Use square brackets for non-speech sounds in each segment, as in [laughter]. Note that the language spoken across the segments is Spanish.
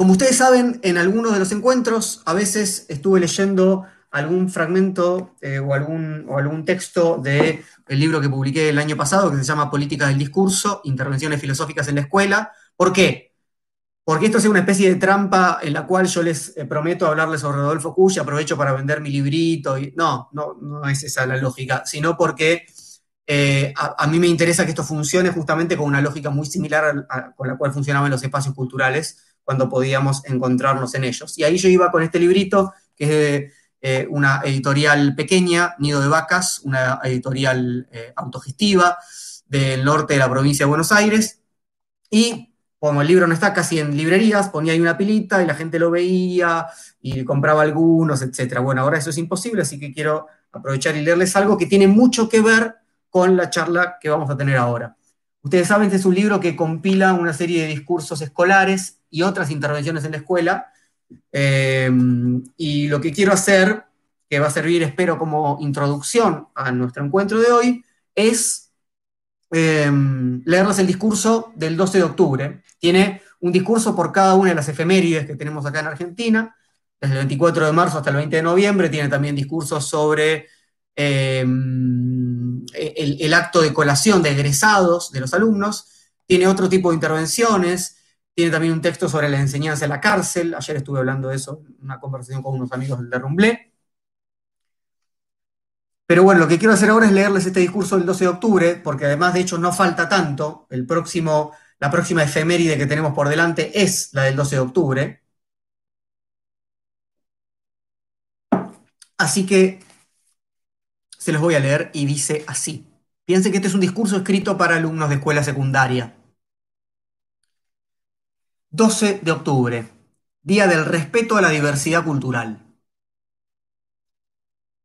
Como ustedes saben, en algunos de los encuentros a veces estuve leyendo algún fragmento eh, o, algún, o algún texto del libro que publiqué el año pasado, que se llama Política del Discurso, Intervenciones Filosóficas en la Escuela. ¿Por qué? Porque esto es una especie de trampa en la cual yo les eh, prometo hablarles sobre Rodolfo Cuy, aprovecho para vender mi librito. No, no, no es esa la lógica, sino porque eh, a, mí me interesa que esto funcione justamente con una lógica muy similar con la cual funcionaban los espacios culturales cuando podíamos encontrarnos en ellos. Y ahí yo iba con este librito, que es de eh, una editorial pequeña, Nido de Vacas, una editorial eh, autogestiva del norte de la provincia de Buenos Aires. Y como el libro no está casi en librerías, ponía ahí una pilita y la gente lo veía y compraba algunos, etc. Bueno, ahora eso es imposible, así que quiero aprovechar y leerles algo que tiene mucho que ver con la charla que vamos a tener ahora. Ustedes saben, este es un libro que compila una serie de discursos escolares y otras intervenciones en la escuela eh, y lo que quiero hacer, que va a servir, espero, como introducción a nuestro encuentro de hoy, es eh, leerles el discurso del 12 de octubre. Tiene un discurso por cada una de las efemérides que tenemos acá en Argentina, desde el 24 de marzo hasta el 20 de noviembre. Tiene también discursos sobre eh, el, el, acto de colación de egresados de los alumnos. Tiene otro tipo de intervenciones tiene también un texto sobre la enseñanza en la cárcel. Ayer estuve hablando de eso en una conversación con unos amigos de Rumblé. Pero bueno, lo que quiero hacer ahora es leerles este discurso del 12 de octubre, porque además, de hecho, no falta tanto. El próximo, la próxima efeméride que tenemos por delante es la del 12 de octubre. Así que se los voy a leer y dice así. Piensen que este es un discurso escrito para alumnos de escuela secundaria. 12 de octubre, Día del Respeto a la Diversidad Cultural.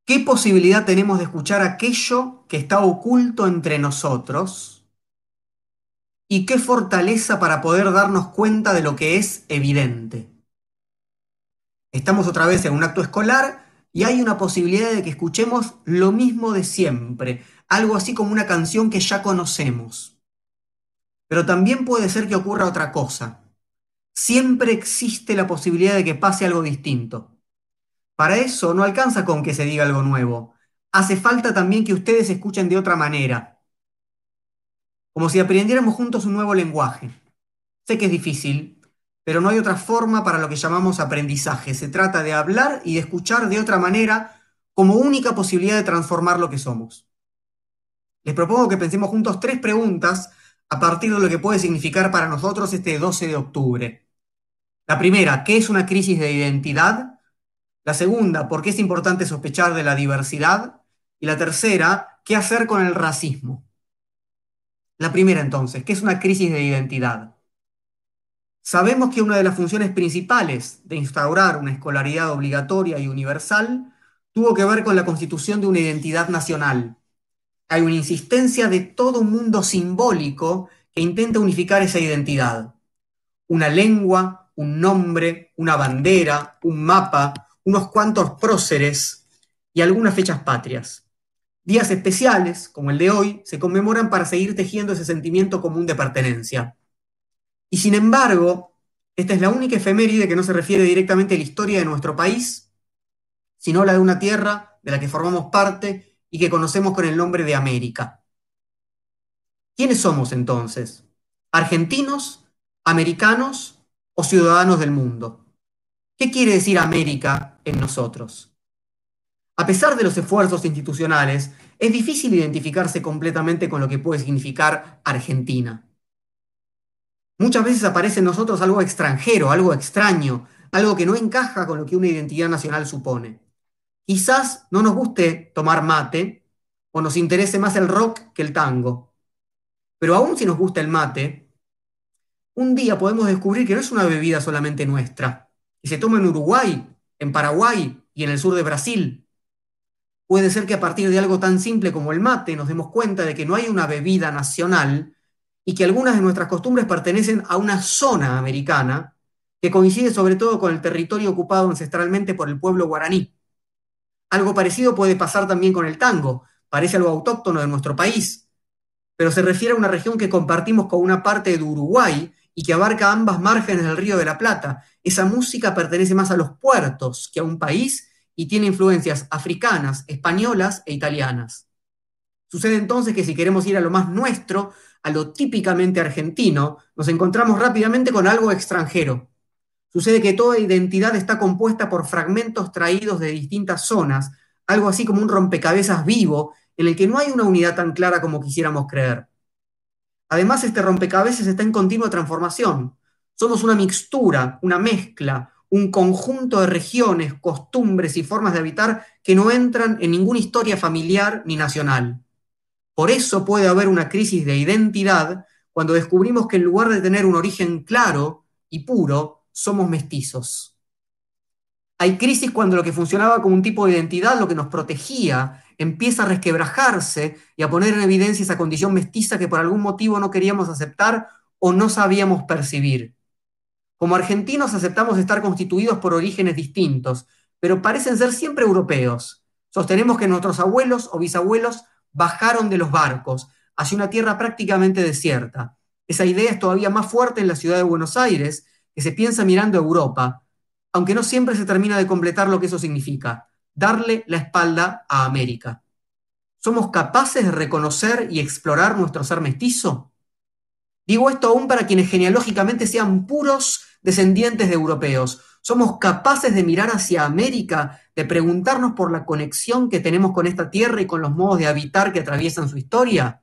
¿Qué posibilidad tenemos de escuchar aquello que está oculto entre nosotros? ¿Y qué fortaleza para poder darnos cuenta de lo que es evidente? Estamos otra vez en un acto escolar y hay una posibilidad de que escuchemos lo mismo de siempre, algo así como una canción que ya conocemos. Pero también puede ser que ocurra otra cosa siempre existe la posibilidad de que pase algo distinto. Para eso no alcanza con que se diga algo nuevo. Hace falta también que ustedes escuchen de otra manera. Como si aprendiéramos juntos un nuevo lenguaje. Sé que es difícil, pero no hay otra forma para lo que llamamos aprendizaje. Se trata de hablar y de escuchar de otra manera como única posibilidad de transformar lo que somos. Les propongo que pensemos juntos tres preguntas a partir de lo que puede significar para nosotros este 12 de octubre. La primera, ¿qué es una crisis de identidad? La segunda, ¿por qué es importante sospechar de la diversidad? Y la tercera, ¿qué hacer con el racismo? La primera entonces, ¿qué es una crisis de identidad? Sabemos que una de las funciones principales de instaurar una escolaridad obligatoria y universal tuvo que ver con la constitución de una identidad nacional. Hay una insistencia de todo un mundo simbólico que intenta unificar esa identidad. Una lengua, un nombre, una bandera, un mapa, unos cuantos próceres y algunas fechas patrias. Días especiales, como el de hoy, se conmemoran para seguir tejiendo ese sentimiento común de pertenencia. Y sin embargo, esta es la única efeméride que no se refiere directamente a la historia de nuestro país, sino a la de una tierra de la que formamos parte y que conocemos con el nombre de América. ¿Quiénes somos entonces? ¿Argentinos? ¿Americanos? O ciudadanos del mundo. ¿Qué quiere decir América en nosotros? A pesar de los esfuerzos institucionales, es difícil identificarse completamente con lo que puede significar Argentina. Muchas veces aparece en nosotros algo extranjero, algo extraño, algo que no encaja con lo que una identidad nacional supone. Quizás no nos guste tomar mate o nos interese más el rock que el tango. Pero aún si nos gusta el mate, un día podemos descubrir que no es una bebida solamente nuestra, que se toma en Uruguay, en Paraguay y en el sur de Brasil. Puede ser que a partir de algo tan simple como el mate nos demos cuenta de que no hay una bebida nacional y que algunas de nuestras costumbres pertenecen a una zona americana que coincide sobre todo con el territorio ocupado ancestralmente por el pueblo guaraní. Algo parecido puede pasar también con el tango, parece algo autóctono de nuestro país, pero se refiere a una región que compartimos con una parte de Uruguay y que abarca ambas márgenes del Río de la Plata. Esa música pertenece más a los puertos que a un país y tiene influencias africanas, españolas e italianas. Sucede entonces que si queremos ir a lo más nuestro, a lo típicamente argentino, nos encontramos rápidamente con algo extranjero. Sucede que toda identidad está compuesta por fragmentos traídos de distintas zonas, algo así como un rompecabezas vivo en el que no hay una unidad tan clara como quisiéramos creer. Además, este rompecabezas está en continua transformación. Somos una mixtura, una mezcla, un conjunto de regiones, costumbres y formas de habitar que no entran en ninguna historia familiar ni nacional. Por eso puede haber una crisis de identidad cuando descubrimos que en lugar de tener un origen claro y puro, somos mestizos. Hay crisis cuando lo que funcionaba como un tipo de identidad, lo que nos protegía, empieza a resquebrajarse y a poner en evidencia esa condición mestiza que por algún motivo no queríamos aceptar o no sabíamos percibir. Como argentinos aceptamos estar constituidos por orígenes distintos, pero parecen ser siempre europeos. Sostenemos que nuestros abuelos o bisabuelos bajaron de los barcos hacia una tierra prácticamente desierta. Esa idea es todavía más fuerte en la ciudad de Buenos Aires, que se piensa mirando a Europa, aunque no siempre se termina de completar lo que eso significa, darle la espalda a América. ¿Somos capaces de reconocer y explorar nuestro ser mestizo? Digo esto aún para quienes genealógicamente sean puros descendientes de europeos. ¿Somos capaces de mirar hacia América, de preguntarnos por la conexión que tenemos con esta tierra y con los modos de habitar que atraviesan su historia?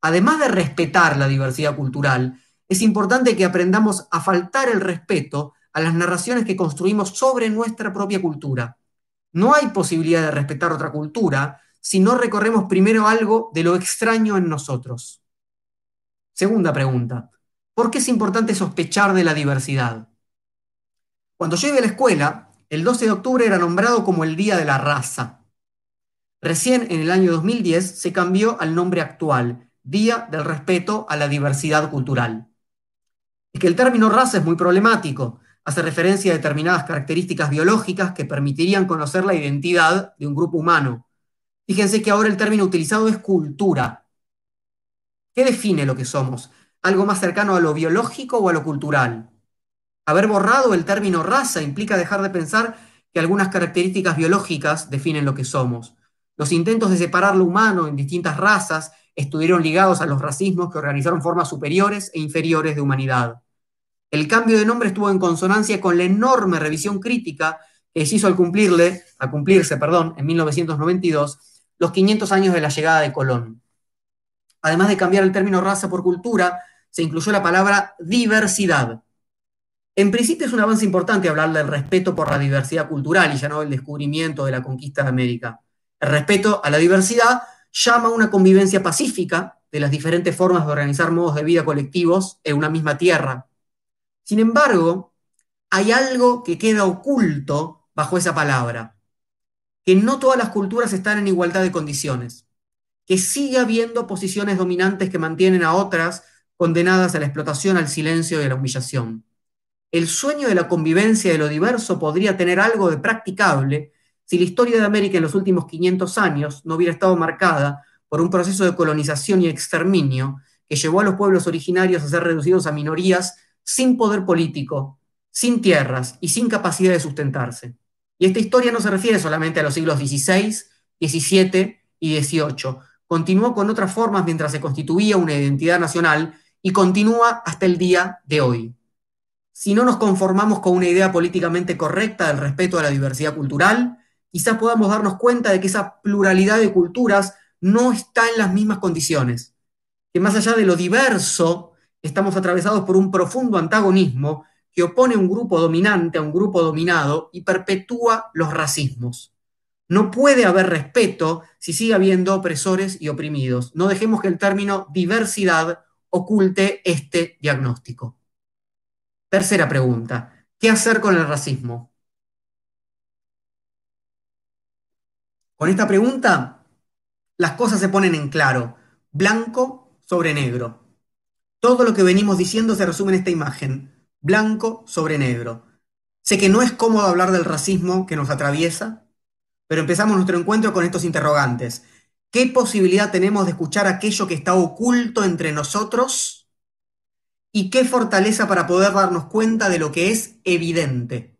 Además de respetar la diversidad cultural, es importante que aprendamos a faltar el respeto a las narraciones que construimos sobre nuestra propia cultura. No hay posibilidad de respetar otra cultura si no recorremos primero algo de lo extraño en nosotros. Segunda pregunta. ¿Por qué es importante sospechar de la diversidad? Cuando yo iba a la escuela, el 12 de octubre era nombrado como el Día de la Raza. Recién en el año 2010 se cambió al nombre actual, Día del Respeto a la Diversidad Cultural. Es que el término raza es muy problemático, hace referencia a determinadas características biológicas que permitirían conocer la identidad de un grupo humano. Fíjense que ahora el término utilizado es cultura. ¿Qué define lo que somos? ¿Algo más cercano a lo biológico o a lo cultural? Haber borrado el término raza implica dejar de pensar que algunas características biológicas definen lo que somos. Los intentos de separar lo humano en distintas razas estuvieron ligados a los racismos que organizaron formas superiores e inferiores de humanidad. El cambio de nombre estuvo en consonancia con la enorme revisión crítica que se hizo al cumplirle, a cumplirse, perdón, en 1992, los 500 años de la llegada de Colón. Además de cambiar el término raza por cultura, se incluyó la palabra diversidad. En principio es un avance importante hablar del respeto por la diversidad cultural y ya no el descubrimiento de la conquista de América. El respeto a la diversidad llama a una convivencia pacífica de las diferentes formas de organizar modos de vida colectivos en una misma tierra, sin embargo, hay algo que queda oculto bajo esa palabra, que no todas las culturas están en igualdad de condiciones, que sigue habiendo posiciones dominantes que mantienen a otras condenadas a la explotación, al silencio y a la humillación. El sueño de la convivencia de lo diverso podría tener algo de practicable si la historia de América en los últimos 500 años no hubiera estado marcada por un proceso de colonización y exterminio que llevó a los pueblos originarios a ser reducidos a minorías sin poder político, sin tierras y sin capacidad de sustentarse. Y esta historia no se refiere solamente a los siglos XVI, XVII y XVIII. Continuó con otras formas mientras se constituía una identidad nacional y continúa hasta el día de hoy. Si no nos conformamos con una idea políticamente correcta del respeto a la diversidad cultural, quizás podamos darnos cuenta de que esa pluralidad de culturas no está en las mismas condiciones, que más allá de lo diverso estamos atravesados por un profundo antagonismo que opone un grupo dominante a un grupo dominado y perpetúa los racismos. No puede haber respeto si sigue habiendo opresores y oprimidos. No dejemos que el término diversidad oculte este diagnóstico. Tercera pregunta. ¿Qué hacer con el racismo? Con esta pregunta, las cosas se ponen en claro, blanco sobre negro. Todo lo que venimos diciendo se resume en esta imagen, blanco sobre negro. Sé que no es cómodo hablar del racismo que nos atraviesa, pero empezamos nuestro encuentro con estos interrogantes. ¿Qué posibilidad tenemos de escuchar aquello que está oculto entre nosotros? y qué fortaleza para poder darnos cuenta de lo que es evidente.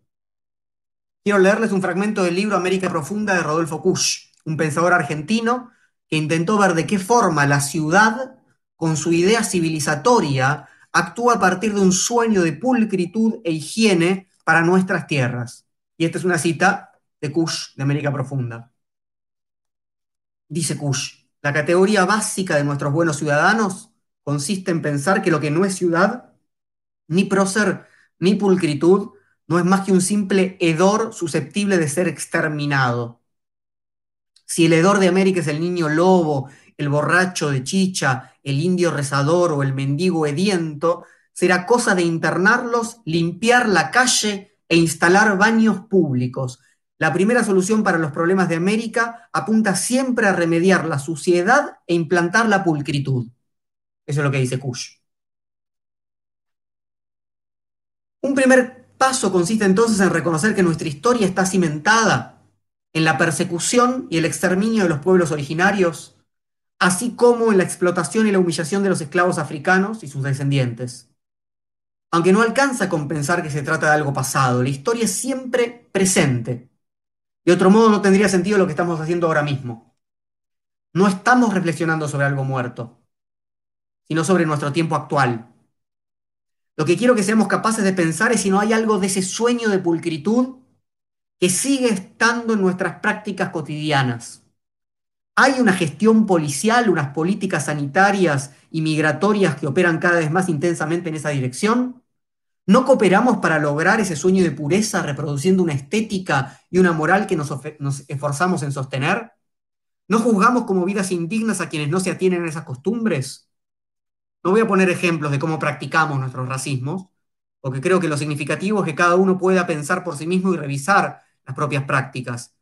Quiero leerles un fragmento del libro América Profunda de Rodolfo Kusch, un pensador argentino que intentó ver de qué forma la ciudad, con su idea civilizatoria, actúa a partir de un sueño de pulcritud e higiene para nuestras tierras. Y esta es una cita de Kusch de América Profunda. Dice Kusch, la categoría básica de nuestros buenos ciudadanos consiste en pensar que lo que no es ciudad, ni prócer, ni pulcritud, no es más que un simple hedor susceptible de ser exterminado. Si el hedor de América es el niño lobo, el borracho de chicha, el indio rezador o el mendigo hediento, será cosa de internarlos, limpiar la calle e instalar baños públicos. La primera solución para los problemas de América apunta siempre a remediar la suciedad e implantar la pulcritud. Eso es lo que dice Kush. Un primer paso consiste entonces en reconocer que nuestra historia está cimentada en la persecución y el exterminio de los pueblos originarios, así como en la explotación y la humillación de los esclavos africanos y sus descendientes. Aunque no alcanza con pensar que se trata de algo pasado, la historia es siempre presente. De otro modo no tendría sentido lo que estamos haciendo ahora mismo. No estamos reflexionando sobre algo muerto, sino sobre nuestro tiempo actual. Lo que quiero que seamos capaces de pensar es si no hay algo de ese sueño de pulcritud que sigue estando en nuestras prácticas cotidianas. Hay una gestión policial, unas políticas sanitarias y migratorias que operan cada vez más intensamente en esa dirección. ¿No cooperamos para lograr ese sueño de pureza reproduciendo una estética y una moral que nos, esforzamos en sostener? ¿No juzgamos como vidas indignas a quienes no se atienen a esas costumbres? No voy a poner ejemplos de cómo practicamos nuestros racismos, porque creo que lo significativo es que cada uno pueda pensar por sí mismo y revisar las propias prácticas.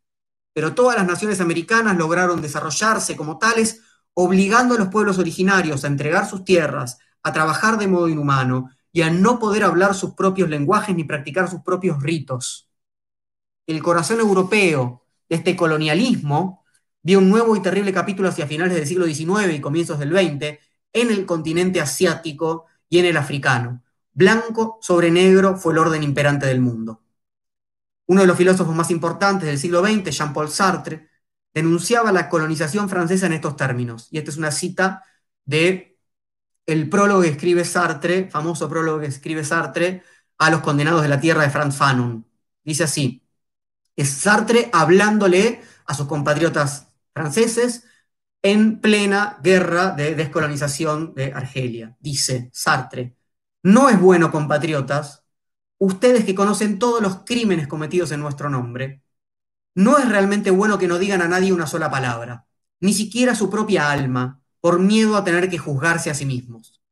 Pero todas las naciones americanas lograron desarrollarse como tales, obligando a los pueblos originarios a entregar sus tierras, a trabajar de modo inhumano y a no poder hablar sus propios lenguajes ni practicar sus propios ritos. El corazón europeo de este colonialismo vio un nuevo y terrible capítulo hacia finales del siglo XIX y comienzos del XX, en el continente asiático y en el africano. Blanco sobre negro fue el orden imperante del mundo. Uno de los filósofos más importantes del siglo XX, Jean-Paul Sartre, denunciaba la colonización francesa en estos términos. Y esta es una cita de el prólogo que escribe Sartre, famoso prólogo que escribe Sartre a los condenados de la tierra de Franz Fanon. Dice así, es Sartre hablándole a sus compatriotas franceses en plena guerra de descolonización de Argelia. Dice Sartre, no es bueno, compatriotas, ustedes que conocen todos los crímenes cometidos en nuestro nombre, no es realmente bueno que no digan a nadie una sola palabra, ni siquiera su propia alma, por miedo a tener que juzgarse a sí mismos.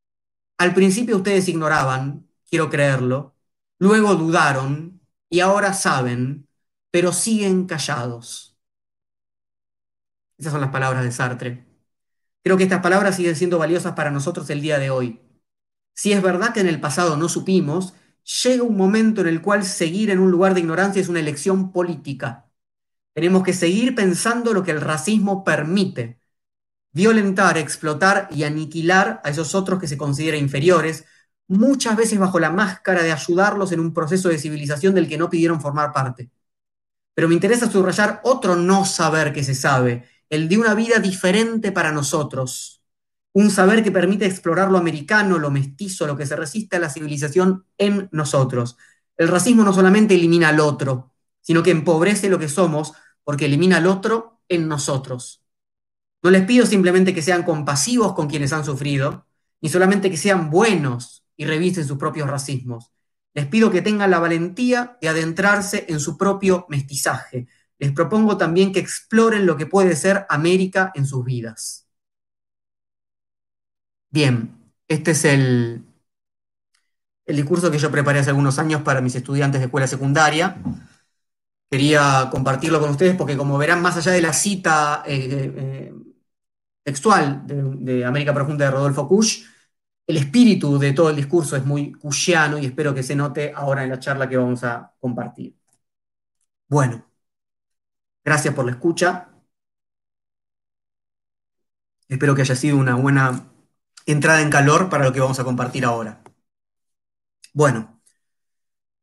Al principio ustedes ignoraban, quiero creerlo, luego dudaron y ahora saben, pero siguen callados. Esas son las palabras de Sartre. Creo que estas palabras siguen siendo valiosas para nosotros el día de hoy. Si es verdad que en el pasado no supimos, llega un momento en el cual seguir en un lugar de ignorancia es una elección política. Tenemos que seguir pensando lo que el racismo permite. Violentar, explotar y aniquilar a esos otros que se consideran inferiores, muchas veces bajo la máscara de ayudarlos en un proceso de civilización del que no pidieron formar parte. Pero me interesa subrayar otro no saber que se sabe, el de una vida diferente para nosotros, un saber que permite explorar lo americano, lo mestizo, lo que se resiste a la civilización en nosotros. El racismo no solamente elimina al otro, sino que empobrece lo que somos porque elimina al otro en nosotros. No les pido simplemente que sean compasivos con quienes han sufrido, ni solamente que sean buenos y revisen sus propios racismos. Les pido que tengan la valentía de adentrarse en su propio mestizaje, les propongo también que exploren lo que puede ser América en sus vidas. Bien, este es el, el discurso que yo preparé hace algunos años para mis estudiantes de escuela secundaria. Quería compartirlo con ustedes porque, como verán, más allá de la cita eh, eh, textual de, América Profunda de Rodolfo Kusch, el espíritu de todo el discurso es muy kushiano y espero que se note ahora en la charla que vamos a compartir. Bueno, Gracias por la escucha. Espero que haya sido una buena entrada en calor para lo que vamos a compartir ahora. Bueno,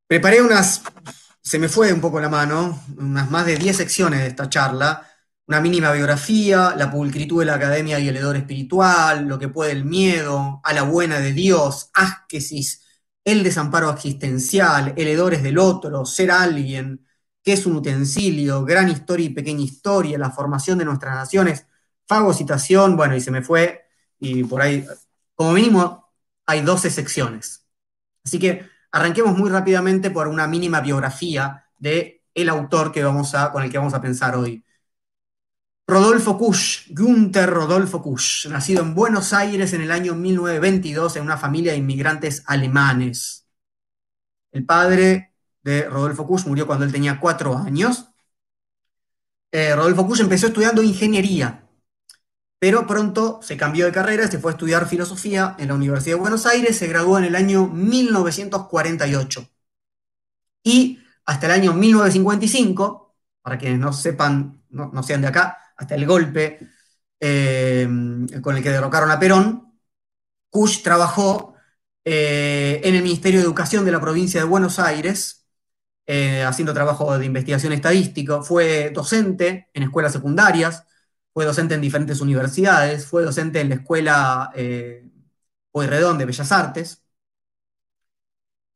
preparé unas, se me fue un poco la mano, unas más de 10 secciones de esta charla, una mínima biografía, la pulcritud de la academia y el hedor espiritual, lo que puede el miedo, a la buena de Dios, asquesis, el desamparo existencial, el hedor es del otro, ser alguien, qué es un utensilio, gran historia y pequeña historia, la formación de nuestras naciones, fagocitación, bueno, y se me fue, y por ahí, como mínimo, hay 12 secciones. Así que arranquemos muy rápidamente por una mínima biografía de el autor que vamos a, con el que vamos a pensar hoy. Rodolfo Kusch, Günther Rodolfo Kusch, nacido en Buenos Aires en el año 1922 en una familia de inmigrantes alemanes. El padre de Rodolfo Kusch murió cuando él tenía cuatro años. Eh, Rodolfo Kusch empezó estudiando ingeniería, pero pronto se cambió de carrera, se fue a estudiar filosofía en la Universidad de Buenos Aires, se graduó en el año 1948. Y hasta el año 1955, para quienes no sepan, no sean de acá, hasta el golpe eh, con el que derrocaron a Perón, Kusch trabajó eh, en el Ministerio de Educación de la provincia de Buenos Aires, eh, haciendo trabajo de investigación estadística, fue docente en escuelas secundarias, fue docente en diferentes universidades, fue docente en la Escuela Pueyrredón de Bellas Artes,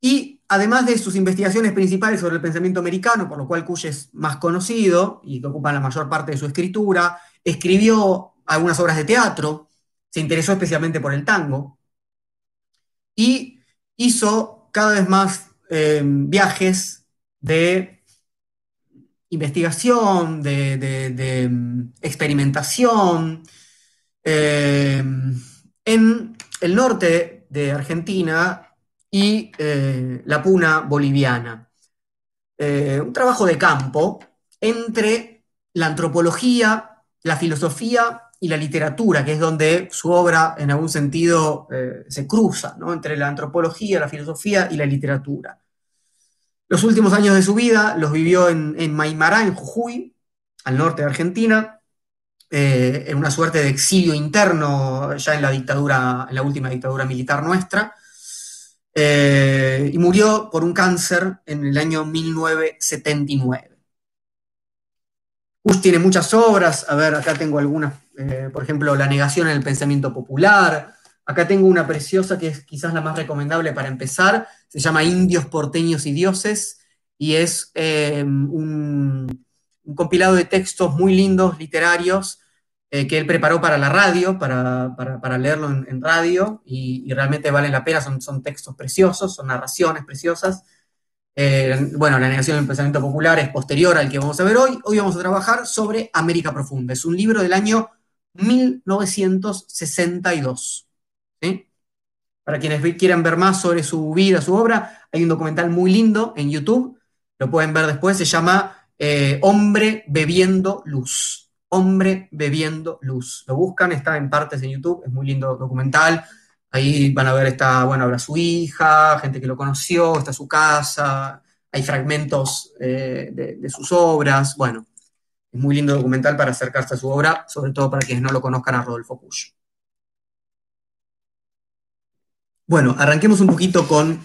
y además de sus investigaciones principales sobre el pensamiento americano, por lo cual Kusch es más conocido y que ocupa la mayor parte de su escritura, escribió algunas obras de teatro, se interesó especialmente por el tango y hizo cada vez más eh, viajes de investigación, de, mm, experimentación eh, en el norte de Argentina y eh, la puna boliviana. Eh, un trabajo de campo entre la antropología, la filosofía y la literatura, que es donde su obra en algún sentido se cruza, ¿no? entre la antropología, la filosofía y la literatura. Los últimos años de su vida los vivió en, en Maimará, en Jujuy, al norte de Argentina, en una suerte de exilio interno ya en la dictadura, en la última dictadura militar nuestra, eh, y murió por un cáncer en el año 1979. Kusch tiene muchas obras, a ver, acá tengo algunas, eh, por ejemplo, La negación en el pensamiento popular, acá tengo una preciosa que es quizás la más recomendable para empezar, se llama Indios, Porteños y Dioses, y es eh, un, compilado de textos muy lindos, literarios, eh, que él preparó para la radio, para, para, leerlo en, radio, y, realmente valen la pena, son, son textos preciosos, son narraciones preciosas. Eh, bueno, la negación del pensamiento popular es posterior al que vamos a ver hoy. Hoy vamos a trabajar sobre América Profunda. Es un libro del año 1962. Para quienes quieran ver más sobre su vida, su obra, hay un documental muy lindo en YouTube, lo pueden ver después, se llama eh, Hombre bebiendo luz. Hombre bebiendo luz. Lo buscan, está en partes en YouTube, es muy lindo documental. Ahí van a ver, está, bueno, habla su hija, gente que lo conoció, está su casa, hay fragmentos eh, de, sus obras. Bueno, es muy lindo documental para acercarse a su obra, sobre todo para quienes no lo conozcan a Rodolfo Push. Bueno, arranquemos un poquito con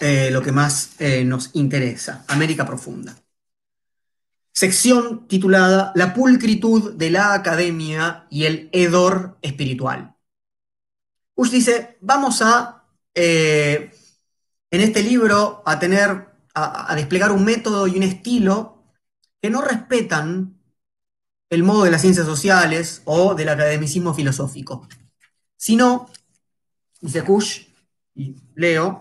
eh, lo que más eh, nos interesa, América Profunda sección titulada La pulcritud de la academia y el hedor espiritual. Ush dice, vamos a, eh, en este libro, a tener, a, desplegar un método y un estilo que no respetan el modo de las ciencias sociales o del academicismo filosófico, sino, dice Kush, y leo,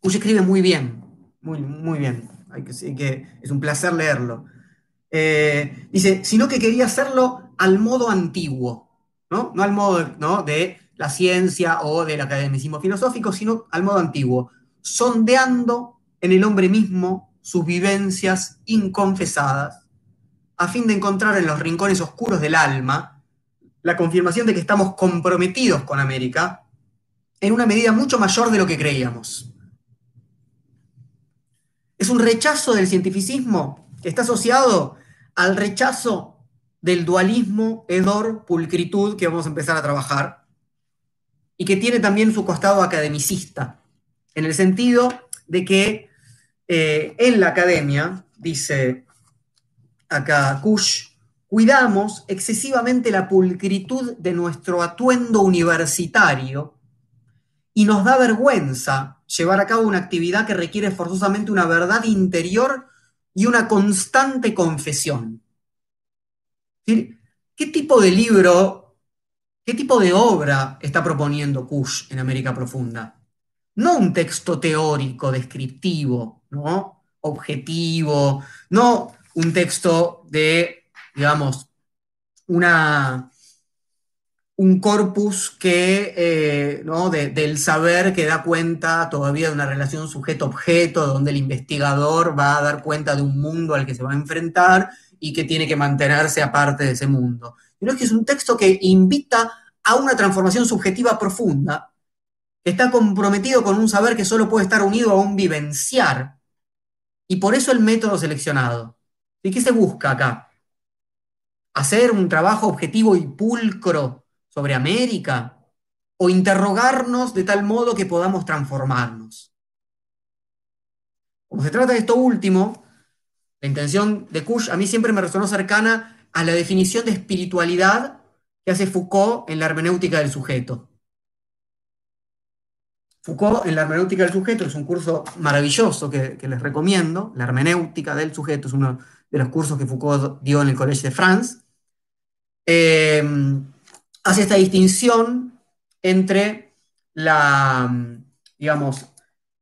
Kush escribe muy bien, muy, muy bien que, es un placer leerlo. Eh, dice, sino que quería hacerlo al modo antiguo, ¿no? No al modo de la ciencia o del academicismo filosófico, sino al modo antiguo, sondeando en el hombre mismo sus vivencias inconfesadas, a fin de encontrar en los rincones oscuros del alma la confirmación de que estamos comprometidos con América en una medida mucho mayor de lo que creíamos. Es un rechazo del cientificismo que está asociado al rechazo del dualismo hedor-pulcritud que vamos a empezar a trabajar y que tiene también su costado academicista. en el sentido de que eh, en la academia, dice acá Kush, cuidamos excesivamente la pulcritud de nuestro atuendo universitario y nos da vergüenza llevar a cabo una actividad que requiere forzosamente una verdad interior y una constante confesión. ¿Qué tipo de libro, qué tipo de obra está proponiendo Kush en América Profunda? No un texto teórico, descriptivo, ¿no? objetivo, no un texto de, digamos, una, un corpus que, eh, ¿no? del saber que da cuenta todavía de una relación sujeto-objeto, donde el investigador va a dar cuenta de un mundo al que se va a enfrentar y que tiene que mantenerse aparte de ese mundo. Sino es que es un texto que invita a una transformación subjetiva profunda, que está comprometido con un saber que solo puede estar unido a un vivenciar, y por eso el método seleccionado. ¿Y qué se busca acá? ¿Hacer un trabajo objetivo y pulcro sobre América o interrogarnos de tal modo que podamos transformarnos. Como se trata de esto último, la intención de Kush a mí siempre me resonó cercana a la definición de espiritualidad que hace Foucault en la hermenéutica del sujeto. Foucault en la hermenéutica del sujeto es un curso maravilloso que, les recomiendo. La hermenéutica del sujeto es uno de los cursos que Foucault dio en el Collège de France. Eh, hace esta distinción entre la, digamos,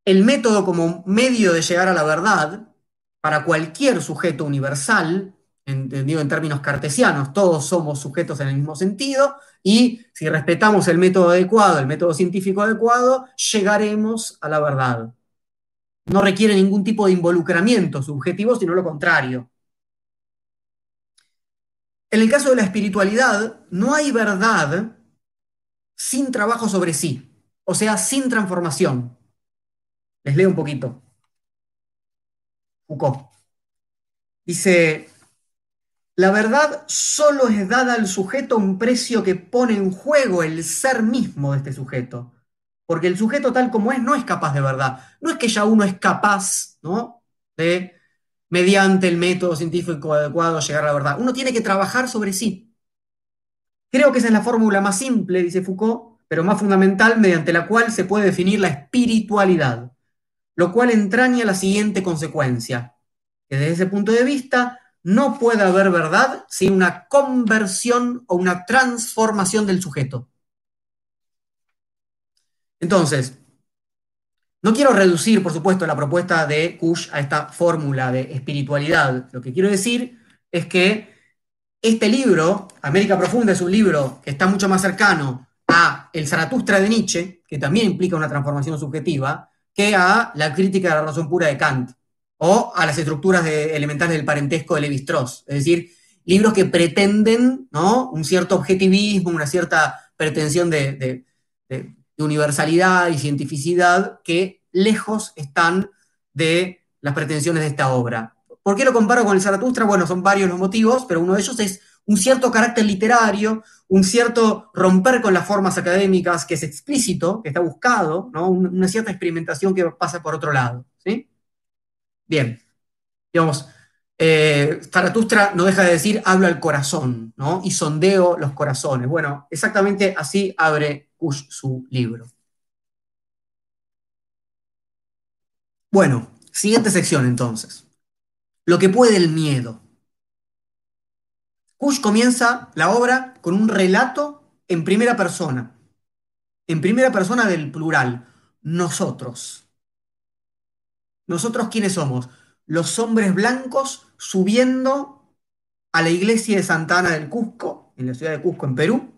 el método como medio de llegar a la verdad para cualquier sujeto universal, entendido en términos cartesianos, todos somos sujetos en el mismo sentido, y si respetamos el método adecuado, el método científico adecuado, llegaremos a la verdad. No requiere ningún tipo de involucramiento subjetivo, sino lo contrario. En el caso de la espiritualidad, no hay verdad sin trabajo sobre sí, o sea, sin transformación. Les leo un poquito. Foucault. Dice, la verdad solo es dada al sujeto un precio que pone en juego el ser mismo de este sujeto. Porque el sujeto tal como es no es capaz de verdad. No es que ya uno es capaz ¿no? de mediante el método científico adecuado llegar a la verdad. Uno tiene que trabajar sobre sí. Creo que esa es la fórmula más simple, dice Foucault, pero más fundamental, mediante la cual se puede definir la espiritualidad, lo cual entraña la siguiente consecuencia, que desde ese punto de vista no puede haber verdad sin una conversión o una transformación del sujeto. Entonces, no quiero reducir, por supuesto, la propuesta de Kush a esta fórmula de espiritualidad. Lo que quiero decir es que este libro, América Profunda, es un libro que está mucho más cercano a el Zaratustra de Nietzsche, que también implica una transformación subjetiva, que a la crítica de la razón pura de Kant, o a las estructuras elementales del parentesco de Levi-Strauss. Es decir, libros que pretenden ¿no? un cierto objetivismo, una cierta pretensión de de universalidad y cientificidad que lejos están de las pretensiones de esta obra. ¿Por qué lo comparo con el Zaratustra? Bueno, son varios los motivos, pero uno de ellos es un cierto carácter literario, un cierto romper con las formas académicas que es explícito, que está buscado, ¿no? una cierta experimentación que pasa por otro lado. ¿sí? Bien, digamos, eh, Zaratustra no deja de decir, hablo al corazón, ¿no? Y sondeo los corazones. Bueno, exactamente así abre su libro. Bueno, siguiente sección entonces. Lo que puede el miedo. Kush comienza la obra con un relato en primera persona. En primera persona del plural. Nosotros. ¿Nosotros quiénes somos? Los hombres blancos subiendo a la iglesia de Santa Ana del Cusco, en la ciudad de Cusco, en Perú,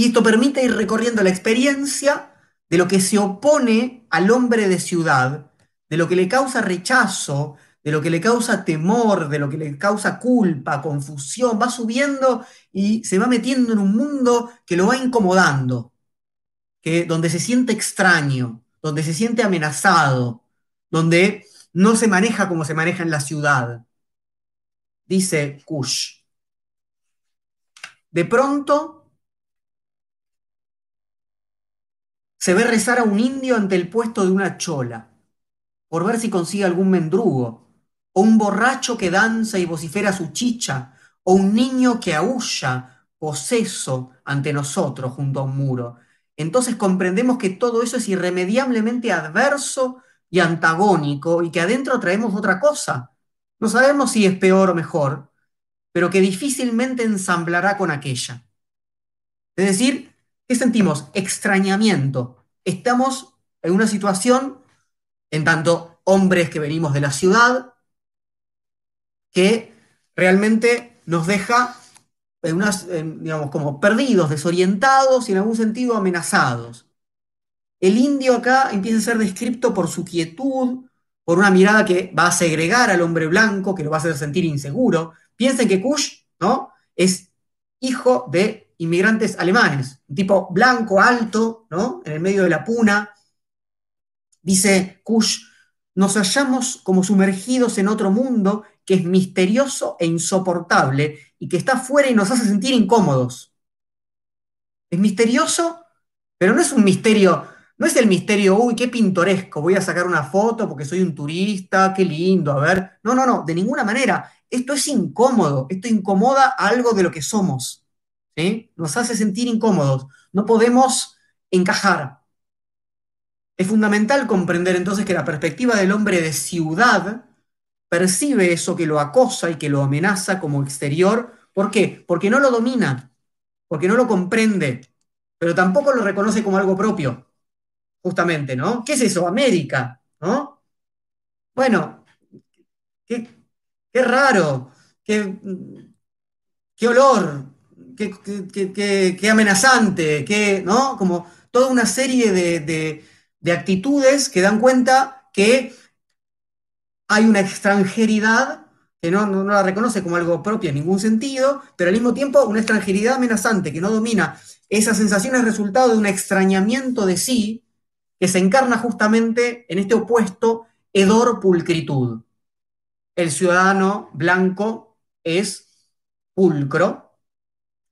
y esto permite ir recorriendo la experiencia de lo que se opone al hombre de ciudad, de lo que le causa rechazo, de lo que le causa temor, de lo que le causa culpa, confusión, va subiendo y se va metiendo en un mundo que lo va incomodando, que, donde se siente extraño, donde se siente amenazado, donde no se maneja como se maneja en la ciudad. Dice Kush. De pronto se ve rezar a un indio ante el puesto de una chola, por ver si consigue algún mendrugo, o un borracho que danza y vocifera su chicha, o un niño que aúlla, poseso, ante nosotros junto a un muro. Entonces comprendemos que todo eso es irremediablemente adverso y antagónico y que adentro traemos otra cosa. No sabemos si es peor o mejor, pero que difícilmente ensamblará con aquella. Es decir, ¿qué sentimos? Extrañamiento. Estamos en una situación, en tanto hombres que venimos de la ciudad, que realmente nos deja en unas, digamos, como perdidos, desorientados y en algún sentido amenazados. El indio acá empieza a ser descrito por su quietud, por una mirada que va a segregar al hombre blanco, que lo va a hacer sentir inseguro. Piensen que Kush, ¿no? Es hijo de inmigrantes alemanes, un tipo blanco, alto, ¿no? En el medio de la puna. Dice Kush, nos hallamos como sumergidos en otro mundo que es misterioso e insoportable y que está fuera y nos hace sentir incómodos. Es misterioso, pero no es un misterio, no es el misterio, uy, qué pintoresco, voy a sacar una foto porque soy un turista, qué lindo, a ver. No, no, no, de ninguna manera. Esto es incómodo, esto incomoda algo de lo que somos. ¿Sí? Nos hace sentir incómodos. No podemos encajar. Es fundamental comprender entonces que la perspectiva del hombre de ciudad percibe eso que lo acosa y que lo amenaza como exterior. ¿Por qué? Porque no lo domina, porque no lo comprende, pero tampoco lo reconoce como algo propio, justamente, ¿no? ¿Qué es eso? América, ¿no? Bueno, qué, raro, qué, qué olor, qué, qué, amenazante, qué, ¿no? Como toda una serie de, de actitudes que dan cuenta que hay una extranjeridad que no, no, la reconoce como algo propio en ningún sentido, pero al mismo tiempo una extranjeridad amenazante que no domina. Esa sensación es resultado de un extrañamiento de sí que se encarna justamente en este opuesto hedor-pulcritud. El ciudadano blanco es pulcro,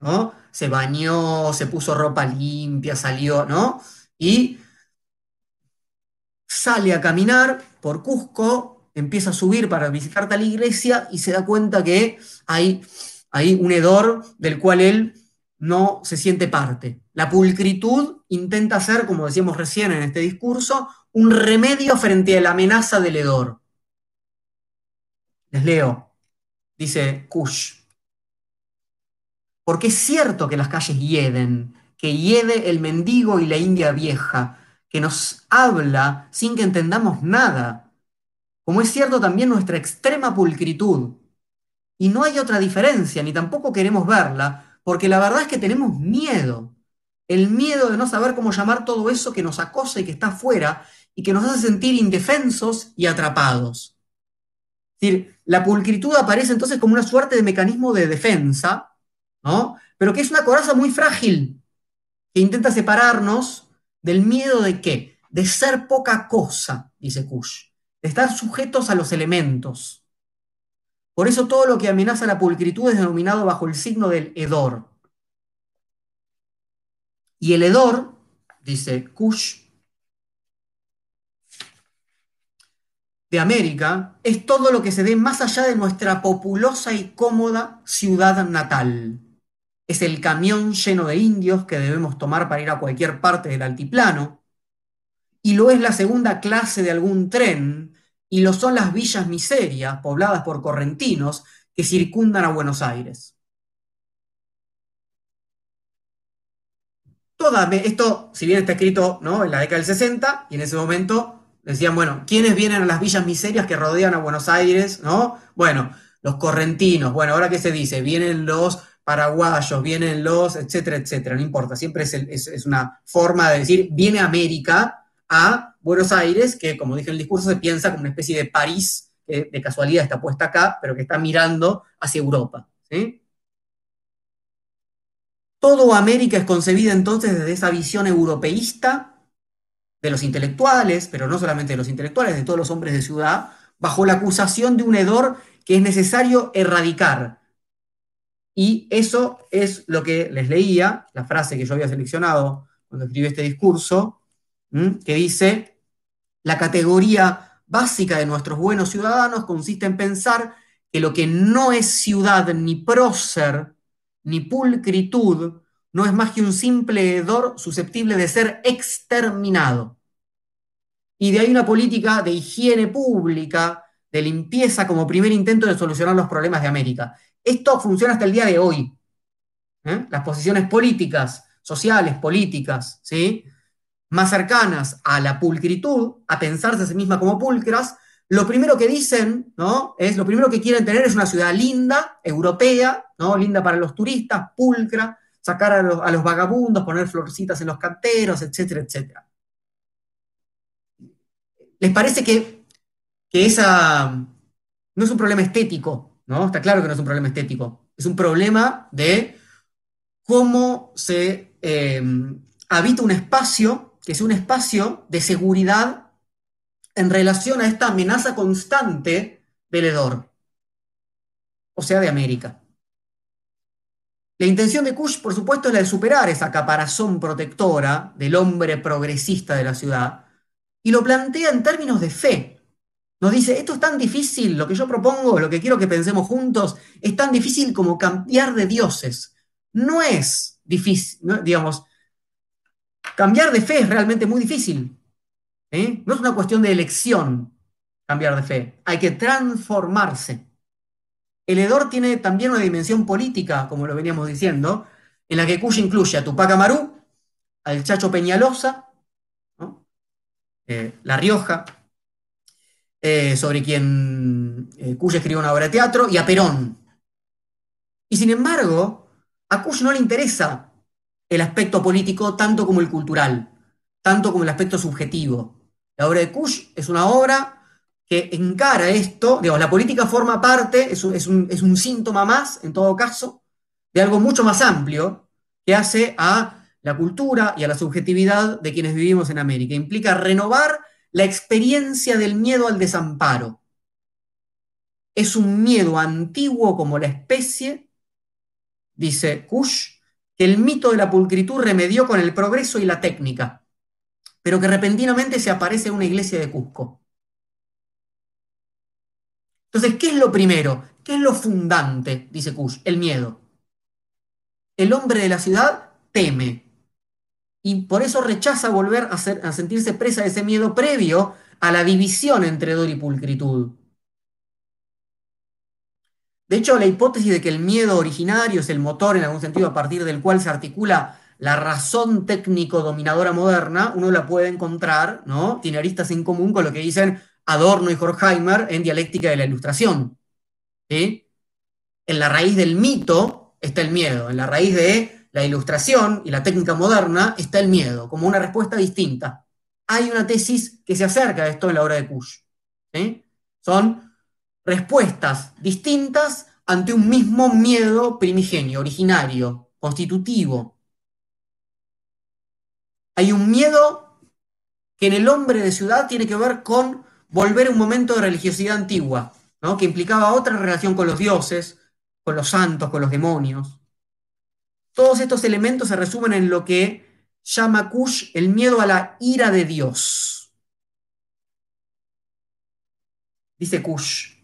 ¿no? Se bañó, se puso ropa limpia, salió, ¿no? Y sale a caminar por Cusco, empieza a subir para visitar tal iglesia y se da cuenta que hay, hay un hedor del cual él no se siente parte. La pulcritud intenta ser, como decíamos recién en este discurso, un remedio frente a la amenaza del hedor. Les leo, dice Kush. Porque es cierto que las calles hieden, que hiede el mendigo y la india vieja, que nos habla sin que entendamos nada, como es cierto también nuestra extrema pulcritud. Y no hay otra diferencia, ni tampoco queremos verla, porque la verdad es que tenemos miedo. El miedo de no saber cómo llamar todo eso que nos acosa y que está afuera y que nos hace sentir indefensos y atrapados. Es decir, la pulcritud aparece entonces como una suerte de mecanismo de defensa, Pero que es una coraza muy frágil, que intenta separarnos del miedo de qué? De ser poca cosa, dice Kush de estar sujetos a los elementos. Por eso todo lo que amenaza la pulcritud es denominado bajo el signo del hedor. Y el hedor, dice Kush, de América, es todo lo que se ve más allá de nuestra populosa y cómoda ciudad natal. Es el camión lleno de indios que debemos tomar para ir a cualquier parte del altiplano, y lo es la segunda clase de algún tren, y lo son las villas miserias pobladas por correntinos que circundan a Buenos Aires. Toda, esto, si bien está escrito ¿no? en la década del 60, y en ese momento decían, bueno, ¿quiénes vienen a las villas miserias que rodean a Buenos Aires? ¿no? Bueno, los correntinos, bueno, ahora qué se dice, vienen los paraguayos, vienen los, etcétera, etcétera, no importa, siempre es, una forma de decir, viene América, a Buenos Aires, que como dije en el discurso se piensa como una especie de París, que de casualidad está puesta acá, pero que está mirando hacia Europa. Todo América es concebida entonces desde esa visión europeísta de los intelectuales, pero no solamente de los intelectuales, de todos los hombres de ciudad, bajo la acusación de un hedor que es necesario erradicar. Y eso es lo que les leía, la frase que yo había seleccionado cuando escribí este discurso, que dice, la categoría básica de nuestros buenos ciudadanos consiste en pensar que lo que no es ciudad ni prócer ni pulcritud no es más que un simple hedor susceptible de ser exterminado. Y de ahí una política de higiene pública, de limpieza como primer intento de solucionar los problemas de América. Esto funciona hasta el día de hoy. ¿eh? Las posiciones políticas, sociales, políticas, ¿sí? más cercanas a la pulcritud, a pensarse a sí misma como pulcras, lo primero que dicen, ¿no? Es lo primero que quieren tener es una ciudad linda, europea, ¿no? Linda para los turistas, pulcra, sacar a los, a los vagabundos, poner florcitas en los canteros, etcétera, etcétera. ¿Les parece que, que esa no es un problema estético? ¿No? Está claro que no es un problema estético. Es un problema de cómo se eh, habita un espacio que es un espacio de seguridad en relación a esta amenaza constante del hedor, o sea, de América. La intención de Kush, por supuesto, es la de superar esa caparazón protectora del hombre progresista de la ciudad, y lo plantea en términos de fe. Nos dice, esto es tan difícil, lo que yo propongo, lo que quiero que pensemos juntos, es tan difícil como cambiar de dioses. No es difícil, digamos, cambiar de fe es realmente muy difícil. ¿eh? No es una cuestión de elección cambiar de fe, hay que transformarse. El hedor tiene también una dimensión política, como lo veníamos diciendo, en la que Cuya incluye a Tupac Amaru, al Chacho Peñalosa, eh, La Rioja, eh, sobre quien Cuya escribió una obra de teatro, y a Perón. Y sin embargo, a Cush no le interesa el aspecto político tanto como el cultural, tanto como el aspecto subjetivo. La obra de Kush es una obra que encara esto, digamos, la política forma parte, es un, síntoma más, en todo caso, de algo mucho más amplio que hace a la cultura y a la subjetividad de quienes vivimos en América. Implica renovar la experiencia del miedo al desamparo. Es un miedo antiguo como la especie, dice Kush, que el mito de la pulcritud remedió con el progreso y la técnica pero que repentinamente se aparece en una iglesia de Cusco. Entonces, ¿qué es lo primero? ¿Qué es lo fundante? Dice Kush, el miedo. El hombre de la ciudad teme y por eso rechaza volver a, sentirse presa de ese miedo previo a la división entre dor y pulcritud. De hecho, la hipótesis de que el miedo originario es el motor en algún sentido a partir del cual se articula la razón técnico-dominadora moderna, uno la puede encontrar, ¿no? Tiene aristas en común con lo que dicen Adorno y Horkheimer en Dialéctica de la Ilustración. En la raíz del mito está el miedo, en la raíz de la ilustración y la técnica moderna está el miedo, como una respuesta distinta. Hay una tesis que se acerca a esto en la obra de Kush. Son respuestas distintas ante un mismo miedo primigenio, originario, constitutivo, hay un miedo que en el hombre de ciudad tiene que ver con volver a un momento de religiosidad antigua, ¿no? que implicaba otra relación con los dioses, con los santos, con los demonios. Todos estos elementos se resumen en lo que llama Kush el miedo a la ira de Dios. Dice Kush.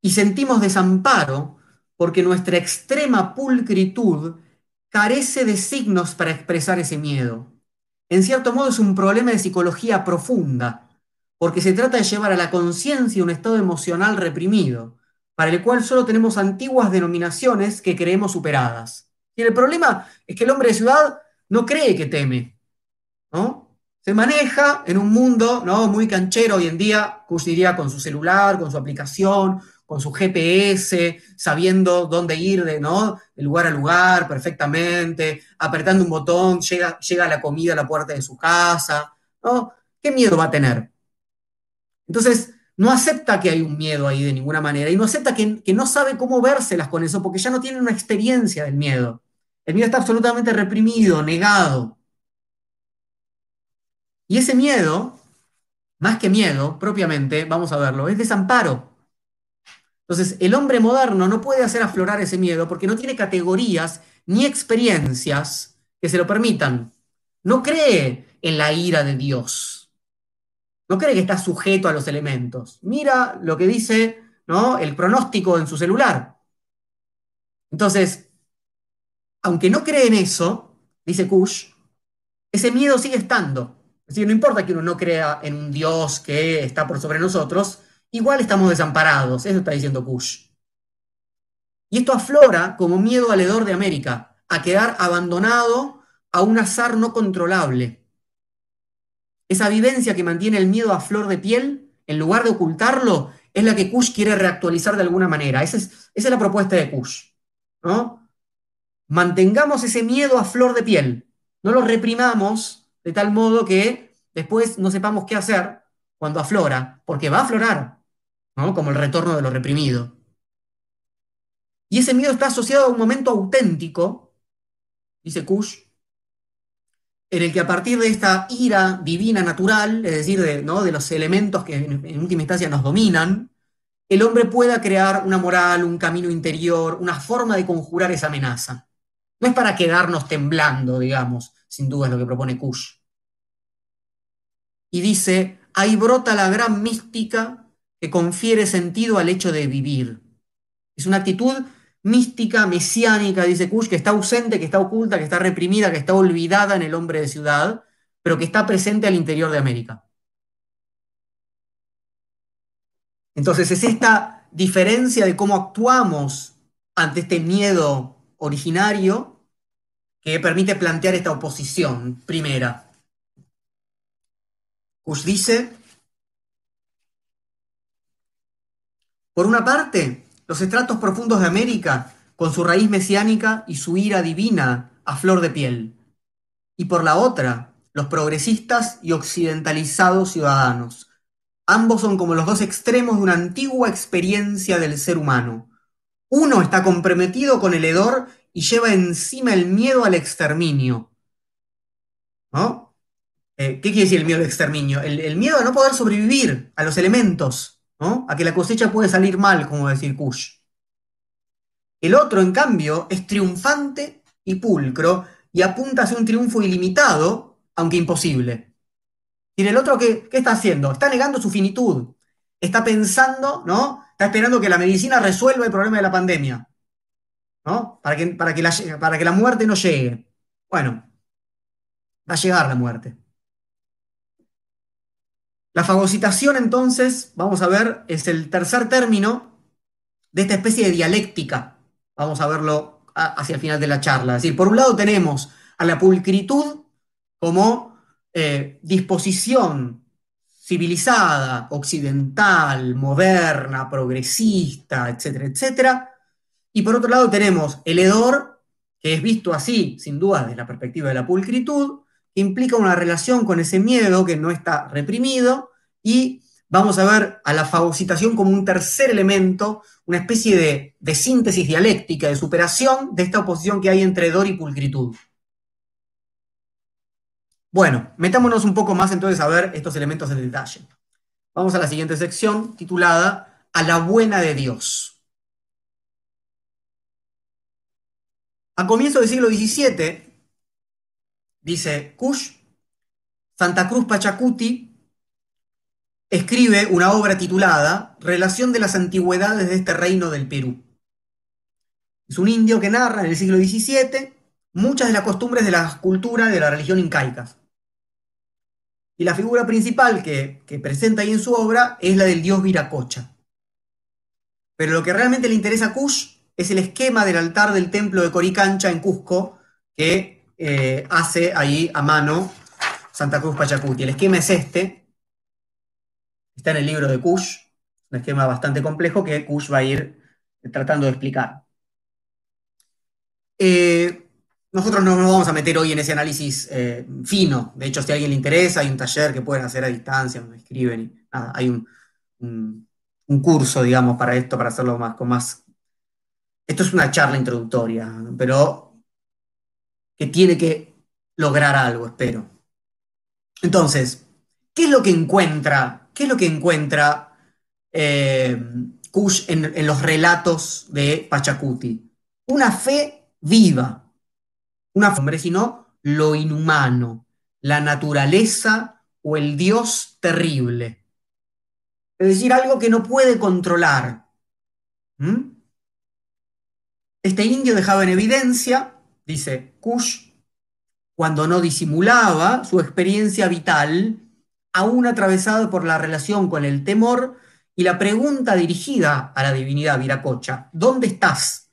Y sentimos desamparo porque nuestra extrema pulcritud carece de signos para expresar ese miedo. En cierto modo es un problema de psicología profunda, porque se trata de llevar a la conciencia un estado emocional reprimido, para el cual solo tenemos antiguas denominaciones que creemos superadas. Y el problema es que el hombre de ciudad no cree que teme, ¿no? Se maneja en un mundo ¿no? muy canchero hoy en día, iría con su celular, con su aplicación, con su GPS, sabiendo dónde ir de, ¿no? lugar a lugar perfectamente, apretando un botón, llega, llega la comida a la puerta de su casa. ¿no? ¿Qué miedo va a tener? Entonces, no acepta que hay un miedo ahí de ninguna manera y no acepta que, no sabe cómo vérselas con eso porque ya no tiene una experiencia del miedo. El miedo está absolutamente reprimido, negado. Y ese miedo, más que miedo propiamente, vamos a verlo, es desamparo. Entonces, el hombre moderno no puede hacer aflorar ese miedo porque no tiene categorías ni experiencias que se lo permitan. No cree en la ira de Dios. No cree que está sujeto a los elementos. Mira lo que dice ¿no? el pronóstico en su celular. Entonces, aunque no cree en eso, dice Kush, ese miedo sigue estando. Es decir, no importa que uno no crea en un Dios que está por sobre nosotros, igual estamos desamparados, eso está diciendo Kush. Y esto aflora como miedo al de América, a quedar abandonado a un azar no controlable. Esa vivencia que mantiene el miedo a flor de piel, en lugar de ocultarlo, es la que Kush quiere reactualizar de alguna manera. Esa es, la propuesta de Kush. ¿no? Mantengamos ese miedo a flor de piel, no lo reprimamos de tal modo que después no sepamos qué hacer cuando aflora, porque va a aflorar, como el retorno de lo reprimido. Y ese miedo está asociado a un momento auténtico, dice Kush, en el que a partir de esta ira divina natural, es decir, de, ¿no? de los elementos que en, en, última instancia nos dominan, el hombre pueda crear una moral, un camino interior, una forma de conjurar esa amenaza. No es para quedarnos temblando, digamos, sin duda es lo que propone Kush. Y dice, ahí brota la gran mística que confiere sentido al hecho de vivir. Es una actitud mística, mesiánica, dice Kush, que está ausente, que está oculta, que está reprimida, que está olvidada en el hombre de ciudad, pero que está presente al interior de América. Entonces es esta diferencia de cómo actuamos ante este miedo originario que permite plantear esta oposición primera. Kush dice, por una parte, los estratos profundos de América, con su raíz mesiánica y su ira divina a flor de piel. Y por la otra, los progresistas y occidentalizados ciudadanos. Ambos son como los dos extremos de una antigua experiencia del ser humano. Uno está comprometido con el hedor y lleva encima el miedo al exterminio. ¿No? Eh, ¿Qué quiere decir el miedo al exterminio? El, el miedo a no poder sobrevivir a los elementos, a que la cosecha puede salir mal, como decir Kush. El otro, en cambio, es triunfante y pulcro y apunta hacia un triunfo ilimitado, aunque imposible. Y el otro, ¿qué, ¿qué está haciendo? Está negando su finitud. Está pensando, ¿no? Está esperando que la medicina resuelva el problema de la pandemia. ¿No? Para que, para que, la, para que la muerte no llegue. Bueno, va a llegar la muerte. La fagocitación, entonces, vamos a ver, es el tercer término de esta especie de dialéctica. Vamos a verlo hacia el final de la charla. Es decir, por un lado tenemos a la pulcritud como eh, disposición civilizada, occidental, moderna, progresista, etcétera, etcétera. Y por otro lado tenemos el hedor, que es visto así, sin duda, desde la perspectiva de la pulcritud, implica una relación con ese miedo que no está reprimido y vamos a ver a la fagocitación como un tercer elemento, una especie de, de síntesis dialéctica, de superación de esta oposición que hay entre dor y pulcritud. Bueno, metámonos un poco más entonces a ver estos elementos en detalle. Vamos a la siguiente sección titulada A la buena de Dios. A comienzos del siglo XVII, dice Kush, Santa Cruz Pachacuti escribe una obra titulada Relación de las antigüedades de este reino del Perú. Es un indio que narra en el siglo XVII muchas de las costumbres de la cultura de la religión incaicas. Y la figura principal que, que presenta ahí en su obra es la del dios Viracocha. Pero lo que realmente le interesa a Kush es el esquema del altar del templo de Coricancha en Cusco, que eh, hace ahí a mano Santa Cruz Pachacuti. El esquema es este, está en el libro de Kush, un esquema bastante complejo que Kush va a ir tratando de explicar. Eh, nosotros no nos vamos a meter hoy en ese análisis eh, fino. De hecho, si a alguien le interesa, hay un taller que pueden hacer a distancia, me escriben y hay un, un, curso, digamos, para esto, para hacerlo más con más. Esto es una charla introductoria, pero que tiene que lograr algo, espero. Entonces, ¿qué es lo que encuentra? ¿Qué es lo que encuentra eh, Kush en, los relatos de Pachacuti? Una fe viva. Una fe, sino lo inhumano, la naturaleza o el Dios terrible. Es decir, algo que no puede controlar. ¿Mm? Este indio dejaba en evidencia, dice Kush, cuando no disimulaba su experiencia vital, aún atravesado por la relación con el temor y la pregunta dirigida a la divinidad Viracocha, ¿dónde estás?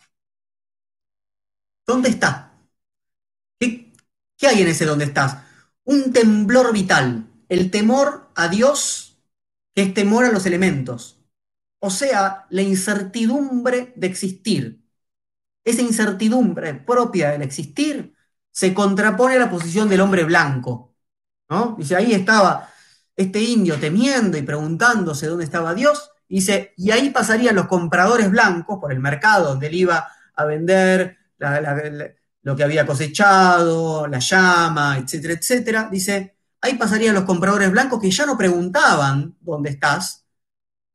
¿Dónde estás? ¿Qué, ¿Qué, hay en ese dónde estás? Un temblor vital, el temor a Dios, que es temor a los elementos, o sea, la incertidumbre de existir. Esa incertidumbre propia del existir se contrapone a la posición del hombre blanco. ¿no? Dice, ahí estaba este indio temiendo y preguntándose dónde estaba Dios, dice, y ahí pasarían los compradores blancos por el mercado donde él iba a vender lo que había cosechado, la llama, etcétera, etcétera. Dice, ahí pasarían los compradores blancos que ya no preguntaban dónde estás,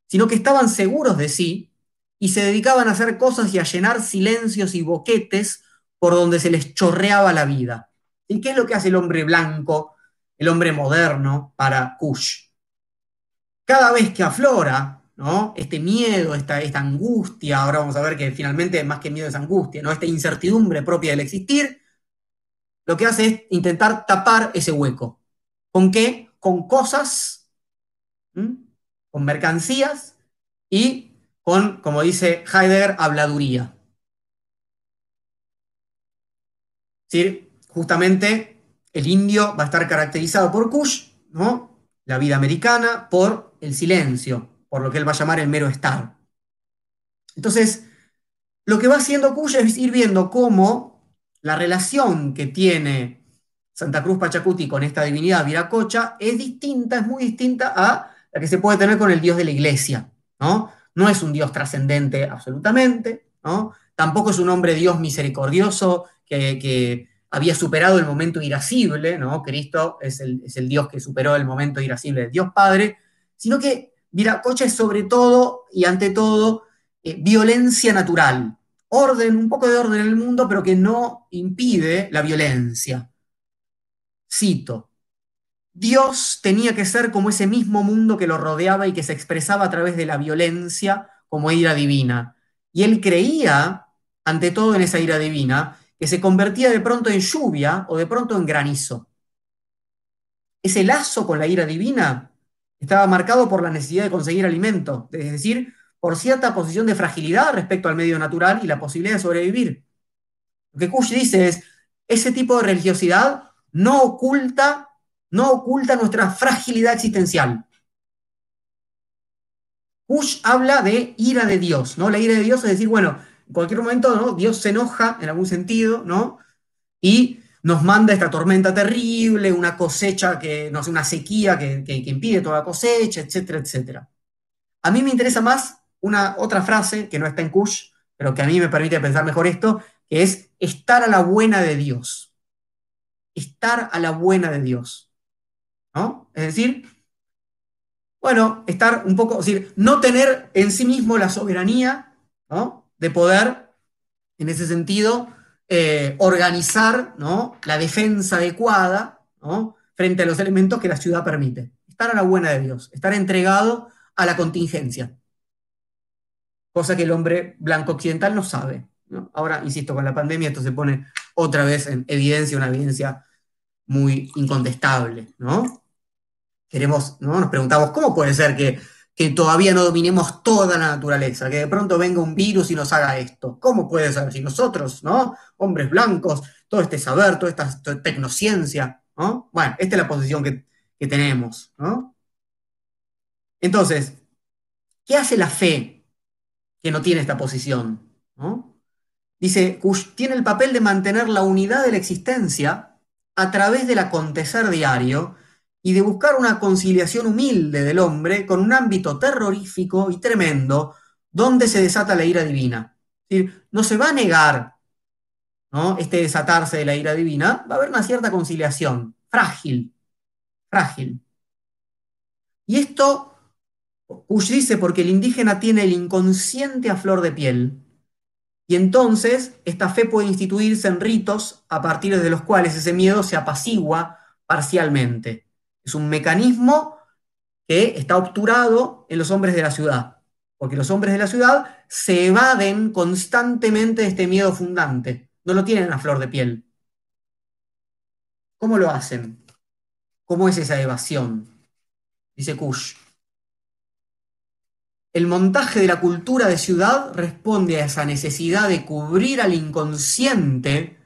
sino que estaban seguros de sí y se dedicaban a hacer cosas y a llenar silencios y boquetes por donde se les chorreaba la vida. ¿Y qué es lo que hace el hombre blanco el hombre moderno para Kush. Cada vez que aflora ¿no? este miedo, esta, esta angustia, ahora vamos a ver que finalmente más que miedo es angustia, ¿no? esta incertidumbre propia del existir, lo que hace es intentar tapar ese hueco. ¿Con qué? Con cosas, con mercancías y con, como dice Heidegger, habladuría. Es decir, justamente el indio va a estar caracterizado por Kush, ¿no? la vida americana, por el silencio, por lo que él va a llamar el mero estar. Entonces, lo que va haciendo Kush es ir viendo cómo la relación que tiene Santa Cruz Pachacuti con esta divinidad Viracocha es distinta, es muy distinta a la que se puede tener con el Dios de la iglesia. No, no es un Dios trascendente absolutamente, ¿no? tampoco es un hombre Dios misericordioso que, había superado el momento irascible, ¿no? Cristo es el, es el, Dios que superó el momento irascible del Dios Padre, sino que Viracocha es sobre todo y ante todo eh, violencia natural, orden, un poco de orden en el mundo, pero que no impide la violencia. Cito, Dios tenía que ser como ese mismo mundo que lo rodeaba y que se expresaba a través de la violencia como ira divina. Y él creía, ante todo en esa ira divina, que se convertía de pronto en lluvia o de pronto en granizo. Ese lazo con la ira divina estaba marcado por la necesidad de conseguir alimento, es decir, por cierta posición de fragilidad respecto al medio natural y la posibilidad de sobrevivir. Lo que Kush dice es, ese tipo de religiosidad no oculta, no oculta nuestra fragilidad existencial. Kush habla de ira de Dios, ¿no? La ira de Dios es decir, bueno, en cualquier momento, ¿no? Dios se enoja en algún sentido, ¿no? Y nos manda esta tormenta terrible, una cosecha que, no sé, una sequía que, que, impide toda cosecha, etcétera, etcétera. A mí me interesa más una otra frase que no está en Kush, pero que a mí me permite pensar mejor esto, que es estar a la buena de Dios. Estar a la buena de Dios. ¿No? Es decir, bueno, estar un poco, es decir, no tener en sí mismo la soberanía, de poder, en ese sentido, eh, organizar la defensa adecuada frente a los elementos que la ciudad permite. Estar a la buena de Dios, estar entregado a la contingencia. Cosa que el hombre blanco occidental no sabe. Ahora, insisto, con la pandemia esto se pone otra vez en evidencia, una evidencia muy incontestable. ¿no? ¿No? nos preguntamos, ¿cómo puede ser que que todavía no dominemos toda la naturaleza, que de pronto venga un virus y nos haga esto. ¿Cómo puede ser? Si nosotros, ¿no? Hombres blancos, todo este saber, toda esta tecnociencia, ¿no? Bueno, esta es la posición que, que tenemos, ¿no? Entonces, ¿qué hace la fe que no tiene esta posición? ¿no? Dice, tiene el papel de mantener la unidad de la existencia a través del acontecer diario y de buscar una conciliación humilde del hombre con un ámbito terrorífico y tremendo donde se desata la ira divina. No se va a negar ¿no? este desatarse de la ira divina, va a haber una cierta conciliación, frágil, frágil. Y esto, Kush dice, porque el indígena tiene el inconsciente a flor de piel, Y entonces esta fe puede instituirse en ritos a partir de los cuales ese miedo se apacigua parcialmente. Es un mecanismo que está obturado en los hombres de la ciudad, porque los hombres de la ciudad se evaden constantemente de este miedo fundante, no lo tienen a flor de piel. ¿Cómo lo hacen? ¿Cómo es esa evasión? Dice Kush. El montaje de la cultura de ciudad responde a esa necesidad de cubrir al inconsciente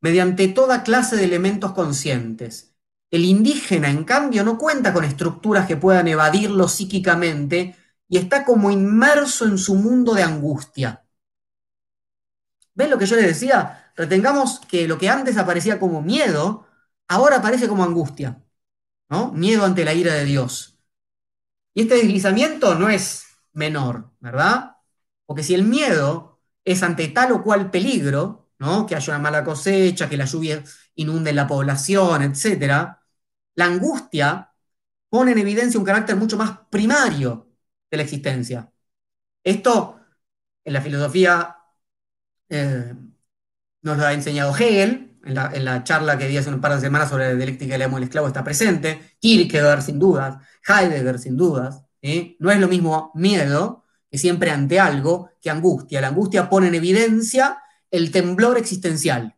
mediante toda clase de elementos conscientes. El indígena, en cambio, no cuenta con estructuras que puedan evadirlo psíquicamente y está como inmerso en su mundo de angustia. ¿Ven lo que yo les decía? Retengamos que lo que antes aparecía como miedo, ahora aparece como angustia, ¿no? Miedo ante la ira de Dios. Y este deslizamiento no es menor, ¿verdad? Porque si el miedo es ante tal o cual peligro, ¿no? Que haya una mala cosecha, que la lluvia inunde la población, etc., la angustia pone en evidencia un carácter mucho más primario de la existencia. Esto en la filosofía eh, nos lo ha enseñado Hegel, en la, charla que di hace un par de semanas sobre la dialéctica del amo y el esclavo está presente, Kierkegaard sin dudas, Heidegger sin dudas, no es lo mismo miedo, que siempre ante algo, que angustia. La angustia pone en evidencia el temblor existencial.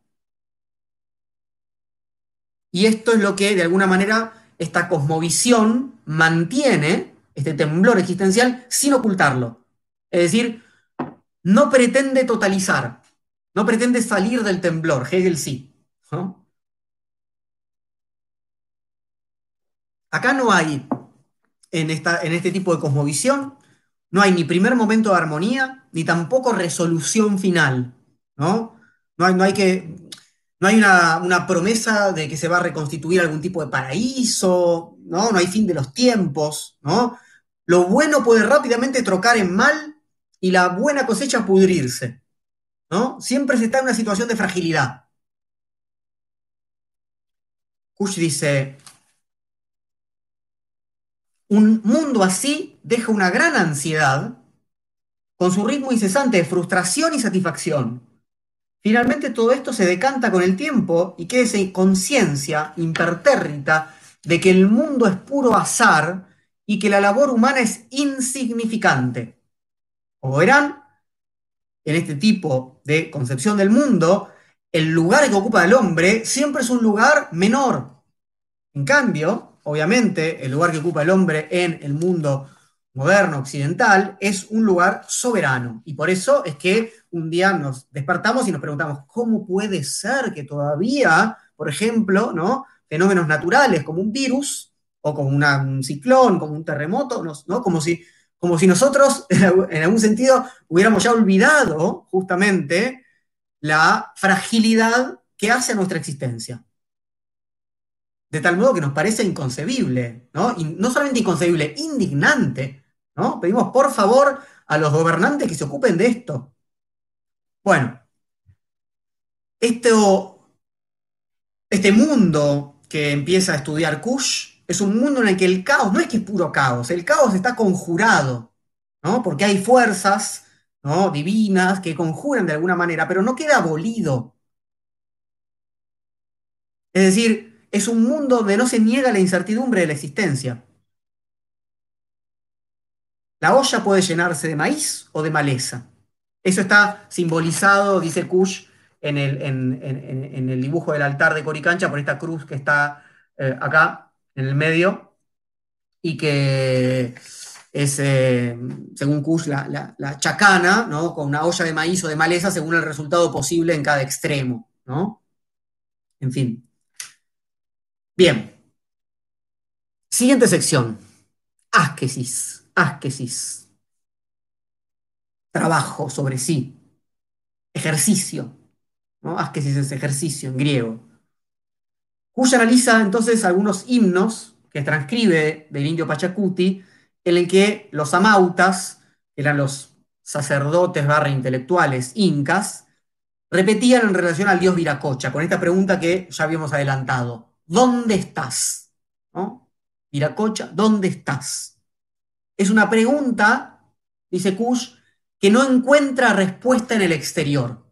Y esto es lo que, de alguna manera, esta cosmovisión mantiene, este temblor existencial, sin ocultarlo. Es decir, no pretende totalizar, no pretende salir del temblor, Hegel sí. Acá no hay en, esta, en este tipo de cosmovisión, no hay ni primer momento de armonía, ni tampoco resolución final, ¿no? No hay, no hay, que, no hay una, promesa de que se va a reconstituir algún tipo de paraíso, ¿no? No hay fin de los tiempos, ¿no? Lo bueno puede rápidamente trocar en mal y la buena cosecha pudrirse, ¿no? Siempre se está en una situación de fragilidad. Kush dice, un mundo así deja una gran ansiedad con su ritmo incesante de frustración y satisfacción. Finalmente todo esto se decanta con el tiempo y queda esa conciencia impertérrita de que el mundo es puro azar y que la labor humana es insignificante. Como verán, en este tipo de concepción del mundo, el lugar que ocupa el hombre siempre es un lugar menor. En cambio, obviamente, el lugar que ocupa el hombre en el mundo moderno, occidental, es un lugar soberano. Y por eso es que un día nos despertamos y nos preguntamos, ¿cómo puede ser que todavía, por ejemplo, ¿no? fenómenos naturales como un virus o como un ciclón, como un terremoto, ¿no? como, si, como si nosotros, [laughs] en algún sentido, hubiéramos ya olvidado justamente la fragilidad que hace a nuestra existencia de tal modo que nos parece inconcebible, ¿no? Y no solamente inconcebible, indignante, ¿no? Pedimos por favor a los gobernantes que se ocupen de esto. Bueno, este mundo que empieza a estudiar Kush es un mundo en el que el caos no es que es puro caos, el caos está conjurado, ¿no? Porque hay fuerzas ¿no? divinas que conjuran de alguna manera, pero no queda abolido. Es decir, es un mundo donde no se niega la incertidumbre de la existencia. La olla puede llenarse de maíz o de maleza. Eso está simbolizado, dice Kush, en el, dibujo del altar de Coricancha, por esta cruz que está eh, acá, en el medio, y que es, eh, según Kush, la, chacana, ¿no? con una olla de maíz o de maleza, según el resultado posible en cada extremo. ¿no? En fin. Bien. Siguiente sección. Asquesis. Asquesis. Trabajo sobre sí. Ejercicio. ¿no? Asquesis es ejercicio en griego. Cuya analiza entonces algunos himnos que transcribe del indio Pachacuti, en el que los amautas, que eran los sacerdotes barra intelectuales incas, repetían en relación al dios Viracocha, con esta pregunta que ya habíamos adelantado. ¿dónde estás? ¿No? Viracocha, ¿dónde estás? Es una pregunta, dice Kush, que no encuentra respuesta en el exterior.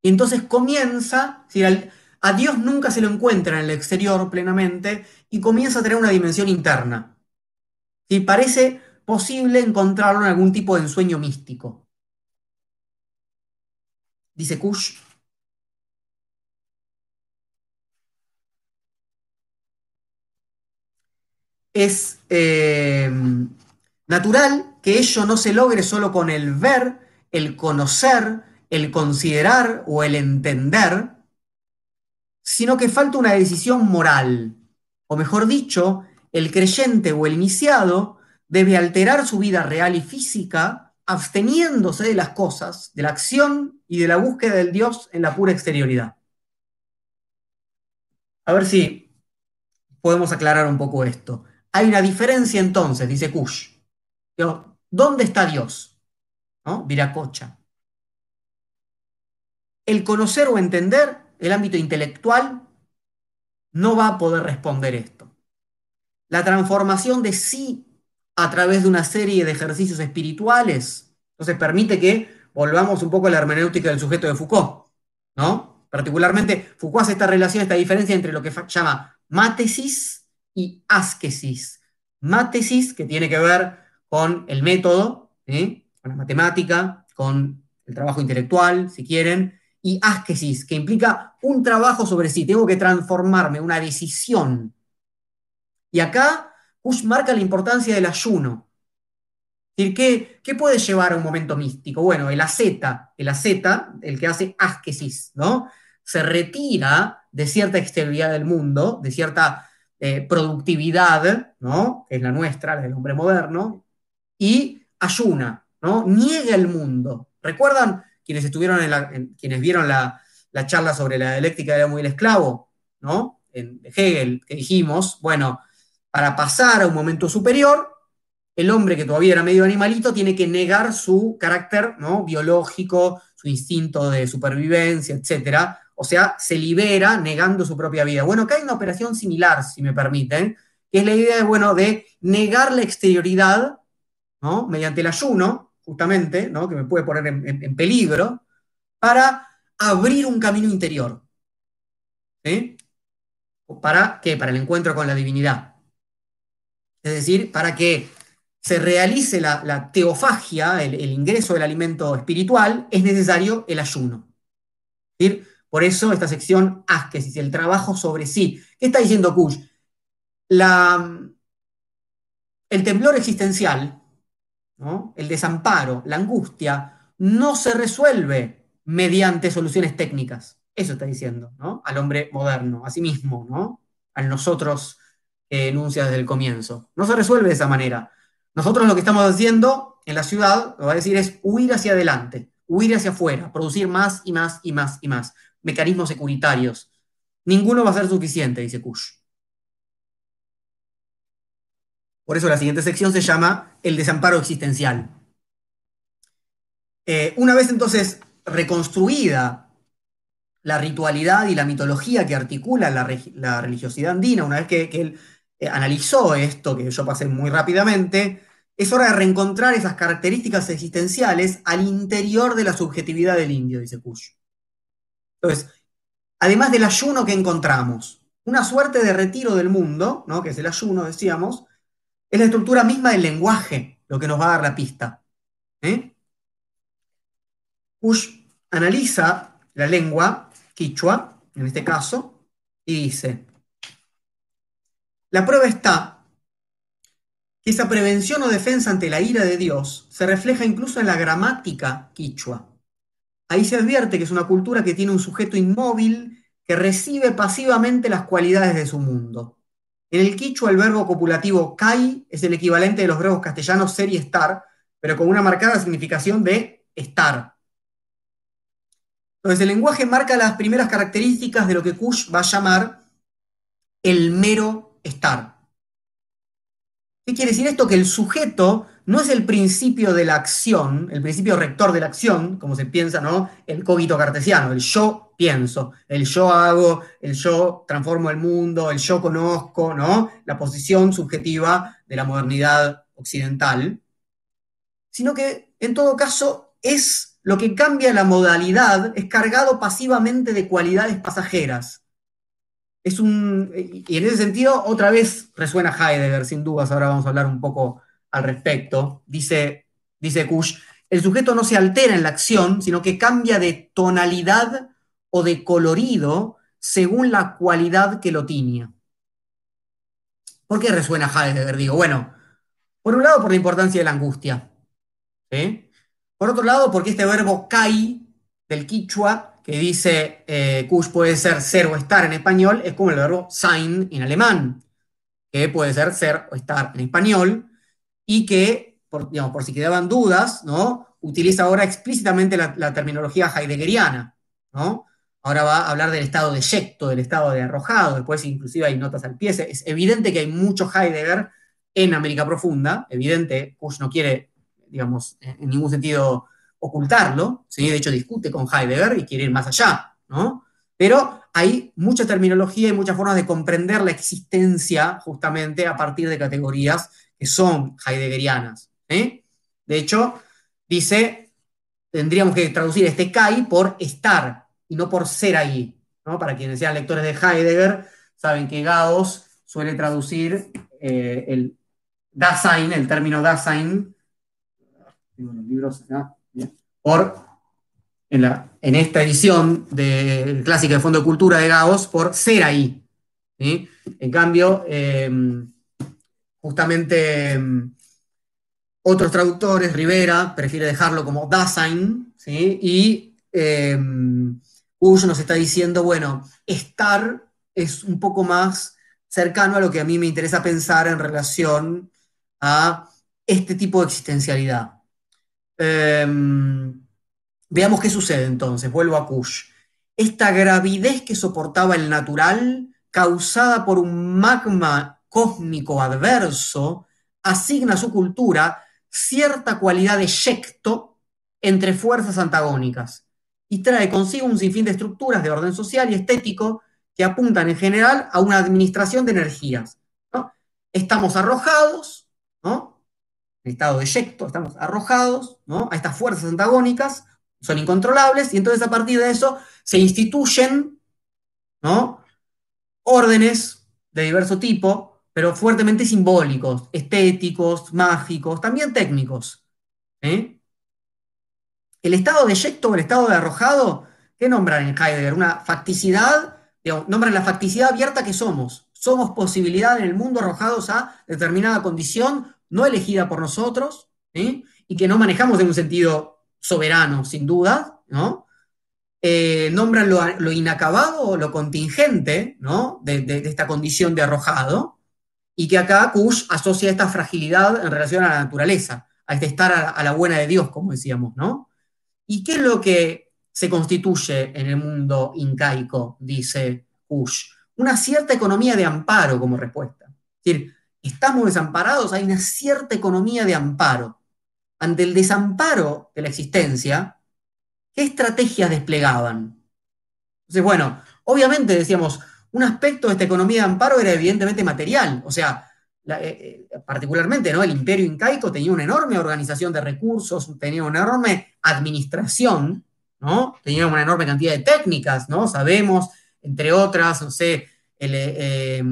Y entonces comienza, si a Dios nunca se lo encuentra en el exterior plenamente y comienza a tener una dimensión interna. Y parece posible encontrarlo en algún tipo de ensueño místico. Dice Kush. Es eh, natural que ello no se logre solo con el ver, el conocer, el considerar o el entender, sino que falta una decisión moral, o mejor dicho, el creyente o el iniciado debe alterar su vida real y física absteniéndose de las cosas, de la acción y de la búsqueda del Dios en la pura exterioridad. A ver si podemos aclarar un poco esto. Hay una diferencia entonces, dice Kush. ¿Dónde está Dios? Viracocha. El conocer o entender el ámbito intelectual no va a poder responder esto. La transformación de sí a través de una serie de ejercicios espirituales, entonces permite que volvamos un poco a la hermenéutica del sujeto de Foucault, ¿no? Particularmente, Foucault hace esta relación, esta diferencia entre lo que llama mátesis y asquesis. Mátesis, que tiene que ver con el método, con la matemática, con el trabajo intelectual, si quieren, y asquesis, que implica un trabajo sobre sí, tengo que transformarme, una decisión. Y acá Kush marca la importancia del ayuno. ¿qué, ¿qué, puede llevar a un momento místico? Bueno, el asceta, el asceta, el que hace asquesis, ¿no? Se retira de cierta exterioridad del mundo, de cierta eh, productividad, ¿no? Que es la nuestra, la del hombre moderno, y ayuna, ¿no? Niega el mundo. ¿Recuerdan quienes estuvieron en, quienes vieron la, charla sobre la dialéctica del amo y esclavo, ¿no? En Hegel, que dijimos, bueno, para pasar a un momento superior, el hombre que todavía era medio animalito tiene que negar su carácter ¿no? biológico, su instinto de supervivencia, etc. O sea, se libera negando su propia vida. Bueno, acá hay una operación similar, si me permiten, que es la idea de, bueno, de negar la exterioridad ¿no? mediante el ayuno, justamente, ¿no? que me puede poner en, peligro, para abrir un camino interior. ¿Sí? ¿Para qué? Para el encuentro con la divinidad. Es decir, para que se realice la, teofagia, el, ingreso del alimento espiritual, es necesario el ayuno. Por eso esta sección asquesis, el trabajo sobre sí. ¿Qué está diciendo Kush? El temblor existencial el desamparo, la angustia, no se resuelve mediante soluciones técnicas. Eso está diciendo. Al hombre moderno, a sí mismo, ¿no? Al nosotros que enuncia desde el comienzo. No se resuelve de esa manera. Nosotros lo que estamos haciendo en la ciudad, lo va a decir, es huir hacia adelante, huir hacia afuera, producir más y más y más y más. Mecanismos securitarios. Ninguno va a ser suficiente, dice Kush. Por eso la siguiente sección se llama el desamparo existencial. Eh, una vez entonces reconstruida la ritualidad y la mitología que articula la, religiosidad andina, una vez que, él eh, analizó esto, que yo pasé muy rápidamente, es hora de reencontrar esas características existenciales al interior de la subjetividad del indio, dice Kush. Entonces, además del ayuno que encontramos, una suerte de retiro del mundo, ¿no? que es el ayuno, decíamos, es la estructura misma del lenguaje lo que nos va a dar la pista. ¿eh? analiza la lengua quichua, en este caso, y dice, la prueba está que esa prevención o defensa ante la ira de Dios se refleja incluso en la gramática quichua. Ahí se advierte que es una cultura que tiene un sujeto inmóvil que recibe pasivamente las cualidades de su mundo. En el quichua el verbo copulativo kai es el equivalente de los verbos castellanos ser y estar, pero con una marcada significación de estar. Entonces el lenguaje marca las primeras características de lo que Kush va a llamar el mero estar. ¿Qué quiere decir esto? Que el sujeto no es el principio de la acción, el principio rector de la acción, como se piensa, ¿no? El cogito cartesiano, el yo pienso, el yo hago, el yo transformo el mundo, el yo conozco, ¿no? La posición subjetiva de la modernidad occidental, sino que en todo caso, es lo que cambia la modalidad, es cargado pasivamente de cualidades pasajeras. Es un, y en ese sentido, otra vez resuena Heidegger, sin dudas, ahora vamos a hablar un poco al respecto. Dice, dice Kush, el sujeto no se altera en la acción, sino que cambia de tonalidad o de colorido según la cualidad que lo tiña. ¿Por qué resuena Heidegger? Digo, bueno, por un lado por la importancia de la angustia. Por otro lado, porque este verbo kai del quichua, que dice eh, Kush puede ser ser o estar en español, es como el verbo sein en alemán, que puede ser ser o estar en español, y que, por, digamos, por si quedaban dudas, ¿no? utiliza ahora explícitamente la, terminología heideggeriana. ¿no? Ahora va a hablar del estado de eyecto, del estado de arrojado, después inclusive hay notas al pie. Es evidente que hay mucho Heidegger en América Profunda, evidente, Kush no quiere, digamos, en ningún sentido ocultarlo, ¿sí? de hecho discute con Heidegger y quiere ir más allá, ¿no? Pero hay mucha terminología y muchas formas de comprender la existencia justamente a partir de categorías que son heideggerianas. De hecho, dice, tendríamos que traducir este Kai por estar, y no por ser ahí. ¿no? Para quienes sean lectores de Heidegger, saben que Gauss suele traducir eh, el Dasein, el término Dasein, por, en, la, en, esta edición del Clásico de Fondo de Cultura de Gauss, por ser ahí. En cambio, em, justamente em, otros traductores, Rivera, prefiere dejarlo como Dasein, y eh, nos está diciendo, bueno, estar es un poco más cercano a lo que a mí me interesa pensar en relación a este tipo de existencialidad. Em, veamos qué sucede entonces, vuelvo a Kush. Esta gravidez que soportaba el natural, causada por un magma cósmico adverso, asigna a su cultura cierta cualidad de yecto entre fuerzas antagónicas y trae consigo un sinfín de estructuras de orden social y estético que apuntan en general a una administración de energías. Estamos arrojados, ¿no? en estado de eyecto, estamos arrojados ¿no? a estas fuerzas antagónicas, son incontrolables, y entonces a partir de eso se instituyen ¿no? órdenes de diverso tipo, pero fuertemente simbólicos, estéticos, mágicos, también técnicos. ¿eh? El estado de eyecto el estado de arrojado, ¿qué nombran en Heidegger? Una facticidad, nombran la facticidad abierta que somos. Somos posibilidad en el mundo arrojados a determinada condición no elegida por nosotros, y que no manejamos en un sentido soberano, sin duda, ¿no? Eh, nombran lo, inacabado o lo contingente, ¿no? De, esta condición de arrojado, y que acá Kush asocia esta fragilidad en relación a la naturaleza, a este estar a, la buena de Dios, como decíamos, ¿no? ¿Y qué es lo que se constituye en el mundo incaico? Dice Hush. Una cierta economía de amparo como respuesta. Es decir, estamos desamparados, hay una cierta economía de amparo. Ante el desamparo de la existencia, ¿qué estrategias desplegaban? Entonces, bueno, obviamente decíamos, un aspecto de esta economía de amparo era evidentemente material, o sea, eh, eh, particularmente ¿no? el imperio incaico tenía una enorme organización de recursos, tenía una enorme administración, ¿no? tenía una enorme cantidad de técnicas, ¿no? sabemos, entre otras, no sé, eh,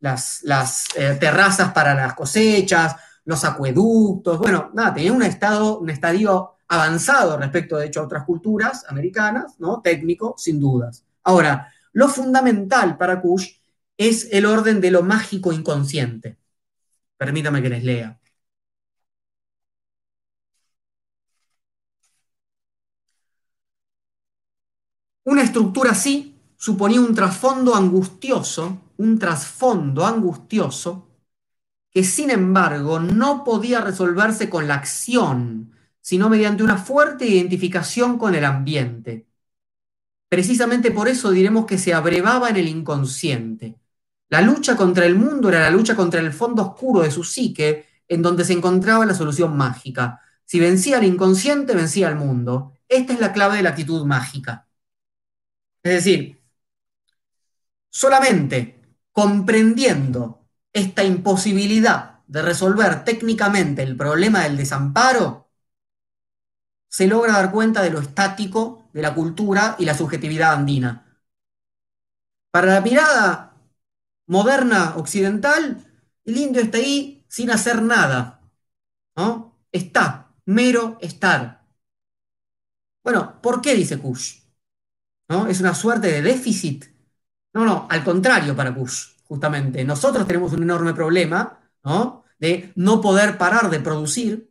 las, terrazas para las cosechas, los acueductos, bueno, nada, tenía un estado, un estadio avanzado respecto, de hecho, a otras culturas americanas, ¿no? Técnico, sin dudas. Ahora, lo fundamental para Kush es el orden de lo mágico inconsciente. Permítame que les lea. Una estructura así suponía un trasfondo angustioso, un trasfondo angustioso, que sin embargo no podía resolverse con la acción, sino mediante una fuerte identificación con el ambiente. Precisamente por eso diremos que se abrevaba en el inconsciente, la lucha contra el mundo era la lucha contra el fondo oscuro de su psique, en donde se encontraba la solución mágica. Si vencía al inconsciente, vencía al mundo. Esta es la clave de la actitud mágica. Es decir, solamente comprendiendo esta imposibilidad de resolver técnicamente el problema del desamparo, se logra dar cuenta de lo estático de la cultura y la subjetividad andina. Para la mirada moderna occidental, el indio está ahí sin hacer nada. ¿no? Está, mero estar. Bueno, ¿por qué dice Kush? ¿No? ¿Es una suerte de déficit? No, no, al contrario para Kush, justamente. Nosotros tenemos un enorme problema ¿no? de no poder parar de producir,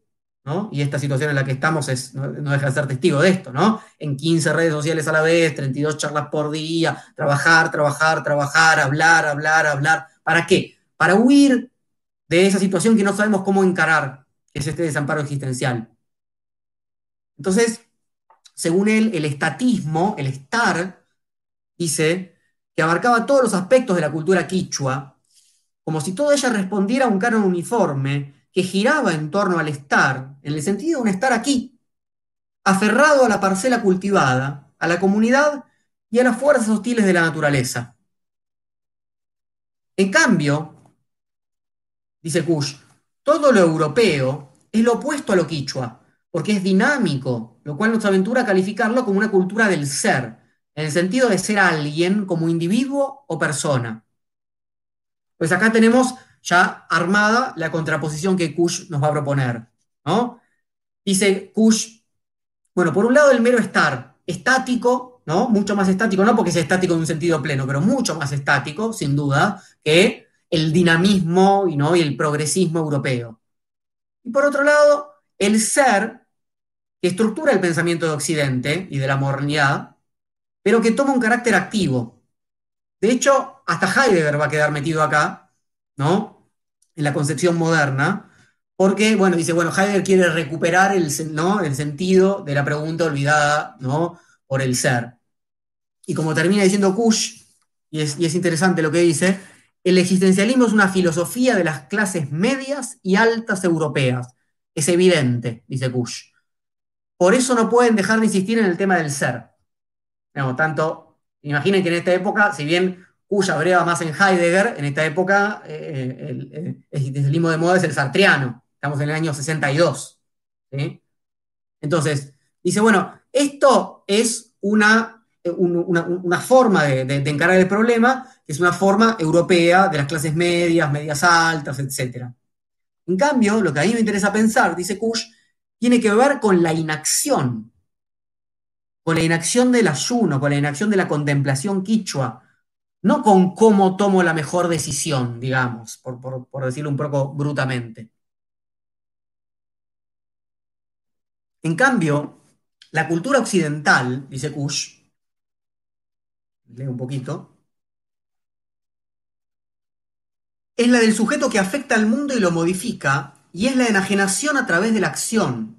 ¿no? Y esta situación en la que estamos es, no, deja de ser testigo de esto, ¿no? En 15 redes sociales a la vez, 32 charlas por día, trabajar, trabajar, trabajar, hablar, hablar, hablar. ¿Para qué? Para huir de esa situación que no sabemos cómo encarar, que es este desamparo existencial. Entonces, según él, el estatismo, el estar, dice, que abarcaba todos los aspectos de la cultura quichua, como si toda ella respondiera a un canon uniforme que giraba en torno al estar, en el sentido de un estar aquí, aferrado a la parcela cultivada, a la comunidad y a las fuerzas hostiles de la naturaleza. En cambio, dice Kush, todo lo europeo es lo opuesto a lo quichua, porque es dinámico, lo cual nos aventura a calificarlo como una cultura del ser, en el sentido de ser alguien como individuo o persona. Pues acá tenemos ya armada la contraposición que Kush nos va a proponer. ¿no? Dice Kush, bueno, por un lado el mero estar, estático, ¿no? Mucho más estático, no porque sea estático en un sentido pleno, pero mucho más estático, sin duda, que el dinamismo ¿no? y el progresismo europeo. Y por otro lado, el ser, que estructura el pensamiento de Occidente y de la modernidad, pero que toma un carácter activo. De hecho, hasta Heidegger va a quedar metido acá, ¿no? En la concepción moderna, porque, bueno, dice, bueno, Heidegger quiere recuperar el, ¿no? el sentido de la pregunta olvidada, ¿no? Por el ser. Y como termina diciendo Kush, y es, y es interesante lo que dice, el existencialismo es una filosofía de las clases medias y altas europeas. Es evidente, dice Kush. Por eso no pueden dejar de insistir en el tema del ser. tanto, imaginen que en esta época, si bien Kush abreva más en Heidegger, en esta época eh, el, el, existencialismo de moda es el sartriano. Estamos en el año 62. Entonces, dice, bueno, esto es una una, forma de, encarar el problema, que es una forma europea de las clases medias, medias altas, etc. En cambio, lo que a mí me interesa pensar, dice Kush, tiene que ver con la inacción, con la inacción del ayuno, con la inacción de la contemplación quichua, no con cómo tomo la mejor decisión, digamos, por, por decirlo un poco brutamente. En cambio, la cultura occidental, dice Kush, leo un poquito, es la del sujeto que afecta al mundo y lo modifica, y es la enajenación a través de la acción,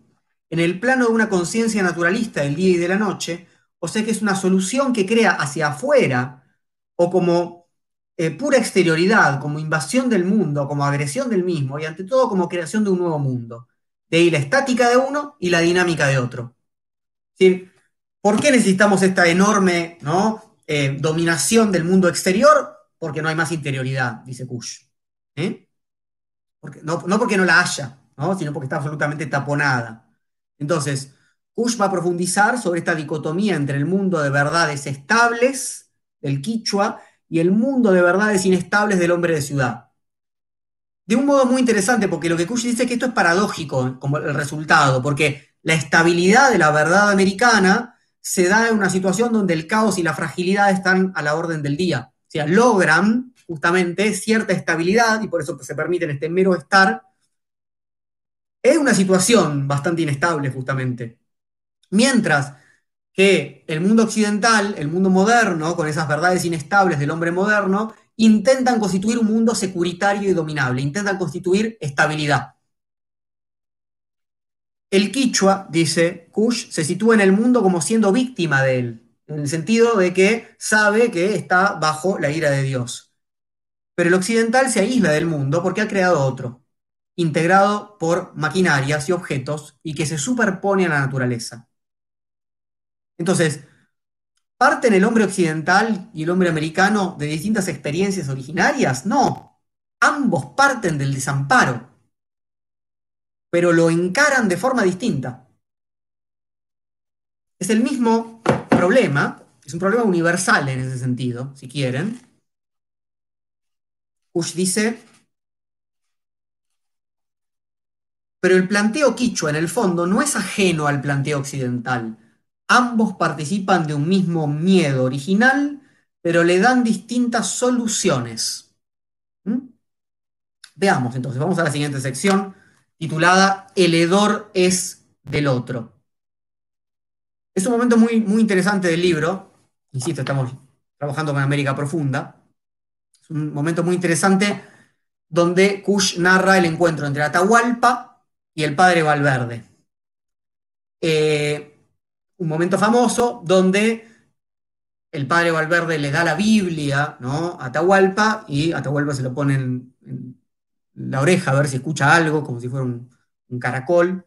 en el plano de una conciencia naturalista del día y de la noche, o sea que es una solución que crea hacia afuera, o como eh, pura exterioridad, como invasión del mundo, como agresión del mismo, y ante todo como creación de un nuevo mundo. De ahí la estática de uno y la dinámica de otro. ¿Por qué necesitamos esta enorme ¿no? Eh, dominación del mundo exterior porque no hay más interioridad, dice Kush. ¿eh? no, porque no la haya, sino porque está absolutamente taponada. Entonces, Kush va a profundizar sobre esta dicotomía entre el mundo de verdades estables del Quichua y el mundo de verdades inestables del hombre de ciudad. De un modo muy interesante, porque lo que Kush dice es que esto es paradójico como el resultado, porque la estabilidad de la verdad americana se da en una situación donde el caos y la fragilidad están a la orden del día. O sea, logran justamente cierta estabilidad y por eso se permiten este mero estar. Es una situación bastante inestable justamente. Mientras que el mundo occidental, el mundo moderno, con esas verdades inestables del hombre moderno, intentan constituir un mundo securitario y dominable, intentan constituir estabilidad. El quichua, dice Kush, se sitúa en el mundo como siendo víctima de él, en el sentido de que sabe que está bajo la ira de Dios. Pero el occidental se aísla del mundo porque ha creado otro, integrado por maquinarias y objetos y que se superpone a la naturaleza. Entonces, ¿parten el hombre occidental y el hombre americano de distintas experiencias originarias? No, ambos parten del desamparo pero lo encaran de forma distinta. Es el mismo problema, es un problema universal en ese sentido, si quieren. Kush dice, pero el planteo quichua en el fondo no es ajeno al planteo occidental. Ambos participan de un mismo miedo original, pero le dan distintas soluciones. ¿Mm? Veamos entonces, vamos a la siguiente sección titulada El hedor es del otro. Es un momento muy, muy interesante del libro, insisto, estamos trabajando con América Profunda, es un momento muy interesante donde Kush narra el encuentro entre Atahualpa y el padre Valverde. Eh, un momento famoso donde el padre Valverde le da la Biblia ¿no? a Atahualpa y Atahualpa se lo pone en, la oreja a ver si escucha algo, como si fuera un, un caracol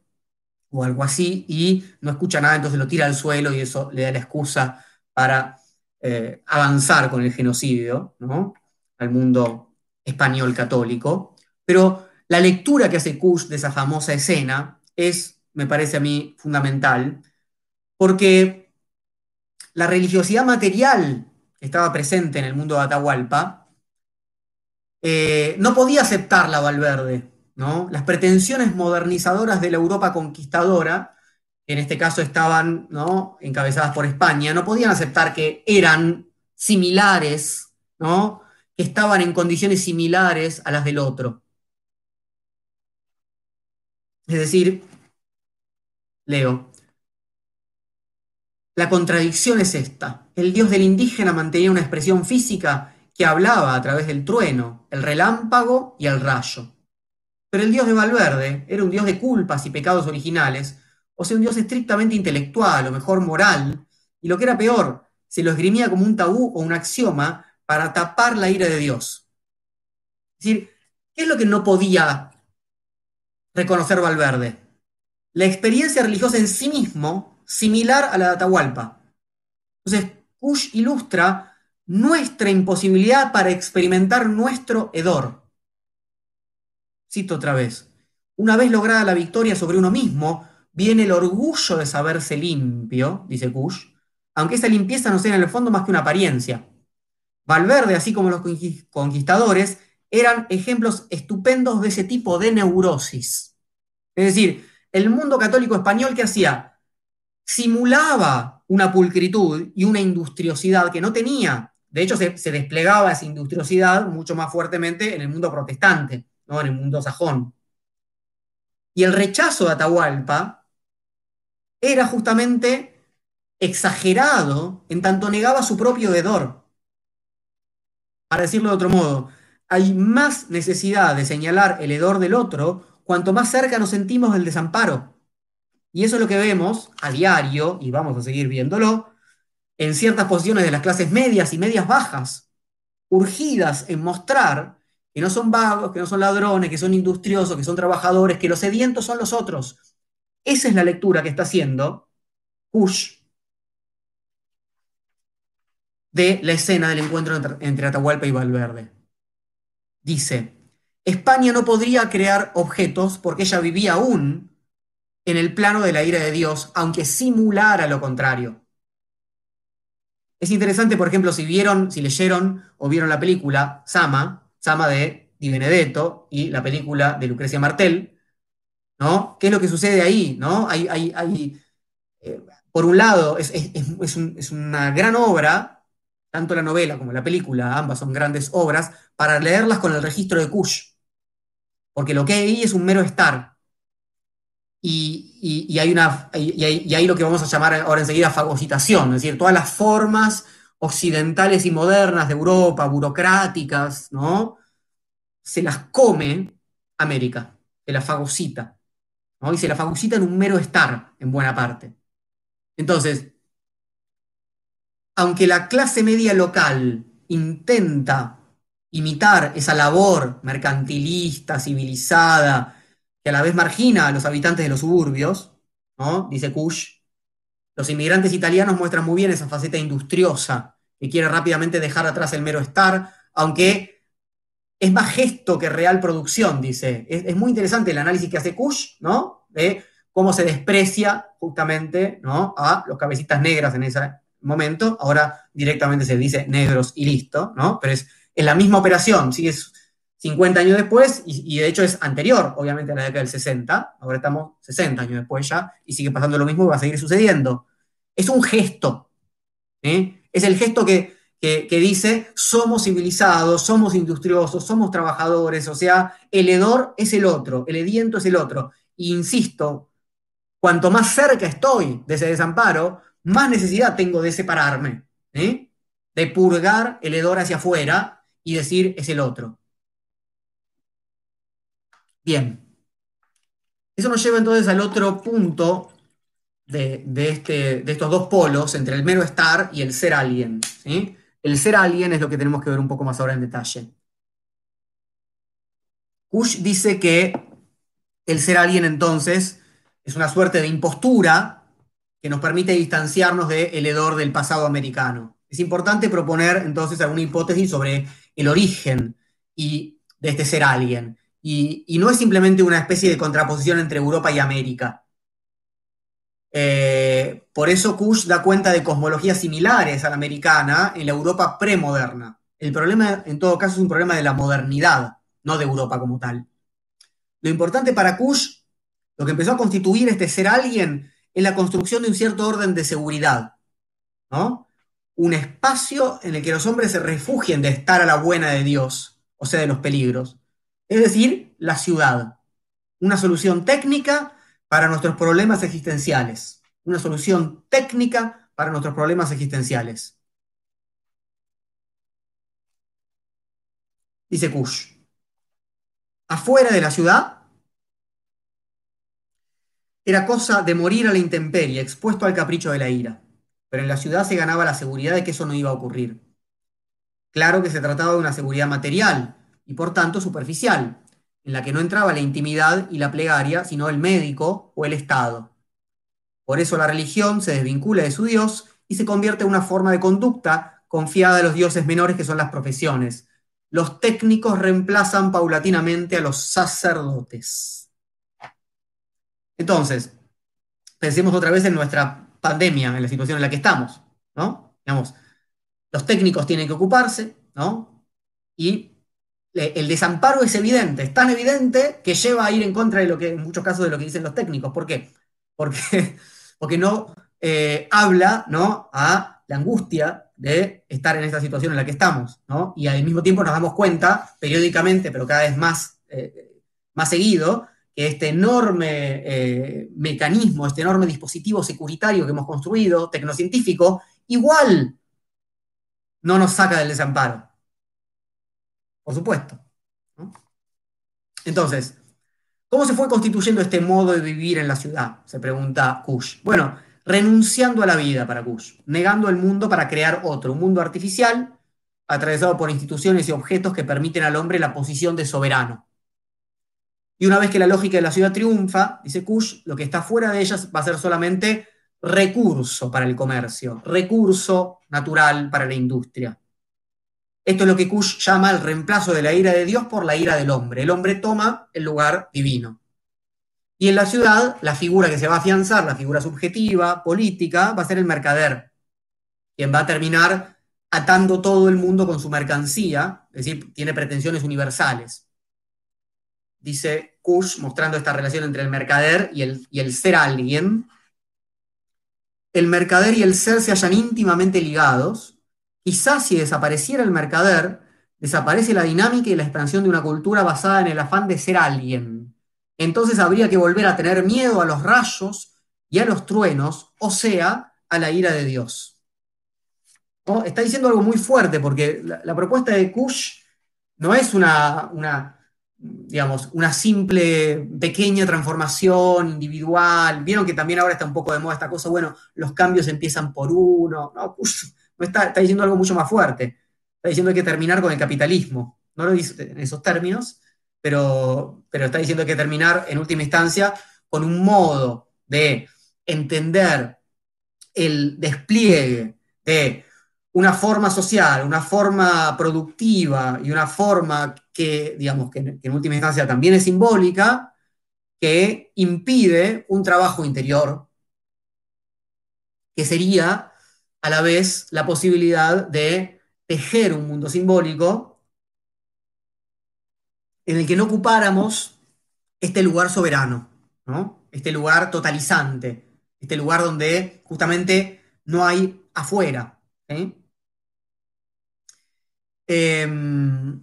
o algo así, y no escucha nada, entonces lo tira al suelo y eso le da la excusa para eh, avanzar con el genocidio ¿no? al mundo español católico. Pero la lectura que hace Kush de esa famosa escena es, me parece a mí, fundamental, porque la religiosidad material que estaba presente en el mundo de Atahualpa eh, no podía aceptarla Valverde, ¿no? Las pretensiones modernizadoras de la Europa conquistadora, que en este caso estaban ¿no? encabezadas por España, no podían aceptar que eran similares, ¿no? que estaban en condiciones similares a las del otro. Es decir, leo, la contradicción es esta. El dios del indígena mantenía una expresión física que hablaba a través del trueno, el relámpago y el rayo. Pero el dios de Valverde era un dios de culpas y pecados originales, o sea, un dios estrictamente intelectual, o mejor moral, y lo que era peor, se lo esgrimía como un tabú o un axioma para tapar la ira de Dios. Es decir, ¿qué es lo que no podía reconocer Valverde? La experiencia religiosa en sí mismo, similar a la de Atahualpa. Entonces, Kush ilustra nuestra imposibilidad para experimentar nuestro hedor. Cito otra vez. Una vez lograda la victoria sobre uno mismo, viene el orgullo de saberse limpio, dice Kush, aunque esa limpieza no sea en el fondo más que una apariencia. Valverde, así como los conquistadores, eran ejemplos estupendos de ese tipo de neurosis. Es decir, el mundo católico español que hacía simulaba una pulcritud y una industriosidad que no tenía. De hecho, se, desplegaba esa industriosidad mucho más fuertemente en el mundo protestante, ¿no? en el mundo sajón. Y el rechazo de Atahualpa era justamente exagerado en tanto negaba su propio hedor. Para decirlo de otro modo, hay más necesidad de señalar el hedor del otro cuanto más cerca nos sentimos del desamparo. Y eso es lo que vemos a diario, y vamos a seguir viéndolo, en ciertas posiciones de las clases medias y medias bajas, urgidas en mostrar que no son vagos, que no son ladrones, que son industriosos, que son trabajadores, que los sedientos son los otros. Esa es la lectura que está haciendo Kush de la escena del encuentro entre, Atahualpa y Valverde. Dice, España no podría crear objetos porque ella vivía aún en el plano de la ira de Dios, aunque simulara lo contrario. Es interesante, por ejemplo, si vieron, si leyeron o vieron la película Sama, Sama de Di Benedetto y la película de Lucrecia Martel, ¿no? ¿Qué es lo que sucede ahí? ¿no? Hay, hay, hay eh, por un lado, es, es, es, un, es una gran obra, tanto la novela como la película, ambas son grandes obras, para leerlas con el registro de Kush. Porque lo que hay ahí es un mero estar. Y, hay una, y, lo que vamos a llamar ahora enseguida fagocitación, es decir, todas las formas occidentales y modernas de Europa, burocráticas, ¿no? Se las come América, se las fagocita, ¿no? Y se la fagocita en un mero estar, en buena parte. Entonces, aunque la clase media local intenta imitar esa labor mercantilista, civilizada, que a la vez margina a los habitantes de los suburbios, ¿no? dice Kush, los inmigrantes italianos muestran muy bien esa faceta industriosa, que quiere rápidamente dejar atrás el mero estar, aunque es más gesto que real producción, dice. Es, muy interesante el análisis que hace Kush, ¿no? De cómo se desprecia justamente ¿no? a los cabecitas negras en ese momento. Ahora directamente se dice negros y listo, ¿no? Pero es, es la misma operación, sigue 50 años después y, de hecho es anterior, obviamente, a la década del 60. Ahora estamos 60 años después ya y sigue pasando lo mismo y va a seguir sucediendo. Es un gesto. ¿eh? Es el gesto que, que, dice somos civilizados, somos industriosos, somos trabajadores, o sea, el hedor es el otro, el ediento es el otro. E insisto, cuanto más cerca estoy de ese desamparo, más necesidad tengo de separarme, ¿eh? de purgar el hedor hacia afuera y decir es el otro. Bien. Eso nos lleva entonces al otro punto de, este, de estos dos polos, entre el mero estar y el ser alguien. El ser alguien es lo que tenemos que ver un poco más ahora en detalle. Kush dice que el ser alguien entonces es una suerte de impostura que nos permite distanciarnos del hedor del pasado americano. Es importante proponer entonces alguna hipótesis sobre el origen y de este ser alguien. Y, no es simplemente una especie de contraposición entre Europa y América. Eh, por eso Kush da cuenta de cosmologías similares a la americana en la Europa premoderna. El problema, en todo caso, es un problema de la modernidad, no de Europa como tal. Lo importante para Kush, lo que empezó a constituir este ser alguien, es la construcción de un cierto orden de seguridad, ¿no? Un espacio en el que los hombres se refugien de estar a la buena de Dios, o sea, de los peligros es decir, la ciudad. Una solución técnica para nuestros problemas existenciales. Una solución técnica para nuestros problemas existenciales. Dice Kush. Afuera de la ciudad era cosa de morir a la intemperie, expuesto al capricho de la ira. Pero en la ciudad se ganaba la seguridad de que eso no iba a ocurrir. Claro que se trataba de una seguridad material, y por tanto superficial, en la que no entraba la intimidad y la plegaria, sino el médico o el Estado. Por eso la religión se desvincula de su Dios y se convierte en una forma de conducta confiada a los dioses menores que son las profesiones. Los técnicos reemplazan paulatinamente a los sacerdotes. Entonces, pensemos otra vez en nuestra pandemia, en la situación en la que estamos, ¿no? Digamos, los técnicos tienen que ocuparse, ¿no? Y el desamparo es evidente, es tan evidente que lleva a ir en contra de lo que, en muchos casos, de lo que dicen los técnicos. ¿Por qué? Porque, [laughs] porque no eh, habla ¿no? a la angustia de estar en esta situación en la que estamos, ¿no? Y al mismo tiempo nos damos cuenta, periódicamente, pero cada vez más, eh, más seguido, que este enorme eh, mecanismo, este enorme dispositivo securitario que hemos construido, tecnocientífico, igual no nos saca del desamparo por supuesto. Entonces, ¿cómo se fue constituyendo este modo de vivir en la ciudad? Se pregunta Kush. Bueno, renunciando a la vida para Kush, negando el mundo para crear otro, un mundo artificial, atravesado por instituciones y objetos que permiten al hombre la posición de soberano. Y una vez que la lógica de la ciudad triunfa, dice Kush, lo que está fuera de ellas va a ser solamente recurso para el comercio, recurso natural para la industria. Esto es lo que Kush llama el reemplazo de la ira de Dios por la ira del hombre. El hombre toma el lugar divino. Y en la ciudad, la figura que se va a afianzar, la figura subjetiva, política, va a ser el mercader, quien va a terminar atando todo el mundo con su mercancía, es decir, tiene pretensiones universales. Dice Kush, mostrando esta relación entre el mercader y el, y el ser alguien. El mercader y el ser se hallan íntimamente ligados, Quizás si desapareciera el mercader, desaparece la dinámica y la expansión de una cultura basada en el afán de ser alguien. Entonces habría que volver a tener miedo a los rayos y a los truenos, o sea, a la ira de Dios. Está diciendo algo muy fuerte, porque la, propuesta de Kush no es una, una, digamos, una simple pequeña transformación individual. Vieron que también ahora está un poco de moda esta cosa, bueno, los cambios empiezan por uno. No, Kush está, diciendo algo mucho más fuerte. Está diciendo que hay que terminar con el capitalismo. No lo dice en esos términos, pero, pero está diciendo que hay que terminar en última instancia con un modo de entender el despliegue de una forma social, una forma productiva y una forma que, digamos, que en última instancia también es simbólica, que impide un trabajo interior, que sería a la vez la posibilidad de tejer un mundo simbólico en el que no ocupáramos este lugar soberano, ¿no? este lugar totalizante, este lugar donde justamente no hay afuera. Em,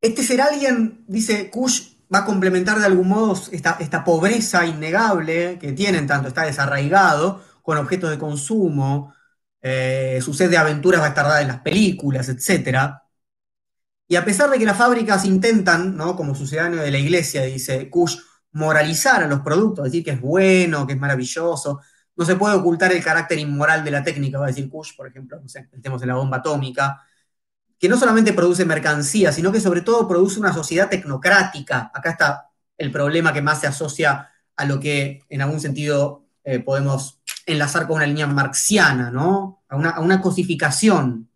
este ser alguien, dice Kush, va a complementar de algún modo esta, esta, pobreza innegable que tienen, tanto está desarraigado, con objetos de consumo, eh, su sed de aventuras dada en las películas, etc. Y a pesar de que las fábricas intentan, ¿no? como sucedáneo de la iglesia, dice Kush, moralizar a los productos, decir que es bueno, que es maravilloso, no se puede ocultar el carácter inmoral de la técnica, va a decir Kush, por ejemplo, no sé, pensemos en la bomba atómica, que no solamente produce mercancía, sino que sobre todo produce una sociedad tecnocrática. Acá está el problema que más se asocia a lo que en algún sentido eh, podemos enlazar con una línea marxiana, ¿no? A una, a una cosificación.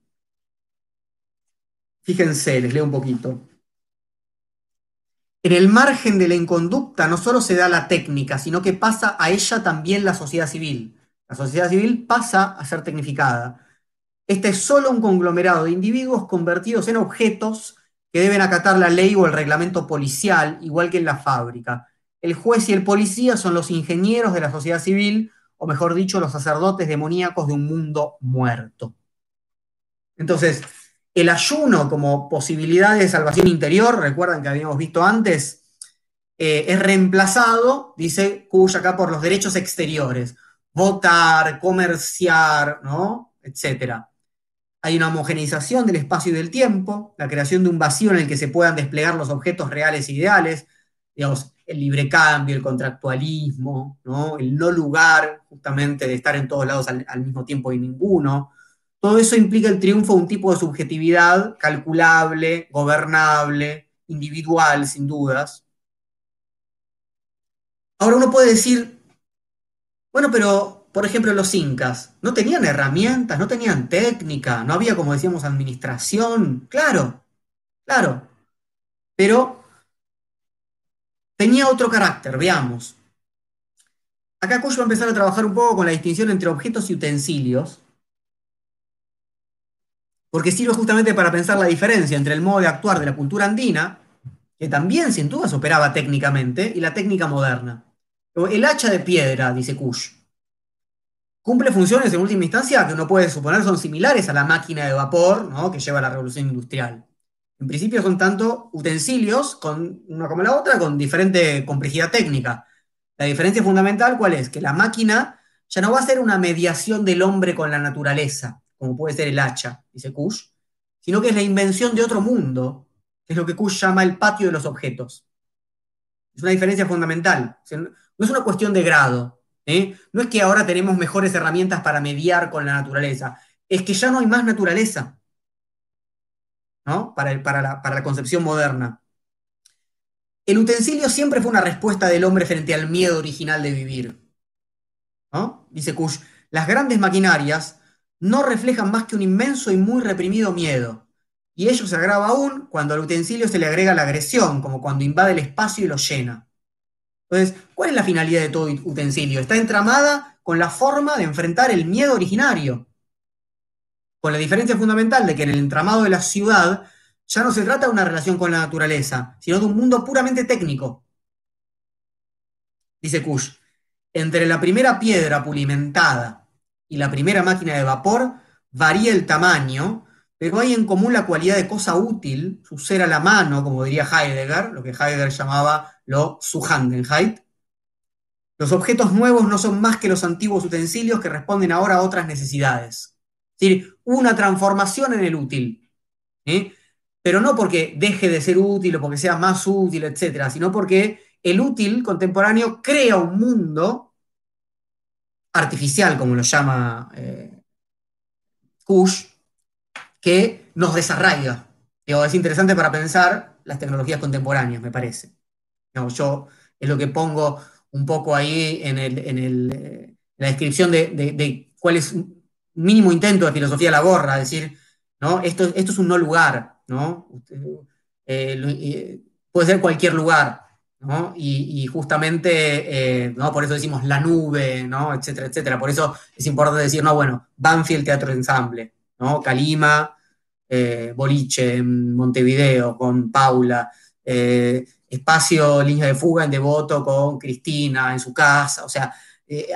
Fíjense, les leo un poquito. En el margen de la inconducta no solo se da la técnica, sino que pasa a ella también la sociedad civil. La sociedad civil pasa a ser tecnificada. Este es solo un conglomerado de individuos convertidos en objetos que deben acatar la ley o el reglamento policial, igual que en la fábrica. El juez y el policía son los ingenieros de la sociedad civil, o mejor dicho, los sacerdotes demoníacos de un mundo muerto. Entonces, el ayuno como posibilidad de salvación interior, recuerdan que habíamos visto antes, eh, es reemplazado, dice Kush acá, por los derechos exteriores. Votar, comerciar, ¿no? Hay una homogeneización del espacio y del tiempo, la creación de un vacío en el que se puedan desplegar los objetos reales e ideales, digamos, el libre cambio, el contractualismo, ¿no? el no lugar justamente de estar en todos lados al, mismo tiempo y ninguno. Todo eso implica el triunfo de un tipo de subjetividad calculable, gobernable, individual, sin dudas. Ahora uno puede decir, bueno, pero por ejemplo, los incas no tenían herramientas, no tenían técnica, no había, como decíamos, administración. Claro, claro. Pero tenía otro carácter, veamos. Acá Cuyo va a empezar a trabajar un poco con la distinción entre objetos y utensilios, porque sirve justamente para pensar la diferencia entre el modo de actuar de la cultura andina, que también sin dudas operaba técnicamente, y la técnica moderna. El hacha de piedra, dice Kush, cumple funciones en última instancia que uno puede suponer son similares a la máquina de vapor ¿no? que lleva la revolución industrial. En principio son tanto utensilios, con una como la otra, con diferente complejidad técnica. La diferencia fundamental, ¿cuál es? Que la máquina ya no va a ser una mediación del hombre con la naturaleza, como puede ser el hacha, dice Kush, sino que es la invención de otro mundo, que es lo que Kush llama el patio de los objetos. Es una diferencia fundamental. no es una cuestión de grado, ¿eh? No es que ahora tenemos mejores herramientas para mediar con la naturaleza, es que ya no hay más naturaleza ¿no? para, para, la, concepción moderna. El utensilio siempre fue una respuesta del hombre frente al miedo original de vivir. Dice Kush, las grandes maquinarias no reflejan más que un inmenso y muy reprimido miedo. Y ello se agrava aún cuando al utensilio se le agrega la agresión, como cuando invade el espacio y lo llena. Entonces, ¿cuál es la finalidad de todo utensilio? Está entramada con la forma de enfrentar el miedo originario, con la diferencia fundamental de que en el entramado de la ciudad ya no se trata de una relación con la naturaleza, sino de un mundo puramente técnico. Dice Kush, entre la primera piedra pulimentada y la primera máquina de vapor varía el tamaño, pero hay en común la cualidad de cosa útil, su ser a la mano, como diría Heidegger, lo que Heidegger llamaba lo Zuhandenheit. Los objetos nuevos no son más que los antiguos utensilios que responden ahora a otras necesidades. Es decir, una transformación en el útil. Pero no porque deje de ser útil o porque sea más útil, etcétera, sino porque el útil contemporáneo crea un mundo artificial, como lo llama eh, Kush, que nos desarraiga. es interesante para pensar las tecnologías contemporáneas, me parece yo es lo que pongo un poco ahí en, eh, la descripción de, cuál es mínimo intento de filosofía la gorra, decir, ¿no? Esto, esto es un no lugar, ¿no? Eh, eh, puede ser cualquier lugar, ¿no? Y, justamente, eh, ¿no? Por eso decimos la nube, ¿no? Etcétera, etcétera. Por eso es importante decir, no, bueno, Banfield Teatro Ensamble, ¿no? Calima, Boliche Montevideo con Paula, espacio Línea de Fuga en Devoto con Cristina en su casa, o sea,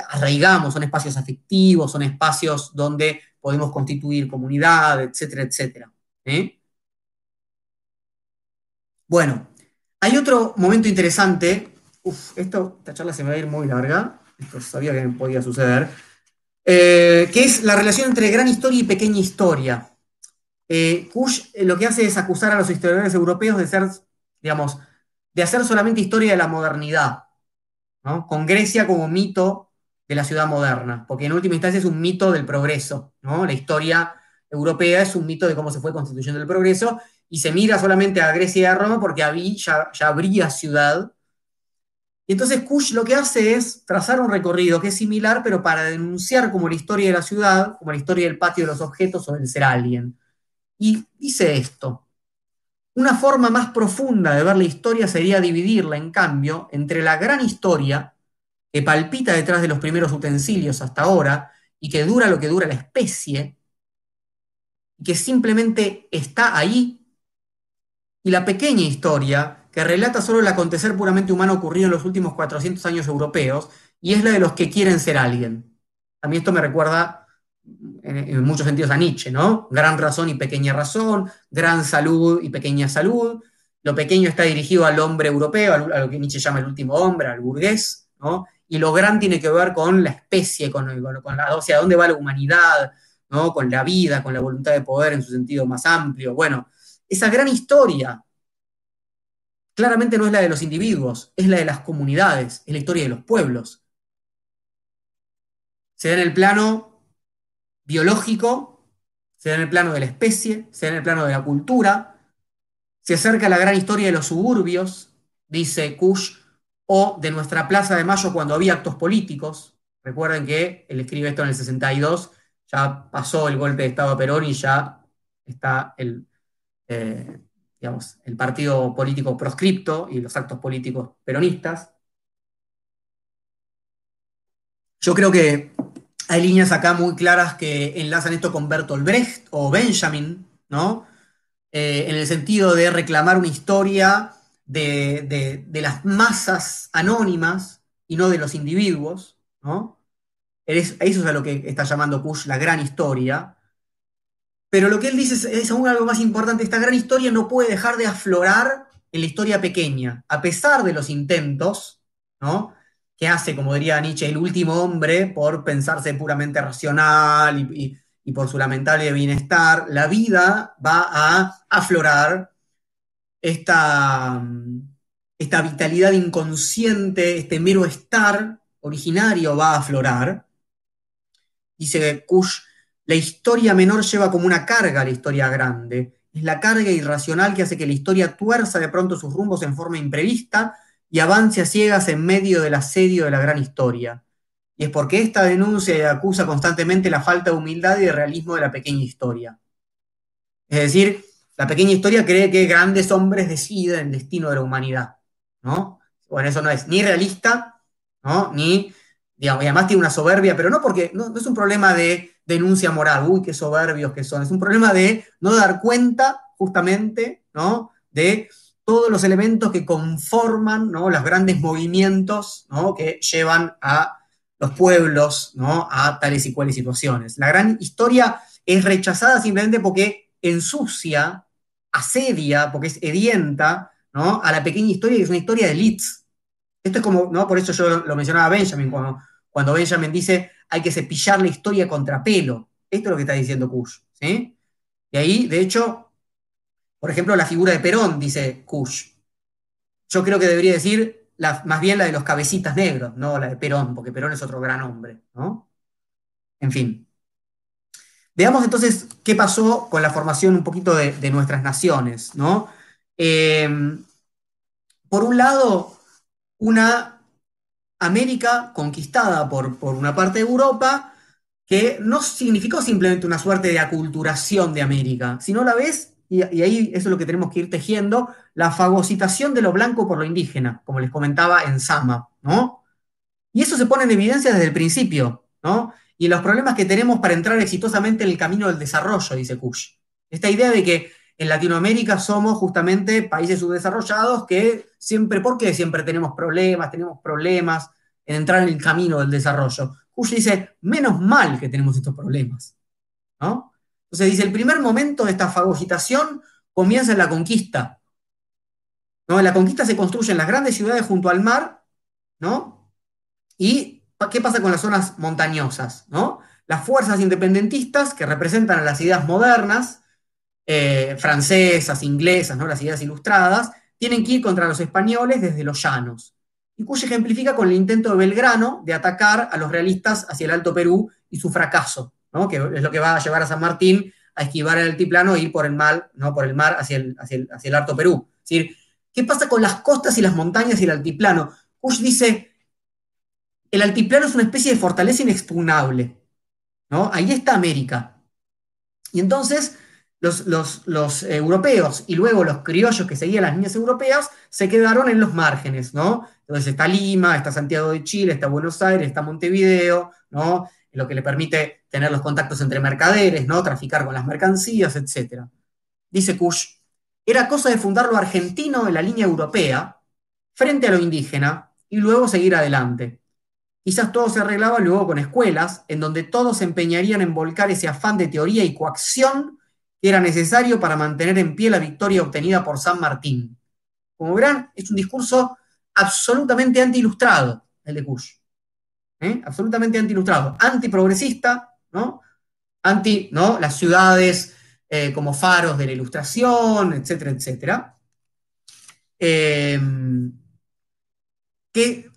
arraigamos, son espacios afectivos, son espacios donde podemos constituir comunidad, etcétera, etcétera. Bueno, hay otro momento interesante. Uf, esta charla se me va a ir muy larga. Esto sabía que podía suceder. Eh, que es la relación entre gran historia y pequeña historia. Eh, Kush eh, lo que hace es acusar a los historiadores europeos de ser, digamos, de hacer solamente historia de la modernidad, con Grecia como mito de la ciudad moderna, porque en última instancia es un mito del progreso, ¿no? La historia europea es un mito de cómo se fue constituyendo el progreso, y se mira solamente a Grecia y a Roma porque ya, ya habría ciudad. Y entonces Kush lo que hace es trazar un recorrido que es similar, pero para denunciar como la historia de la ciudad, como la historia del patio de los objetos o del ser alguien. Y dice esto. Una forma más profunda de ver la historia sería dividirla, en cambio, entre la gran historia, que palpita detrás de los primeros utensilios hasta ahora, y que dura lo que dura la especie, y que simplemente está ahí y la pequeña historia, que relata solo el acontecer puramente humano ocurrido en los últimos 400 años europeos, y es la de los que quieren ser alguien. A mí esto me recuerda en, muchos sentidos a Nietzsche, ¿no? Gran razón y pequeña razón, gran salud y pequeña salud. Lo pequeño está dirigido al hombre europeo, a lo que Nietzsche llama el último hombre, al burgués, ¿no? Y lo gran tiene que ver con la especie, con, con la, o sea, dónde va la humanidad, ¿no? Con la vida, con la voluntad de poder en su sentido más amplio. Bueno, esa gran historia claramente no es la de los individuos, es la de las comunidades, es la historia de los pueblos. Se da en el plano biológico, se da en el plano de la especie, se da en el plano de la cultura, se acerca a la gran historia de los suburbios, dice Kush, o de nuestra Plaza de Mayo cuando había actos políticos. Recuerden que él escribe esto en el 62, ya pasó el golpe de Estado a Perón y ya está el, eh, digamos, el partido político proscripto y los actos políticos peronistas. Yo creo que hay líneas acá muy claras que enlazan esto con Bertolt Brecht o Benjamin, ¿no? Eh, en el sentido de reclamar una historia de, las masas anónimas y no de los individuos, ¿no? Eso es a lo que está llamando Kush la gran historia, pero lo que él dice es, aún algo más importante, esta gran historia no puede dejar de aflorar en la historia pequeña, a pesar de los intentos, ¿no? Que hace, como diría Nietzsche, el último hombre por pensarse puramente racional y, por su lamentable bienestar, la vida va a aflorar esta, esta vitalidad inconsciente, este mero estar originario va a aflorar. Dice Kush, la historia menor lleva como una carga a la historia grande. Es la carga irracional que hace que la historia tuerza de pronto sus rumbos en forma imprevista y avance a ciegas en medio del asedio de la gran historia. Y es porque esta denuncia acusa constantemente la falta de humildad y de realismo de la pequeña historia. Es decir, la pequeña historia cree que grandes hombres deciden el destino de la humanidad, ¿no? Bueno, eso no es ni realista, ¿no? Ni, digamos, y además tiene una soberbia, pero no porque, no es un problema de denuncia moral, uy, qué soberbios que son. Es un problema de no dar cuenta justamente, ¿no? De todos los elementos que conforman ¿no? los grandes movimientos ¿no? que llevan a los pueblos ¿no? a tales y cuales situaciones. La gran historia es rechazada simplemente porque ensucia, asedia, porque es edienta ¿no? a la pequeña historia que es una historia de elites. Esto es como, ¿no? por eso yo lo mencionaba Benjamin, cuando, cuando Benjamin dice, hay que cepillar la historia contra pelo. Esto es lo que está diciendo Kush. ¿sí? Y ahí, de hecho, por ejemplo, la figura de Perón, dice Kush. Yo creo que debería decir más bien la de los cabecitas negros, no la de Perón, porque Perón es otro gran hombre. ¿no? En fin. Veamos entonces qué pasó con la formación un poquito de, nuestras naciones. ¿no? Eh, por un lado, una América conquistada por, por una parte de Europa, que no significó simplemente una suerte de aculturación de América, sino a la vez y, ahí eso es lo que tenemos que ir tejiendo, la fagocitación de lo blanco por lo indígena, como les comentaba en Sama, ¿no? Y eso se pone en evidencia desde el principio, ¿no? Y los problemas que tenemos para entrar exitosamente en el camino del desarrollo, dice Kush. Esta idea de que en Latinoamérica somos justamente países subdesarrollados que siempre, ¿por qué siempre tenemos problemas? Tenemos problemas en entrar en el camino del desarrollo. Kush dice, menos mal que tenemos estos problemas, ¿no? Entonces dice, el primer momento de esta fagocitación comienza en la conquista. ¿no? La conquista se construye en las grandes ciudades junto al mar, ¿no? ¿Y qué pasa con las zonas montañosas? ¿no? Las fuerzas independentistas que representan a las ideas modernas, eh, francesas, inglesas, ¿no? las ideas ilustradas, tienen que ir contra los españoles desde los llanos. Y Cuyo ejemplifica con el intento de Belgrano de atacar a los realistas hacia el Alto Perú y su fracaso que es lo que va a llevar a San Martín a esquivar el altiplano e ir por el mar, ¿no? por el mar hacia el, hacia el, hacia el Alto Perú. Es decir, ¿qué pasa con las costas y las montañas y el altiplano? Kush dice, el altiplano es una especie de fortaleza inexpugnable. ¿no? Ahí está América. Y entonces los, los, europeos y luego los criollos que seguían las líneas europeas se quedaron en los márgenes, ¿no? Entonces está Lima, está Santiago de Chile, está Buenos Aires, está Montevideo, ¿no? Lo que le permite tener los contactos entre mercaderes, ¿no? traficar con las mercancías, etc. Dice Kush, era cosa de fundar lo argentino en la línea europea frente a lo indígena y luego seguir adelante. Quizás todo se arreglaba luego con escuelas, en donde todos se empeñarían en volcar ese afán de teoría y coacción que era necesario para mantener en pie la victoria obtenida por San Martín. Como verán, es un discurso absolutamente anti-ilustrado, el de Kush. ¿Eh? absolutamente anti-ilustrado, antiprogresista, ¿no? Anti, ¿no? Las ciudades eh, como faros de la ilustración, etcétera, etcétera. Em, que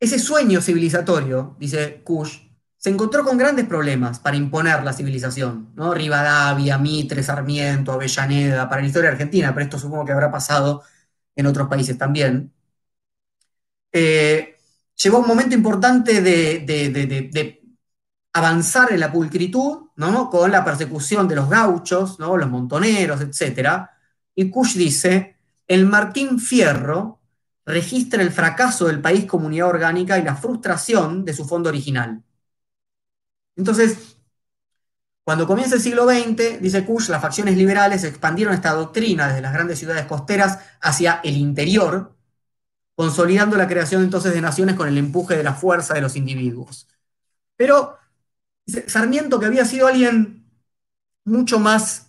ese sueño civilizatorio, dice Kush, se encontró con grandes problemas para imponer la civilización, ¿no? Rivadavia, Mitre, Sarmiento, Avellaneda, para la historia argentina, pero esto supongo que habrá pasado en otros países también. Eh, llegó un momento importante de, avanzar en la pulcritud, ¿no? Con la persecución de los gauchos. Los montoneros, etc. Y Kush dice, el Martín Fierro registra el fracaso del país comunidad orgánica y la frustración de su fondo original. Entonces, cuando comienza el siglo XX, dice Kush, las facciones liberales expandieron esta doctrina desde las grandes ciudades costeras hacia el interior, consolidando la creación entonces de naciones con el empuje de la fuerza de los individuos. Pero Sarmiento, que había sido alguien mucho más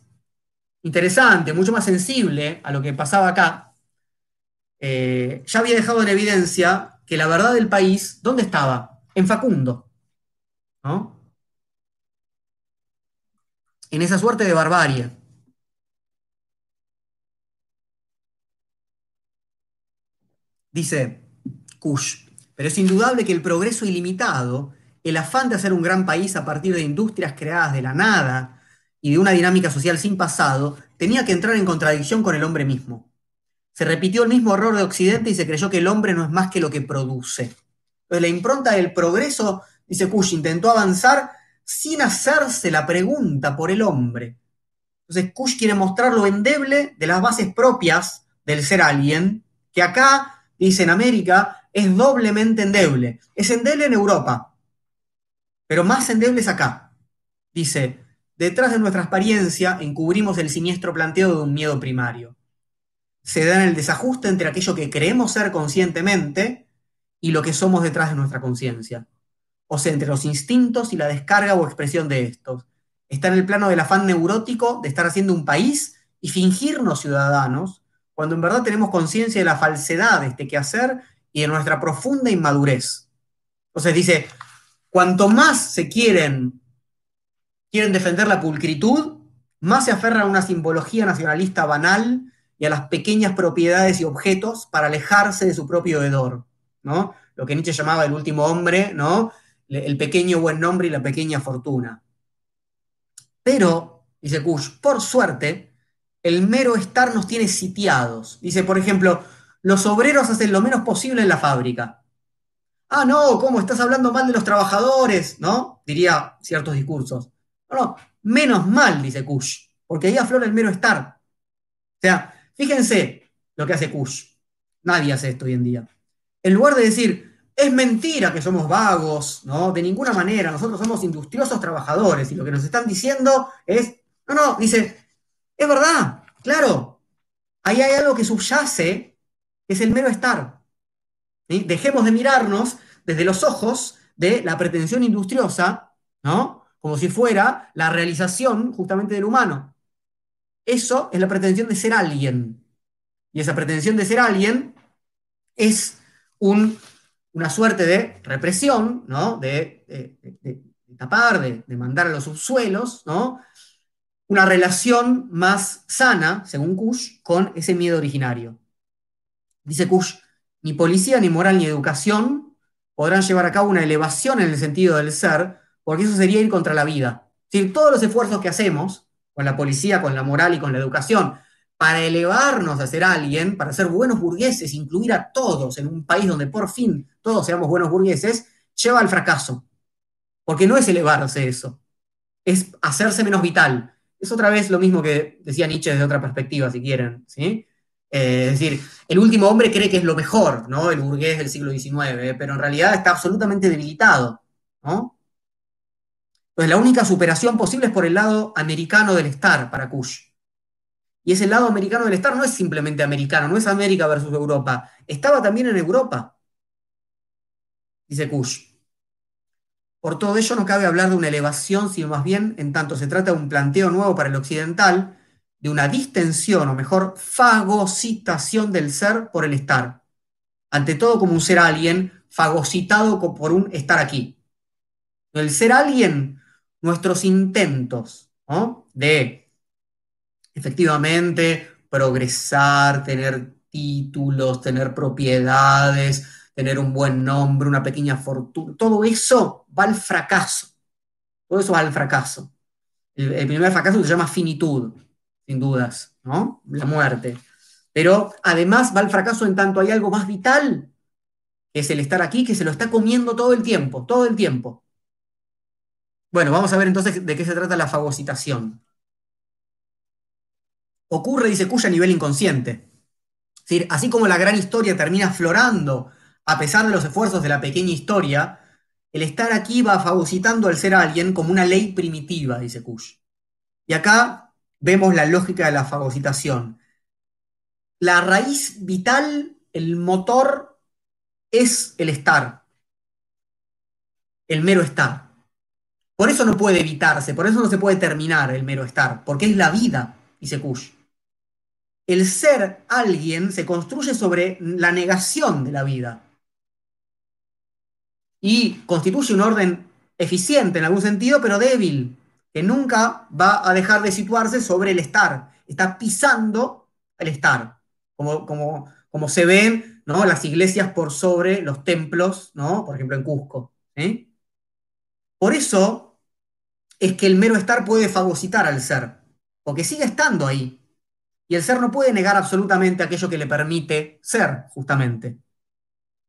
interesante, mucho más sensible a lo que pasaba acá, eh, ya había dejado en evidencia que la verdad del país, ¿dónde estaba? En Facundo. ¿no? En esa suerte de barbarie. Dice Kush, pero es indudable que el progreso ilimitado, el afán de hacer un gran país a partir de industrias creadas de la nada y de una dinámica social sin pasado, tenía que entrar en contradicción con el hombre mismo. Se repitió el mismo error de Occidente y se creyó que el hombre no es más que lo que produce. Entonces, la impronta del progreso, dice Kush, intentó avanzar sin hacerse la pregunta por el hombre. Entonces, Kush quiere mostrar lo endeble de las bases propias del ser alguien, que acá dice en América, es doblemente endeble. Es endeble en Europa, pero más endeble es acá. Dice, detrás de nuestra experiencia encubrimos el siniestro planteo de un miedo primario. Se da en el desajuste entre aquello que creemos ser conscientemente y lo que somos detrás de nuestra conciencia. O sea, entre los instintos y la descarga o expresión de estos. Está en el plano del afán neurótico de estar haciendo un país y fingirnos ciudadanos, cuando en verdad tenemos conciencia de la falsedad de este quehacer y de nuestra profunda inmadurez. Entonces dice, cuanto más se quieren, quieren defender la pulcritud, más se aferran a una simbología nacionalista banal y a las pequeñas propiedades y objetos para alejarse de su propio hedor, ¿no? Lo que Nietzsche llamaba el último hombre, ¿no? El pequeño buen nombre y la pequeña fortuna. Pero, dice Kush, por suerte, el mero estar nos tiene sitiados. Dice, por ejemplo, los obreros hacen lo menos posible en la fábrica. Ah, no, ¿cómo estás hablando mal de los trabajadores? ¿No? Diría ciertos discursos. No, no, menos mal, dice Kush. porque ahí aflora el mero estar. O sea, fíjense lo que hace Kush. Nadie hace esto hoy en día. En lugar de decir, es mentira que somos vagos, ¿no? De ninguna manera, nosotros somos industriosos trabajadores y lo que nos están diciendo es, no, no, dice, es verdad, claro, ahí hay algo que subyace, que es el mero estar. Dejemos de mirarnos desde los ojos de la pretensión industriosa, ¿no? Como si fuera la realización justamente del humano. Eso es la pretensión de ser alguien. Y esa pretensión de ser alguien es una suerte de represión, ¿no? De, tapar, de, mandar a los subsuelos, ¿no? Una relación más sana, según Kush, con ese miedo originario. Dice Kush, ni policía, ni moral, ni educación podrán llevar a cabo una elevación en el sentido del ser, porque eso sería ir contra la vida. Si todos los esfuerzos que hacemos, con la policía, con la moral y con la educación, para elevarnos a ser alguien, para ser buenos burgueses, incluir a todos en un país donde por fin todos seamos buenos burgueses, lleva al fracaso. Porque no es elevarse eso, es hacerse menos vital. Es otra vez lo mismo que decía Nietzsche desde otra perspectiva, si quieren. ¿sí? Eh, es decir, el último hombre cree que es lo mejor, ¿no? El burgués del siglo XIX, pero en realidad está absolutamente debilitado, ¿no? Entonces, la única superación posible es por el lado americano del estar para Kush. Y ese lado americano del estar no es simplemente americano, no es América versus Europa, estaba también en Europa, dice Kush. Por todo ello no cabe hablar de una elevación, sino más bien, en tanto se trata de un planteo nuevo para el occidental, de una distensión, o mejor, fagocitación del ser por el estar. Ante todo como un ser alguien fagocitado por un estar aquí. El ser alguien, nuestros intentos de efectivamente progresar, tener títulos, tener propiedades, tener un buen nombre, una pequeña fortuna, todo eso va al fracaso. Todo eso va al fracaso. El, primer fracaso se llama finitud sin dudas, ¿no? La muerte. Pero además va al fracaso en tanto hay algo más vital, que es el estar aquí, que se lo está comiendo todo el tiempo, todo el tiempo. Bueno, vamos a ver entonces de qué se trata la fagocitación. Ocurre, dice Cuya, a nivel inconsciente. Decir, así como la gran historia termina florando a pesar de los esfuerzos de la pequeña historia, el estar aquí va fagocitando al ser alguien como una ley primitiva, dice Kush. Y acá vemos la lógica de la fagocitación. La raíz vital, el motor, es el estar, el mero estar. Por eso no puede evitarse, por eso no se puede terminar el mero estar, porque es la vida, dice Kush. El ser alguien se construye sobre la negación de la vida y constituye un orden eficiente en algún sentido, pero débil, que nunca va a dejar de situarse sobre el estar, está pisando el estar, como, como, como se ven ¿no? las iglesias por sobre los templos, ¿no? por ejemplo en Cusco. Por eso es que el mero estar puede fagocitar al ser, porque sigue estando ahí. Y el ser no puede negar absolutamente aquello que le permite ser, justamente.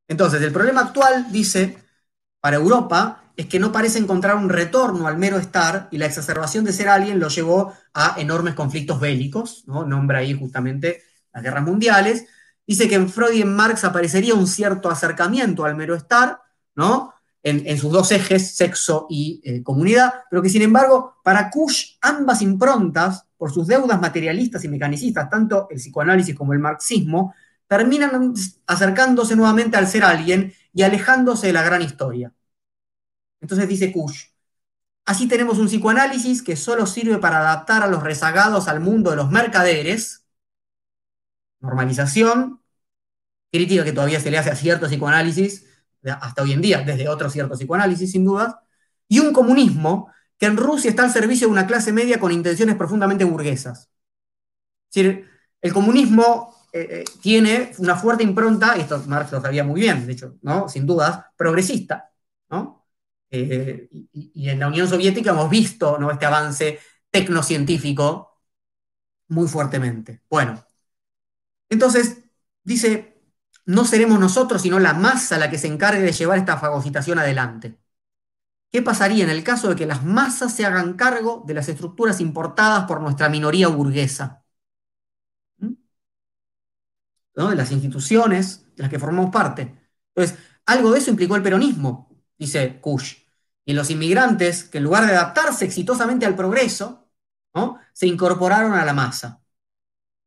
Entonces, el problema actual, dice, para Europa, es que no parece encontrar un retorno al mero estar y la exacerbación de ser alguien lo llevó a enormes conflictos bélicos, ¿no? nombra ahí justamente las guerras mundiales. Dice que en Freud y en Marx aparecería un cierto acercamiento al mero estar, ¿no? En, sus dos ejes, sexo y eh, comunidad, pero que sin embargo, para Kush, ambas improntas, por sus deudas materialistas y mecanicistas, tanto el psicoanálisis como el marxismo, terminan acercándose nuevamente al ser alguien y alejándose de la gran historia. Entonces dice Kush, así tenemos un psicoanálisis que solo sirve para adaptar a los rezagados al mundo de los mercaderes, normalización, crítica que todavía se le hace a cierto psicoanálisis, hasta hoy en día, desde otro cierto psicoanálisis sin dudas, y un comunismo que en Rusia está al servicio de una clase media con intenciones profundamente burguesas. Es decir, el comunismo eh, eh, tiene una fuerte impronta, y esto Marx lo sabía muy bien, de hecho, ¿no? sin dudas, progresista. ¿no? Eh, y, en la Unión Soviética hemos visto ¿no? este avance tecnocientífico muy fuertemente. Bueno, entonces dice, no seremos nosotros, sino la masa la que se encargue de llevar esta fagocitación adelante. ¿Qué pasaría en el caso de que las masas se hagan cargo de las estructuras importadas por nuestra minoría burguesa? ¿Mm? ¿No? De las instituciones de las que formamos parte. Entonces, algo de eso implicó el peronismo, dice Kush. Y los inmigrantes, que en lugar de adaptarse exitosamente al progreso, ¿no? se incorporaron a la masa.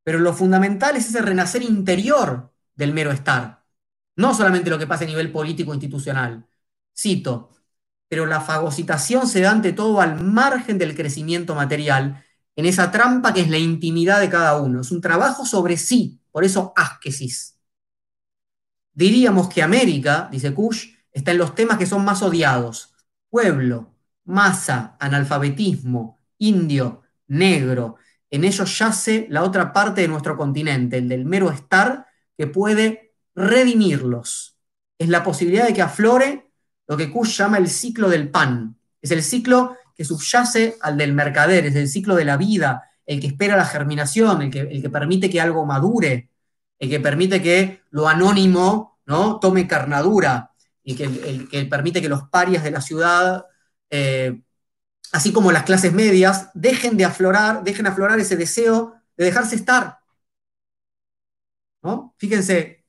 Pero lo fundamental es ese renacer interior del mero estar, no solamente lo que pasa a nivel político institucional. Cito, pero la fagocitación se da ante todo al margen del crecimiento material, en esa trampa que es la intimidad de cada uno. Es un trabajo sobre sí, por eso asquesis. Diríamos que América, dice Kush, está en los temas que son más odiados. Pueblo, masa, analfabetismo, indio, negro. En ellos yace la otra parte de nuestro continente, el del mero estar, que puede redimirlos. Es la posibilidad de que aflore lo que Kush llama el ciclo del pan. Es el ciclo que subyace al del mercader, es el ciclo de la vida, el que espera la germinación, el que, el que permite que algo madure, el que permite que lo anónimo ¿no? tome carnadura, y que, el, que permite que los parias de la ciudad, eh, así como las clases medias, dejen de aflorar, dejen aflorar ese deseo de dejarse estar. ¿no? Fíjense,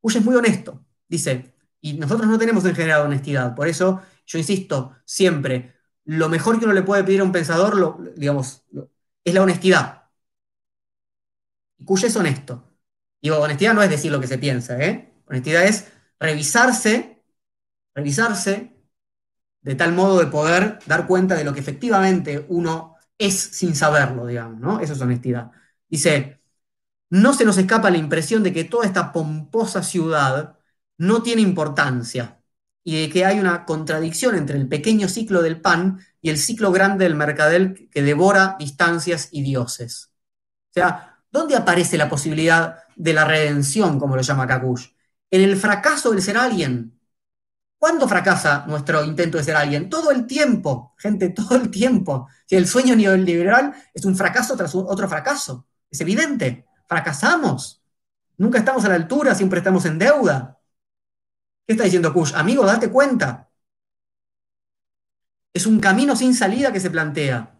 Kush es muy honesto. Dice, y nosotros no tenemos en general honestidad. Por eso yo insisto siempre, lo mejor que uno le puede pedir a un pensador, lo, digamos, es la honestidad. Cuyo es honesto. Digo, honestidad no es decir lo que se piensa, ¿eh? Honestidad es revisarse, revisarse de tal modo de poder dar cuenta de lo que efectivamente uno es sin saberlo, digamos, ¿no? Eso es honestidad. Dice, no se nos escapa la impresión de que toda esta pomposa ciudad no tiene importancia y de que hay una contradicción entre el pequeño ciclo del pan y el ciclo grande del mercadel que devora distancias y dioses. O sea, ¿dónde aparece la posibilidad de la redención, como lo llama Kakush? En el fracaso del ser alguien. ¿Cuándo fracasa nuestro intento de ser alguien? Todo el tiempo, gente, [laughs] todo el tiempo. Si el sueño neoliberal es un fracaso tras otro fracaso, es evidente, fracasamos. Nunca estamos a la altura, siempre estamos en deuda. ¿Qué está diciendo Kush? Amigo, date cuenta. Es un camino sin salida que se plantea.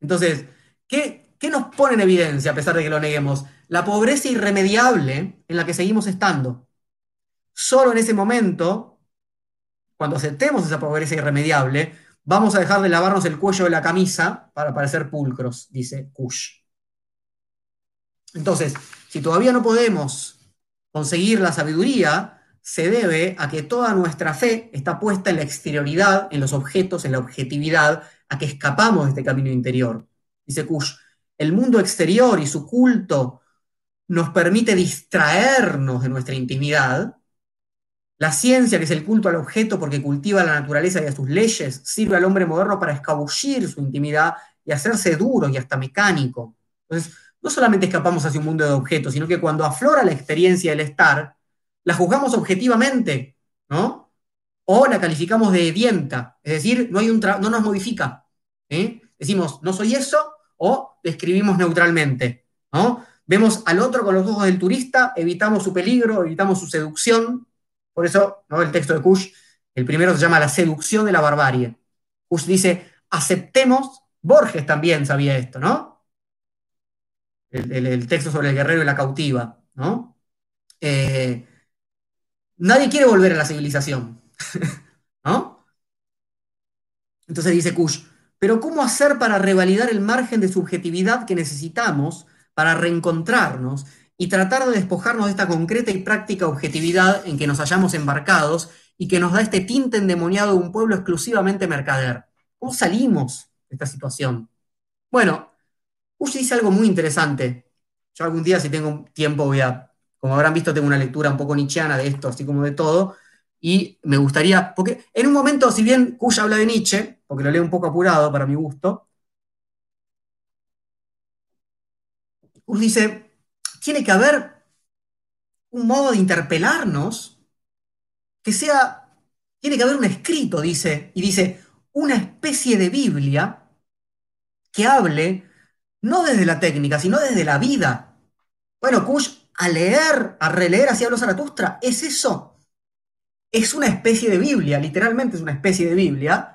Entonces, ¿qué, ¿qué nos pone en evidencia, a pesar de que lo neguemos? La pobreza irremediable en la que seguimos estando. Solo en ese momento, cuando aceptemos esa pobreza irremediable, vamos a dejar de lavarnos el cuello de la camisa para parecer pulcros, dice Kush. Entonces, si todavía no podemos conseguir la sabiduría, se debe a que toda nuestra fe está puesta en la exterioridad, en los objetos, en la objetividad, a que escapamos de este camino interior. Dice Kush, el mundo exterior y su culto nos permite distraernos de nuestra intimidad. La ciencia, que es el culto al objeto porque cultiva la naturaleza y a sus leyes, sirve al hombre moderno para escabullir su intimidad y hacerse duro y hasta mecánico. Entonces, no solamente escapamos hacia un mundo de objetos, sino que cuando aflora la experiencia del estar, la juzgamos objetivamente, ¿no? O la calificamos de dienta, es decir, no, hay un no nos modifica. ¿eh? Decimos, no soy eso, o describimos neutralmente, ¿no? Vemos al otro con los ojos del turista, evitamos su peligro, evitamos su seducción. Por eso, ¿no? el texto de Kush, el primero se llama La seducción de la barbarie. Kush dice, aceptemos, Borges también sabía esto, ¿no? El, texto sobre el guerrero y la cautiva, ¿no? Eh, Nadie quiere volver a la civilización. [laughs] ¿No? Entonces dice Kush, pero ¿cómo hacer para revalidar el margen de subjetividad que necesitamos para reencontrarnos y tratar de despojarnos de esta concreta y práctica objetividad en que nos hayamos embarcados y que nos da este tinte endemoniado de un pueblo exclusivamente mercader? ¿Cómo salimos de esta situación? Bueno, Kush dice algo muy interesante. Yo algún día, si tengo tiempo, voy a como habrán visto, tengo una lectura un poco nichiana de esto, así como de todo, y me gustaría, porque en un momento, si bien Kush habla de Nietzsche, porque lo leo un poco apurado para mi gusto, Kush dice, tiene que haber un modo de interpelarnos que sea, tiene que haber un escrito, dice, y dice, una especie de Biblia que hable no desde la técnica, sino desde la vida. Bueno, Kush a leer, a releer hacia los Zaratustra, es eso. Es una especie de Biblia, literalmente es una especie de Biblia,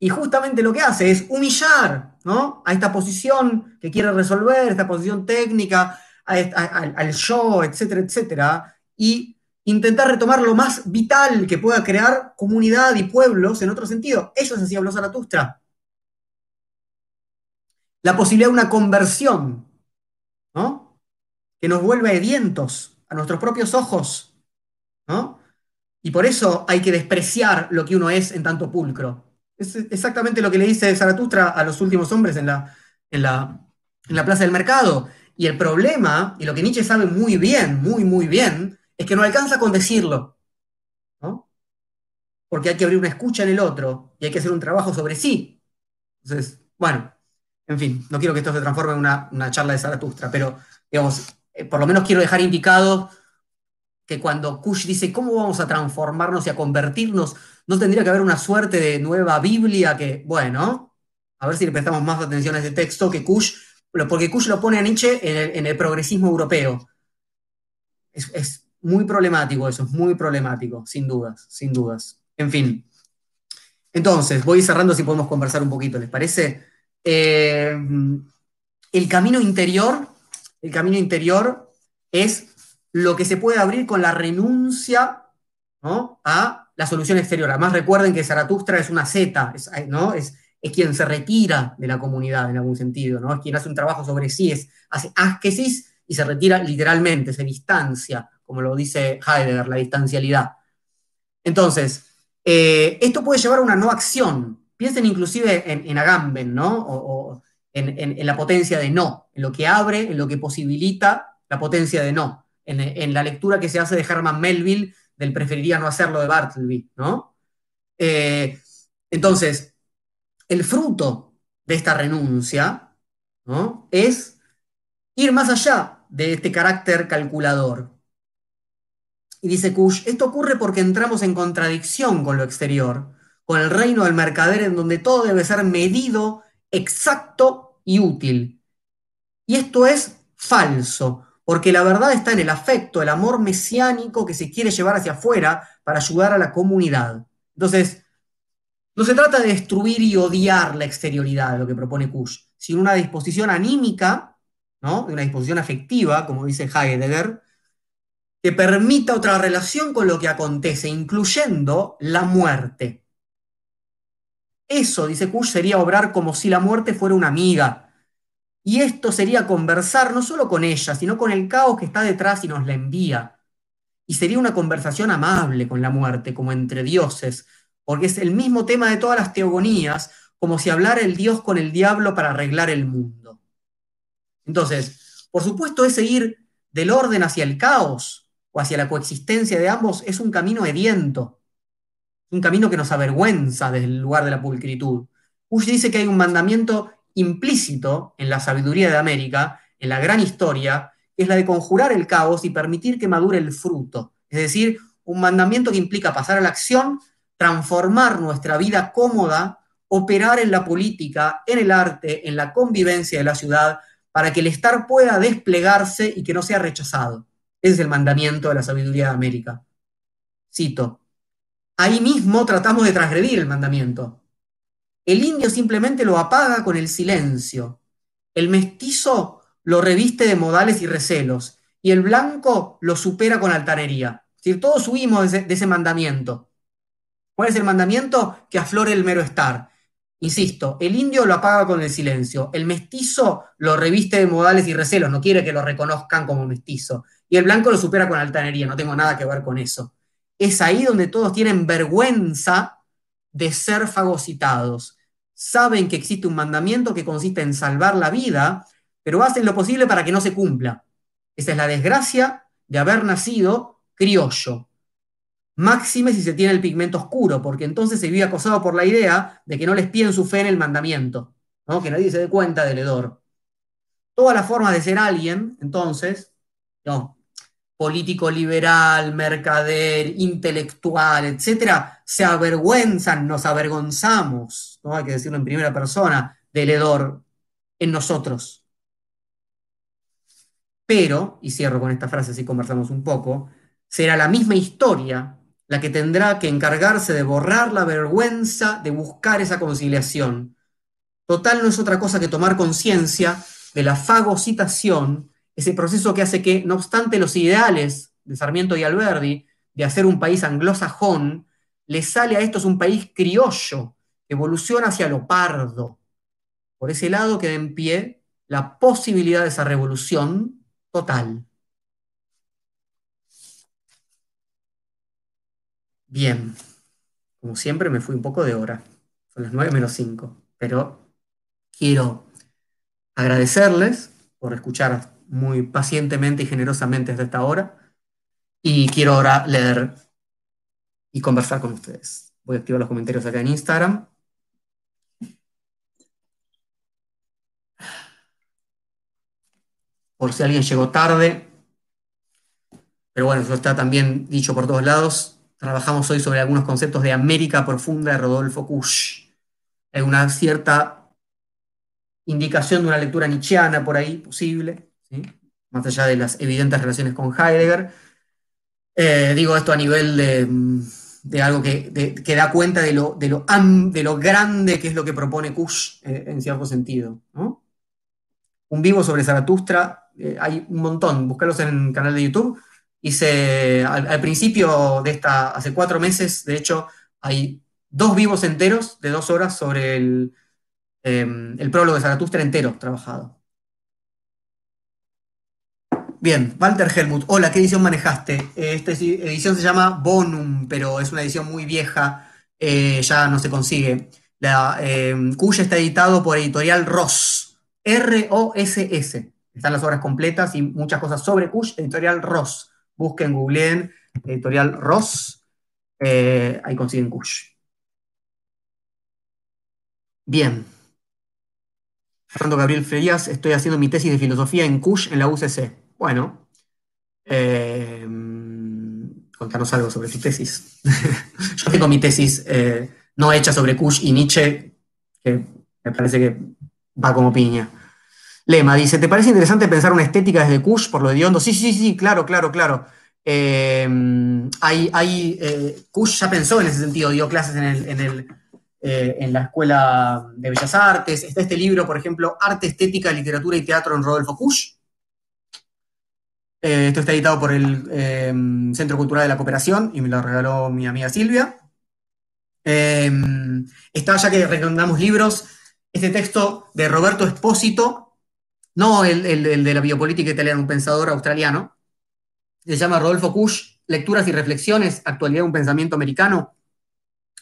Y justamente lo que hace es humillar ¿no? a esta posición que quiere resolver, esta posición técnica, al yo, etcétera, etcétera, y intentar retomar lo más vital que pueda crear comunidad y pueblos en otro sentido. Eso es así habló Zaratustra. La posibilidad de una conversión, ¿no? Que nos vuelva edientos a nuestros propios ojos, ¿no? Y por eso hay que despreciar lo que uno es en tanto pulcro. Es exactamente lo que le dice Zaratustra a los últimos hombres en la, en la, en la plaza del mercado. Y el problema, y lo que Nietzsche sabe muy bien, muy, muy bien, es que no alcanza con decirlo. ¿no? Porque hay que abrir una escucha en el otro y hay que hacer un trabajo sobre sí. Entonces, bueno, en fin, no quiero que esto se transforme en una, una charla de Zaratustra, pero, digamos, eh, por lo menos quiero dejar indicado que cuando Kush dice, ¿cómo vamos a transformarnos y a convertirnos? ¿No tendría que haber una suerte de nueva Biblia que, bueno, a ver si le prestamos más atención a ese texto que Kush, porque Kush lo pone a Nietzsche en el, progresismo europeo. Es, muy problemático eso, es muy problemático, sin dudas, sin dudas. En fin. Entonces, voy cerrando si podemos conversar un poquito, ¿les parece? Eh, el camino interior, el camino interior es lo que se puede abrir con la renuncia a la solución exterior. Además, recuerden que Zaratustra es una Z, ¿no? es, es quien se retira de la comunidad en algún sentido, ¿no? es quien hace un trabajo sobre sí, es, hace asquesis y se retira literalmente, se distancia, como lo dice Heidegger, la distancialidad. Entonces, eh, esto puede llevar a una no acción. Piensen inclusive en, Agamben, ¿no? O, en, en, la potencia de no, en lo que abre, en lo que posibilita la potencia de no en, la lectura que se hace de Herman Melville del preferiría no hacerlo de Bartleby, ¿no? Eh, entonces, el fruto de esta renuncia ¿no? es ir más allá de este carácter calculador. Y dice Kush, esto ocurre porque entramos en contradicción con lo exterior, con el reino del mercader en donde todo debe ser medido, exacto y útil. Y esto es falso, porque la verdad está en el afecto, el amor mesiánico que se quiere llevar hacia afuera para ayudar a la comunidad. Entonces, no se trata de destruir y odiar la exterioridad, lo que propone Kush, sino una disposición anímica, ¿no? una disposición afectiva, como dice Heidegger, que permita otra relación con lo que acontece, incluyendo la muerte. Eso, dice Kush, sería obrar como si la muerte fuera una amiga, y esto sería conversar no solo con ella, sino con el caos que está detrás y nos la envía. Y sería una conversación amable con la muerte, como entre dioses, porque es el mismo tema de todas las teogonías, como si hablara el dios con el diablo para arreglar el mundo. Entonces, por supuesto, ese ir del orden hacia el caos o hacia la coexistencia de ambos es un camino ediento, un camino que nos avergüenza desde el lugar de la pulcritud. Ush dice que hay un mandamiento implícito en la sabiduría de América, en la gran historia, es la de conjurar el caos y permitir que madure el fruto. Es decir, un mandamiento que implica pasar a la acción, transformar nuestra vida cómoda, operar en la política, en el arte, en la convivencia de la ciudad, para que el estar pueda desplegarse y que no sea rechazado. Ese es el mandamiento de la sabiduría de América. Cito, ahí mismo tratamos de transgredir el mandamiento. El indio simplemente lo apaga con el silencio. El mestizo lo reviste de modales y recelos. Y el blanco lo supera con altanería. Es decir, todos huimos de ese, mandamiento. ¿Cuál es el mandamiento? Que aflore el mero estar. Insisto, el indio lo apaga con el silencio, el mestizo lo reviste de modales y recelos, no quiere que lo reconozcan como mestizo, y el blanco lo supera con altanería, no tengo nada que ver con eso. Es ahí donde todos tienen vergüenza de ser fagocitados, saben que existe un mandamiento que consiste en salvar la vida, pero hacen lo posible para que no se cumpla. Esa es la desgracia de haber nacido criollo. Máxime si se tiene el pigmento oscuro, porque entonces se vive acosado por la idea de que no les piden su fe en el mandamiento, ¿no? que nadie se dé cuenta del hedor. Todas las formas de ser alguien, entonces, no, político liberal, mercader, intelectual, etcétera, se avergüenzan, nos avergonzamos, ¿no? hay que decirlo en primera persona, del hedor en nosotros. Pero, y cierro con esta frase así conversamos un poco, será la misma historia la que tendrá que encargarse de borrar la vergüenza de buscar esa conciliación. Total no es otra cosa que tomar conciencia de la fagocitación, ese proceso que hace que, no obstante los ideales de Sarmiento y Alberdi, de hacer un país anglosajón, le sale a estos un país criollo, evoluciona hacia lo pardo. Por ese lado queda en pie la posibilidad de esa revolución total. Bien, como siempre me fui un poco de hora, son las 9 menos 5, pero quiero agradecerles por escuchar muy pacientemente y generosamente desde esta hora y quiero ahora leer y conversar con ustedes. Voy a activar los comentarios acá en Instagram. Por si alguien llegó tarde, pero bueno, eso está también dicho por todos lados. Trabajamos hoy sobre algunos conceptos de América Profunda de Rodolfo Kusch. Hay una cierta indicación de una lectura nietzscheana por ahí posible, más allá de las evidentes relaciones con Heidegger. Eh, digo esto a nivel de, algo que, da cuenta de lo, de, lo, de lo, grande que es lo que propone Kusch eh, en cierto sentido. Un vivo sobre Zaratustra, eh, hay un montón, búscalos en el canal de YouTube. Hice al, principio de esta, hace cuatro meses, de hecho, hay dos vivos enteros de dos horas sobre el, em, el prólogo de Zaratustra entero trabajado. Bien, Walter Helmut, hola, ¿qué edición manejaste? Esta edición se llama Bonum, pero es una edición muy vieja, eh, ya no se consigue. La, eh, está editado por editorial Ross, R-O-S-S. Están las obras completas y muchas cosas sobre Kush, editorial Ross busquen, googleen, editorial Ross, eh, ahí consiguen Kush. Bien. Fernando Gabriel Frías, estoy haciendo mi tesis de filosofía en Kush en la UCC. Bueno, eh, contanos algo sobre tu tesis. [laughs] Yo tengo mi tesis eh, no hecha sobre Kush y Nietzsche, que me parece que va como piña. Lema dice, ¿te parece interesante pensar una estética desde Kush por lo de Hondo? Sí, sí, sí, claro, claro, claro. Eh, hay, eh, Kush ya pensó en ese sentido, dio clases en, el, eh, en, la Escuela de Bellas Artes. Está este libro, por ejemplo, Arte, Estética, Literatura y Teatro en Rodolfo Kush. esto está editado por el Centro Cultural de la Cooperación y me lo regaló mi amiga Silvia. está, ya que recomendamos libros, este texto de Roberto Espósito, no el, de la biopolítica italiana, un pensador australiano, se llama Rodolfo Kusch, Lecturas y Reflexiones, Actualidad de un Pensamiento Americano,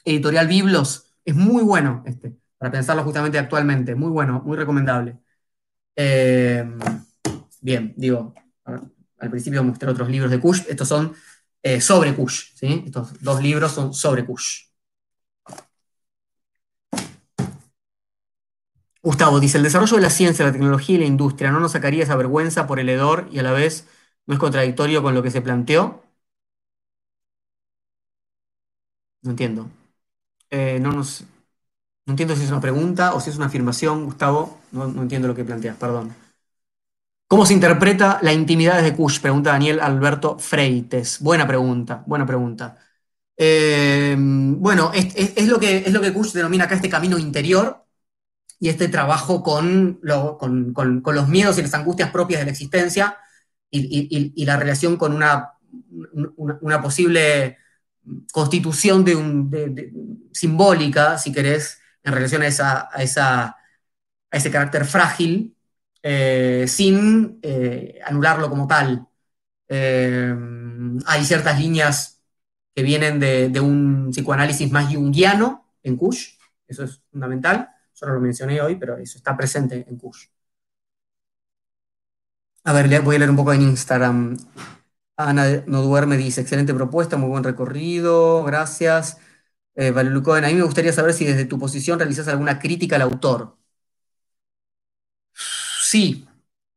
editorial Biblos, es muy bueno este, para pensarlo justamente actualmente, muy bueno, muy recomendable. Eh, bien, digo, al principio mostré otros libros de Kusch, estos son eh, sobre Kusch, ¿sí? estos dos libros son sobre Kusch. Gustavo dice, el desarrollo de la ciencia, la tecnología y la industria no nos sacaría esa vergüenza por el hedor y a la vez no es contradictorio con lo que se planteó. No entiendo. Eh, no, nos, no entiendo si es una pregunta o si es una afirmación, Gustavo. No, entiendo lo que planteas, perdón. ¿Cómo se interpreta la intimidad de Kush? Pregunta Daniel Alberto Freites. Buena pregunta, buena pregunta. Eh, bueno, es, lo que, es lo que Kush denomina acá este camino interior, y este trabajo con, los miedos y las angustias propias de la existencia y, la relación con una, posible constitución simbólica, si querés, en relación a, esa, ese carácter frágil, eh, sin eh, anularlo como tal. Eh, hay ciertas líneas que vienen de, de, un psicoanálisis más junguiano en Kush, eso es fundamental, Lo mencioné hoy, pero eso está presente en Kush. A ver, voy a leer un poco en Instagram. Ana no duerme, dice, excelente propuesta, muy buen recorrido, gracias. Eh, a mí me gustaría saber si desde tu posición realizas alguna crítica al autor. Sí.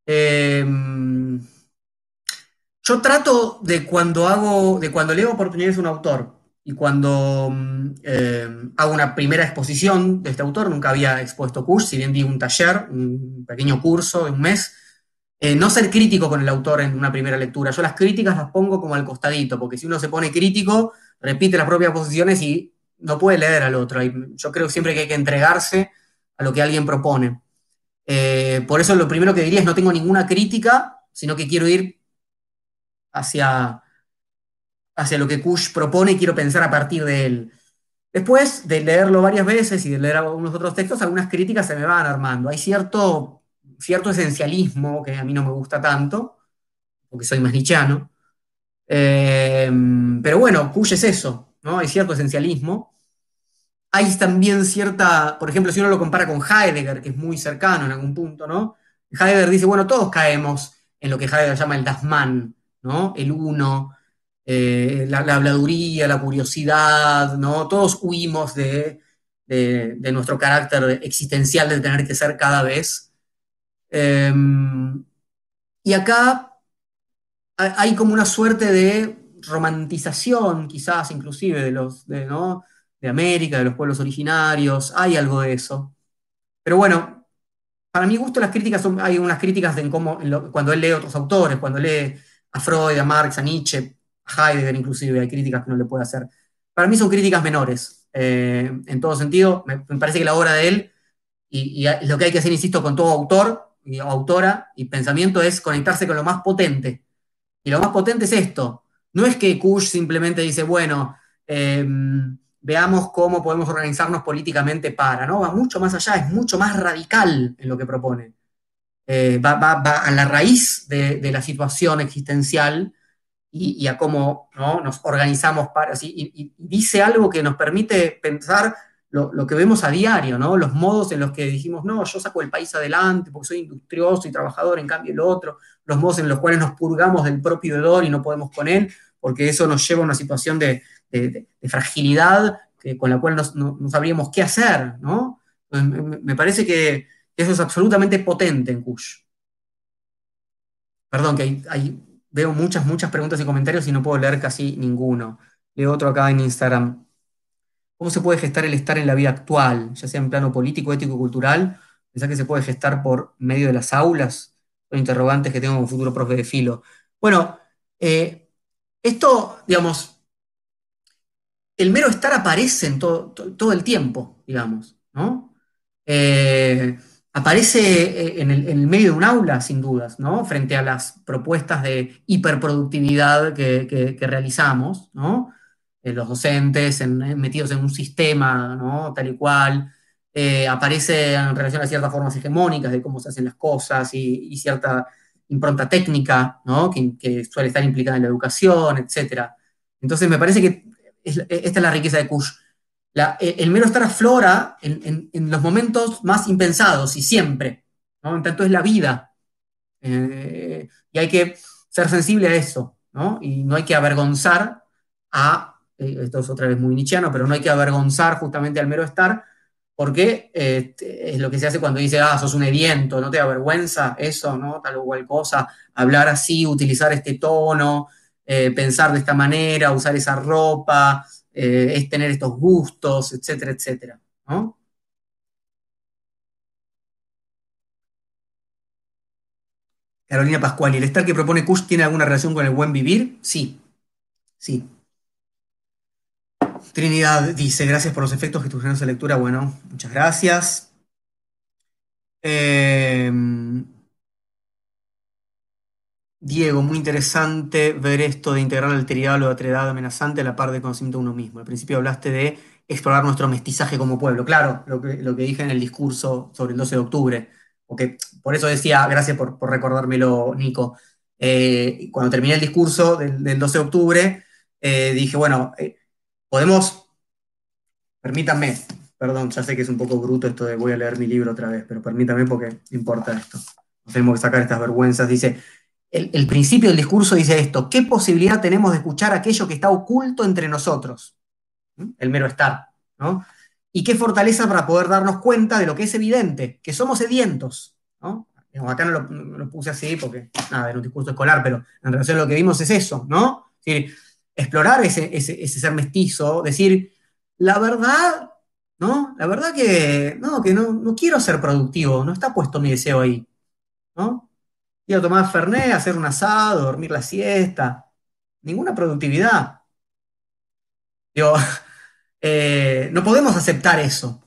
Em, yo trato de cuando hago, de cuando leo oportunidades a un autor, y cuando mm, eh, hago una primera exposición de este autor, nunca había expuesto Kush, si bien di un taller, un pequeño curso de un mes, eh, no ser crítico con el autor en una primera lectura. Yo las críticas las pongo como al costadito, porque si uno se pone crítico, repite las propias posiciones y no puede leer al otro. Yo creo siempre que hay que entregarse a lo que alguien propone. Eh, por eso lo primero que diría es no tengo ninguna crítica, sino que quiero ir hacia, hacia lo que Kush propone y quiero pensar a partir de él. Después de leerlo varias veces y de leer algunos otros textos, algunas críticas se me van armando. Hay cierto, cierto esencialismo que a mí no me gusta tanto, porque soy más nichiano. Eh, pero bueno, Kush es eso, ¿no? Hay cierto esencialismo. Hay también cierta, por ejemplo, si uno lo compara con Heidegger, que es muy cercano en algún punto, ¿no? Heidegger dice, bueno, todos caemos en lo que Heidegger llama el Dasman, ¿no? El uno, eh, la, habladuría, la curiosidad, ¿no? Todos huimos de, nuestro carácter existencial de tener que ser cada vez. Em, y acá hay como una suerte de romantización, quizás inclusive, de los, de, ¿no? de América, de los pueblos originarios, hay algo de eso. Pero bueno, para mi gusto las críticas hay unas críticas en cómo, cuando él lee otros autores, cuando lee a Freud, a Marx, a Nietzsche, Heidegger inclusive, hay críticas que no le puede hacer. Para mí son críticas menores, eh, en todo sentido. Me, parece que la obra de él, y, lo que hay que hacer, insisto, con todo autor, y autora y pensamiento es conectarse con lo más potente. Y lo más potente es esto. No es que Kush simplemente dice, bueno, em, veamos cómo podemos organizarnos políticamente para, ¿no? Va mucho más allá, es mucho más radical en lo que propone. Eh, va, a la raíz de, la situación existencial y, a cómo nos organizamos para, y, dice algo que nos permite pensar lo, que vemos a diario, ¿no? Los modos en los que dijimos, no, yo saco el país adelante porque soy industrioso y trabajador, en cambio el otro, los modos en los cuales nos purgamos del propio hedor y no podemos con él, porque eso nos lleva a una situación de, fragilidad con la cual no, sabríamos qué hacer, ¿no? Me, parece que eso es absolutamente potente en Kush. Perdón, que veo muchas, muchas preguntas y comentarios y no puedo leer casi ninguno. Leo otro acá en Instagram. ¿Cómo se puede gestar el estar en la vida actual, ya sea en plano político, ético, cultural? ¿Pensás que se puede gestar por medio de las aulas? Son interrogantes que tengo como futuro profe de filo. Bueno, eh, esto, digamos, el mero estar aparece en todo, todo, el tiempo, digamos, ¿no? Eh, aparece eh, en el, medio de un aula, sin dudas, ¿no? Frente a las propuestas de hiperproductividad que, realizamos, ¿no? Eh, los docentes metidos en un sistema, ¿no? Tal y cual. aparece en relación a ciertas formas hegemónicas de cómo se hacen las cosas y, cierta impronta técnica, ¿no? Que, suele estar implicada en la educación, etc. Entonces me parece que esta es la riqueza de Kush. El mero estar aflora en, los momentos más impensados y siempre. ¿no? En tanto es la vida. Eh, y hay que ser sensible a eso. ¿no? Y no hay que avergonzar a, eh, esto es otra vez muy nichiano, pero no hay que avergonzar justamente al mero estar, porque este, es lo que se hace cuando dice, ah, sos un ediento, no te avergüenza eso, ¿no? Tal o cual cosa, hablar así, utilizar este tono, eh, pensar de esta manera, usar esa ropa, eh, es tener estos gustos, etcétera, etcétera. Carolina Pascual, ¿y el estar que propone Kush tiene alguna relación con el buen vivir? Sí, sí. Trinidad dice, gracias por los efectos que tu de lectura. Bueno, muchas gracias. Eh, Diego, muy interesante ver esto de integrar la alteridad o la alteridad amenazante a la par de conocimiento de uno mismo. Al principio hablaste de explorar nuestro mestizaje como pueblo. Claro, lo que, lo que dije en el discurso sobre el 12 de octubre. Porque, por eso decía, gracias por, recordármelo, Nico. Eh, cuando terminé el discurso del, 12 de octubre, eh, dije, bueno, eh, podemos, permítanme, perdón, ya sé que es un poco bruto esto de voy a leer mi libro otra vez, pero permítanme porque importa esto. tenemos que sacar estas vergüenzas. Dice, el, principio del discurso dice esto, ¿qué posibilidad tenemos de escuchar aquello que está oculto entre nosotros? ¿Mm? El mero estar, ¿no? Y qué fortaleza para poder darnos cuenta de lo que es evidente, que somos sedientos, ¿no? Acá no lo, puse así porque, nada, era un discurso escolar, pero en relación a lo que vimos es eso, ¿no? explorar ese, ser mestizo, decir, la verdad, ¿no? La verdad que, no, que no quiero ser productivo, no está puesto mi deseo ahí, ¿no? Ir a tomar Fernet, hacer un asado, dormir la siesta. Ninguna productividad. Digo, [laughs] eh, no podemos aceptar eso.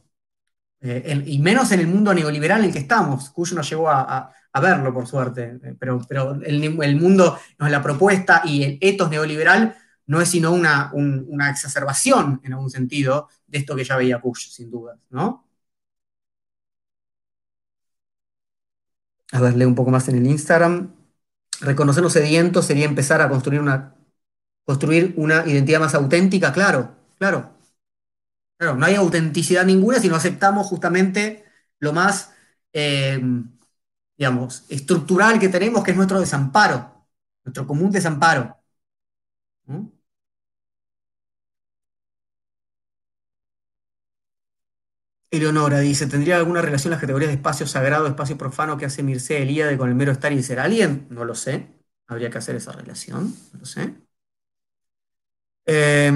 Eh, y menos en el mundo neoliberal en el que estamos. Cuyo no llegó a, verlo, por suerte. Eh, Pero, pero el, mundo, la propuesta y el etos neoliberal no es sino una, un- una exacerbación, en algún sentido, de esto que ya veía Kush, sin duda, ¿no? A ver, leo un poco más en el Instagram. Reconocernos sedientos sería empezar a construir una, construir una identidad más auténtica, claro, claro. Claro, no hay autenticidad ninguna si no aceptamos justamente lo más, eh, digamos, estructural que tenemos, que es nuestro desamparo, nuestro común desamparo. ¿no? Eleonora dice, ¿tendría alguna relación las categorías de espacio sagrado, espacio profano que hace Mircea Eliade con el mero estar y ser alguien? No lo sé. Habría que hacer esa relación, no lo sé. Eh,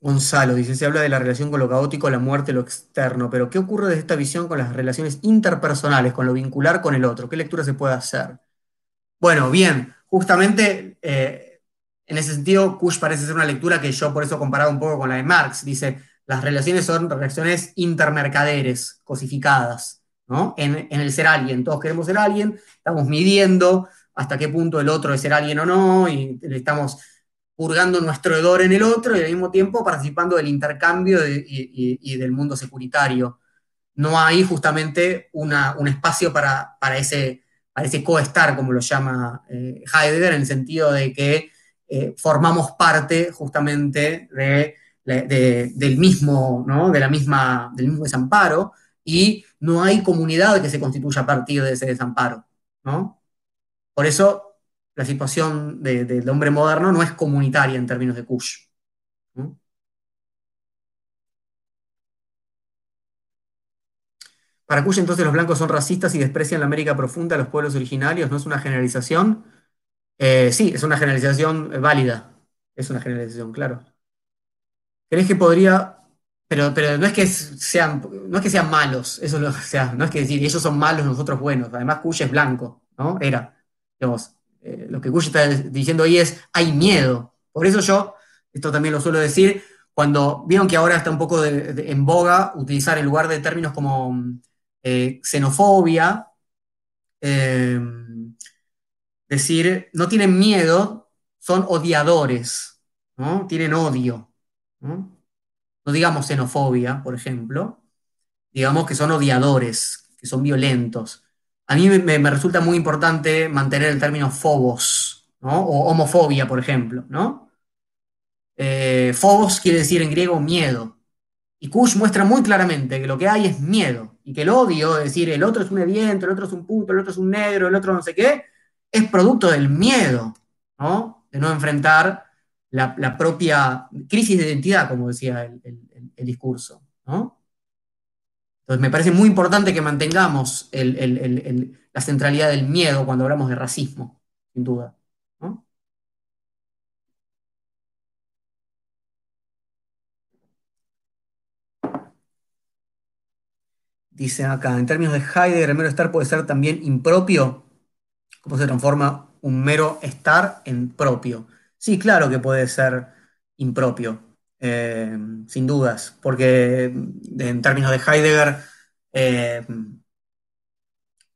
Gonzalo dice, se habla de la relación con lo caótico, la muerte, lo externo, pero ¿qué ocurre desde esta visión con las relaciones interpersonales, con lo vincular con el otro? ¿Qué lectura se puede hacer? Bueno, bien, justamente eh, en ese sentido, Kush parece ser una lectura que yo por eso comparaba un poco con la de Marx. Dice, las relaciones son relaciones intermercaderes, cosificadas, ¿no? En, el ser alguien, todos queremos ser alguien, estamos midiendo hasta qué punto el otro es ser alguien o no, y le estamos purgando nuestro hedor en el otro y al mismo tiempo participando del intercambio y, del mundo securitario. No hay justamente un espacio para, para, ese, para ese coestar, como lo llama eh, Heidegger, en el sentido de que eh, formamos parte justamente de, de, del, mismo, ¿no? de la misma, del mismo desamparo y no hay comunidad que se constituya a partir de ese desamparo. ¿no? Por eso la situación de, de, del hombre moderno no es comunitaria en términos de Kush. Para Kush entonces los blancos son racistas y desprecian la América profunda los pueblos originarios, ¿no es una generalización? Eh, sí, es una generalización válida, es una generalización, claro. ¿Crees que podría, pero, pero no es que sean, no es que sean malos, eso [laughs] no es que decir ellos son malos, nosotros buenos, además Kush es blanco, ¿no? Era, digamos, eh, lo que Kush está diciendo ahí es, hay miedo. Por eso yo, esto también lo suelo decir, cuando vieron que ahora está un poco en boga utilizar en lugar de términos como eh, xenofobia, eh, decir, no tienen miedo, son odiadores, ¿no? Tienen odio. ¿No? digamos xenofobia, por ejemplo, digamos que son odiadores, que son violentos. A mí me, resulta muy importante mantener el término phobos, ¿no? O homofobia, por ejemplo, ¿no? Eh, quiere decir en griego miedo. Y Kush muestra muy claramente que lo que hay es miedo. Y que el odio, es decir, el otro es un eviento, el otro es un puto, el otro es un negro, el otro no sé qué, es producto del miedo, ¿no? De no enfrentar la, propia crisis de identidad, como decía el, discurso. Entonces me parece muy importante que mantengamos la centralidad del miedo cuando hablamos de racismo, sin duda. ¿no? Dice acá, en términos de Heidegger, el mero estar puede ser también impropio. ¿Cómo se transforma un mero estar en propio? Sí, claro que puede ser impropio, eh, sin dudas, porque en términos de Heidegger, eh,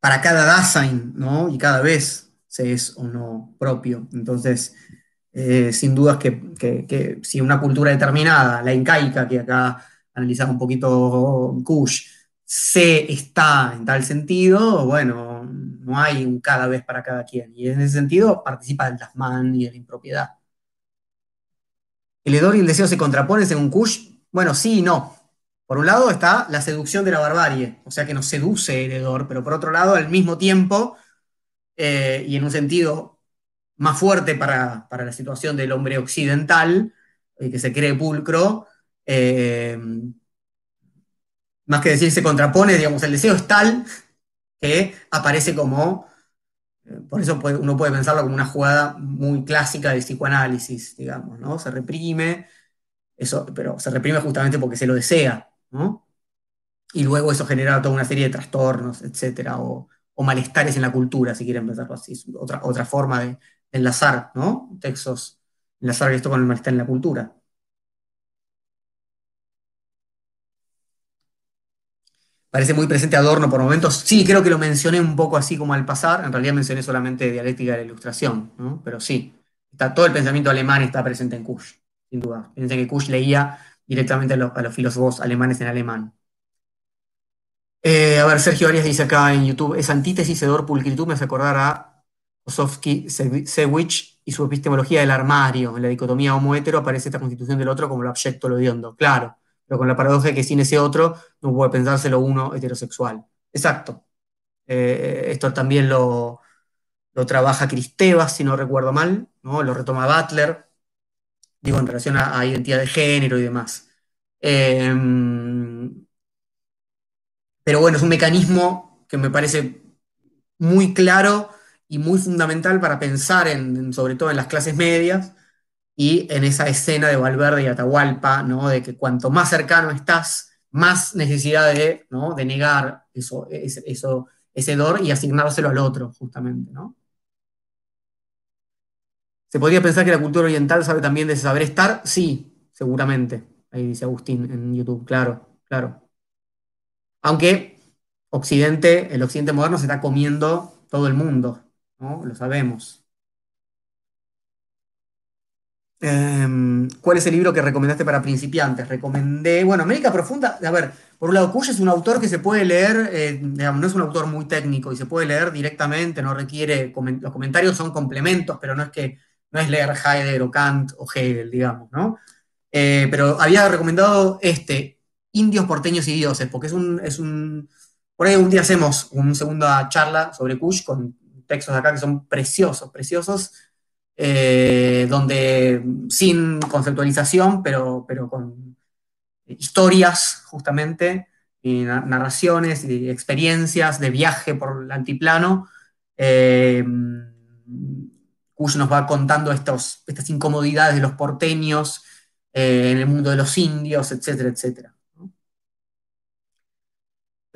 para cada Dasein, ¿no? Y cada vez se es o no propio. Entonces, eh, sin dudas que, si una cultura determinada, la incaica, que acá analizaba un poquito Kush, se está en tal sentido, bueno, no hay un cada vez para cada quien. Y en ese sentido participa del Tasman y la impropiedad. ¿El hedor y el deseo se contraponen según Kush? Bueno, sí y no. Por un lado está la seducción de la barbarie, o sea que nos seduce el hedor, pero por otro lado, al mismo tiempo, eh, y en un sentido más fuerte para, para la situación del hombre occidental, eh, que se cree pulcro, eh, más que decir se contrapone, digamos, el deseo es tal aparece como, por eso uno puede pensarlo como una jugada muy clásica de psicoanálisis, digamos, ¿no? Se reprime, eso, pero se reprime justamente porque se lo desea, ¿no? Y luego eso genera toda una serie de trastornos, etcétera, o, malestares en la cultura, si quieren pensarlo así, otra, otra forma de, de enlazar, ¿no? Textos, enlazar esto con el malestar en la cultura. Parece muy presente Adorno por momentos. Sí, creo que lo mencioné un poco así como al pasar. En realidad mencioné solamente dialéctica de la ilustración, ¿no? Pero sí, está, todo el pensamiento alemán está presente en Kusch, sin duda. Piensen que Kusch leía directamente a los, a los filósofos alemanes en alemán. Eh, a ver, Sergio Arias dice acá en YouTube, esa antítesis Edor pulcritud me hace acordar a Osofsky Sewich y su epistemología del armario. En la dicotomía homo-hetero aparece esta constitución del otro como lo abyecto, lo hediondo. Claro, pero con la paradoja de que sin ese otro no puede pensárselo uno heterosexual. Exacto. Eh, esto también lo, lo trabaja Cristevas, si no recuerdo mal, ¿no? lo retoma Butler, digo, en relación a, identidad de género y demás. Eh, pero bueno, es un mecanismo que me parece muy claro y muy fundamental para pensar en, sobre todo en las clases medias y en esa escena de Valverde y Atahualpa, ¿no? de que cuanto más cercano estás, más necesidad de, ¿no? de negar eso, eso, ese dor y asignárselo al otro, justamente. ¿no? ¿Se podría pensar que la cultura oriental sabe también de saber estar? Sí, seguramente. Ahí dice Agustín en YouTube, claro, claro. Aunque Occidente, el Occidente moderno se está comiendo todo el mundo, ¿no? Lo sabemos. Em, ¿Cuál es el libro que recomendaste para principiantes? Recomendé, bueno, América Profunda, a ver, por un lado, Kush es un autor que se puede leer, eh, no es un autor muy técnico y se puede leer directamente, no requiere, los comentarios son complementos, pero no es que, no es leer Heidegger o Kant o Hegel, digamos, ¿no? Eh, pero había recomendado este, indios, porteños y dioses, porque es un, es un... Por ahí un día hacemos una segunda charla sobre Kush con textos de acá que son preciosos, preciosos, eh, donde sin conceptualización, pero, pero con historias justamente, narraciones y experiencias de viaje por el altiplano. Eh, Kush nos va contando estos, estas incomodidades de los porteños eh, en el mundo de los indios, etcétera, etcétera.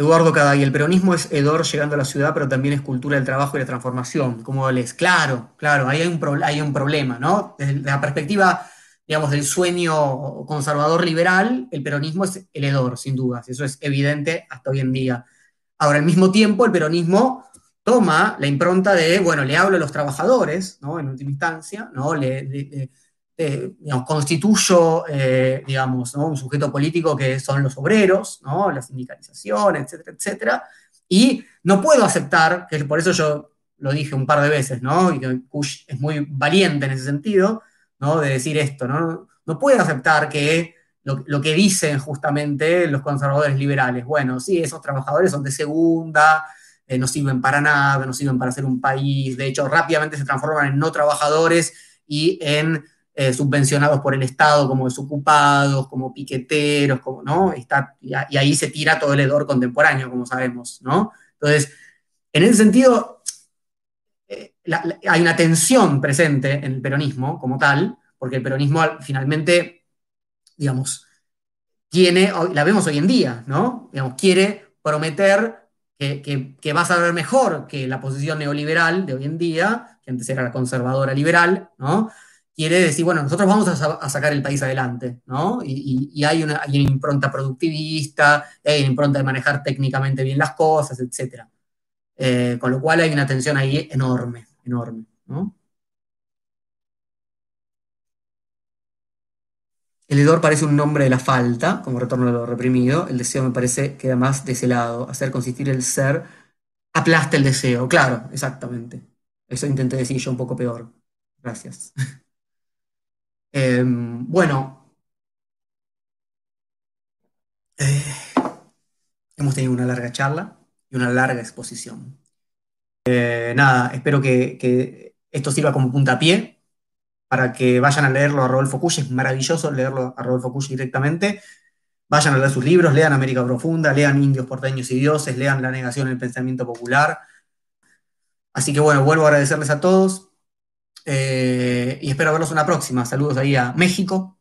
Eduardo y el peronismo es hedor llegando a la ciudad, pero también es cultura del trabajo y la transformación. ¿Cómo lees? Claro, claro, ahí hay un, hay un problema, ¿no? Desde la perspectiva, digamos, del sueño conservador liberal, el peronismo es el hedor, sin dudas, eso es evidente hasta hoy en día. Ahora, al mismo tiempo, el peronismo toma la impronta de, bueno, le hablo a los trabajadores, ¿no? En última instancia, ¿no? Le, eh, digamos, constituyo, eh, digamos, un sujeto político que son los obreros, ¿no? la sindicalización, etcétera, etcétera, y no puedo aceptar, que por eso yo lo dije un par de veces, ¿no? y que Kush es muy valiente en ese sentido, ¿no? de decir esto, ¿no? No puede aceptar que lo, que dicen justamente los conservadores liberales, bueno, sí, esos trabajadores son de segunda, eh, no sirven para nada, no sirven para hacer un país, de hecho rápidamente se transforman en no trabajadores y en eh, subvencionados por el Estado como desocupados, como piqueteros, como, ¿no? Está, y, ahí se tira todo el hedor contemporáneo, como sabemos, ¿no? Entonces, en ese sentido, eh, hay una tensión presente en el peronismo como tal, porque el peronismo finalmente, digamos, tiene, la vemos hoy en día, ¿no? Digamos, quiere prometer que, que, que, va a saber mejor que la posición neoliberal de hoy en día, que antes era la conservadora liberal, ¿no? Quiere decir, bueno, nosotros vamos a, sacar el país adelante, ¿no? Y, hay, una, impronta productivista, hay una impronta de manejar técnicamente bien las cosas, etc. Eh, con lo cual hay una tensión ahí enorme, enorme, ¿no? El hedor parece un nombre de la falta, como retorno de lo reprimido. El deseo me parece que más de ese lado. Hacer consistir el ser aplasta el deseo. Claro, exactamente. Eso intenté decir yo un poco peor. Gracias. [laughs] Em, bueno, eh, hemos tenido una larga charla y una larga exposición. Eh, nada, espero que, esto sirva como puntapié para que vayan a leerlo a Rodolfo Kusch. Es maravilloso leerlo a Rodolfo Kusch directamente. Vayan a leer sus libros, lean América Profunda, lean Indios, Porteños y Dioses, lean La Negación del Pensamiento Popular. Así que bueno, vuelvo a agradecerles a todos. Eh, y espero verlos una próxima. Saludos ahí a México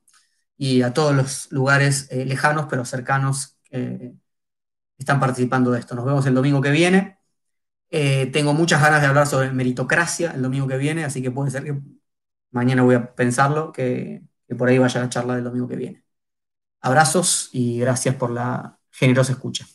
y a todos los lugares eh, lejanos pero cercanos que están participando de esto. Nos vemos el domingo que viene. Eh, tengo muchas ganas de hablar sobre meritocracia el domingo que viene, así que puede ser que mañana voy a pensarlo, que, que por ahí vaya la charla del domingo que viene. Abrazos y gracias por la generosa escucha.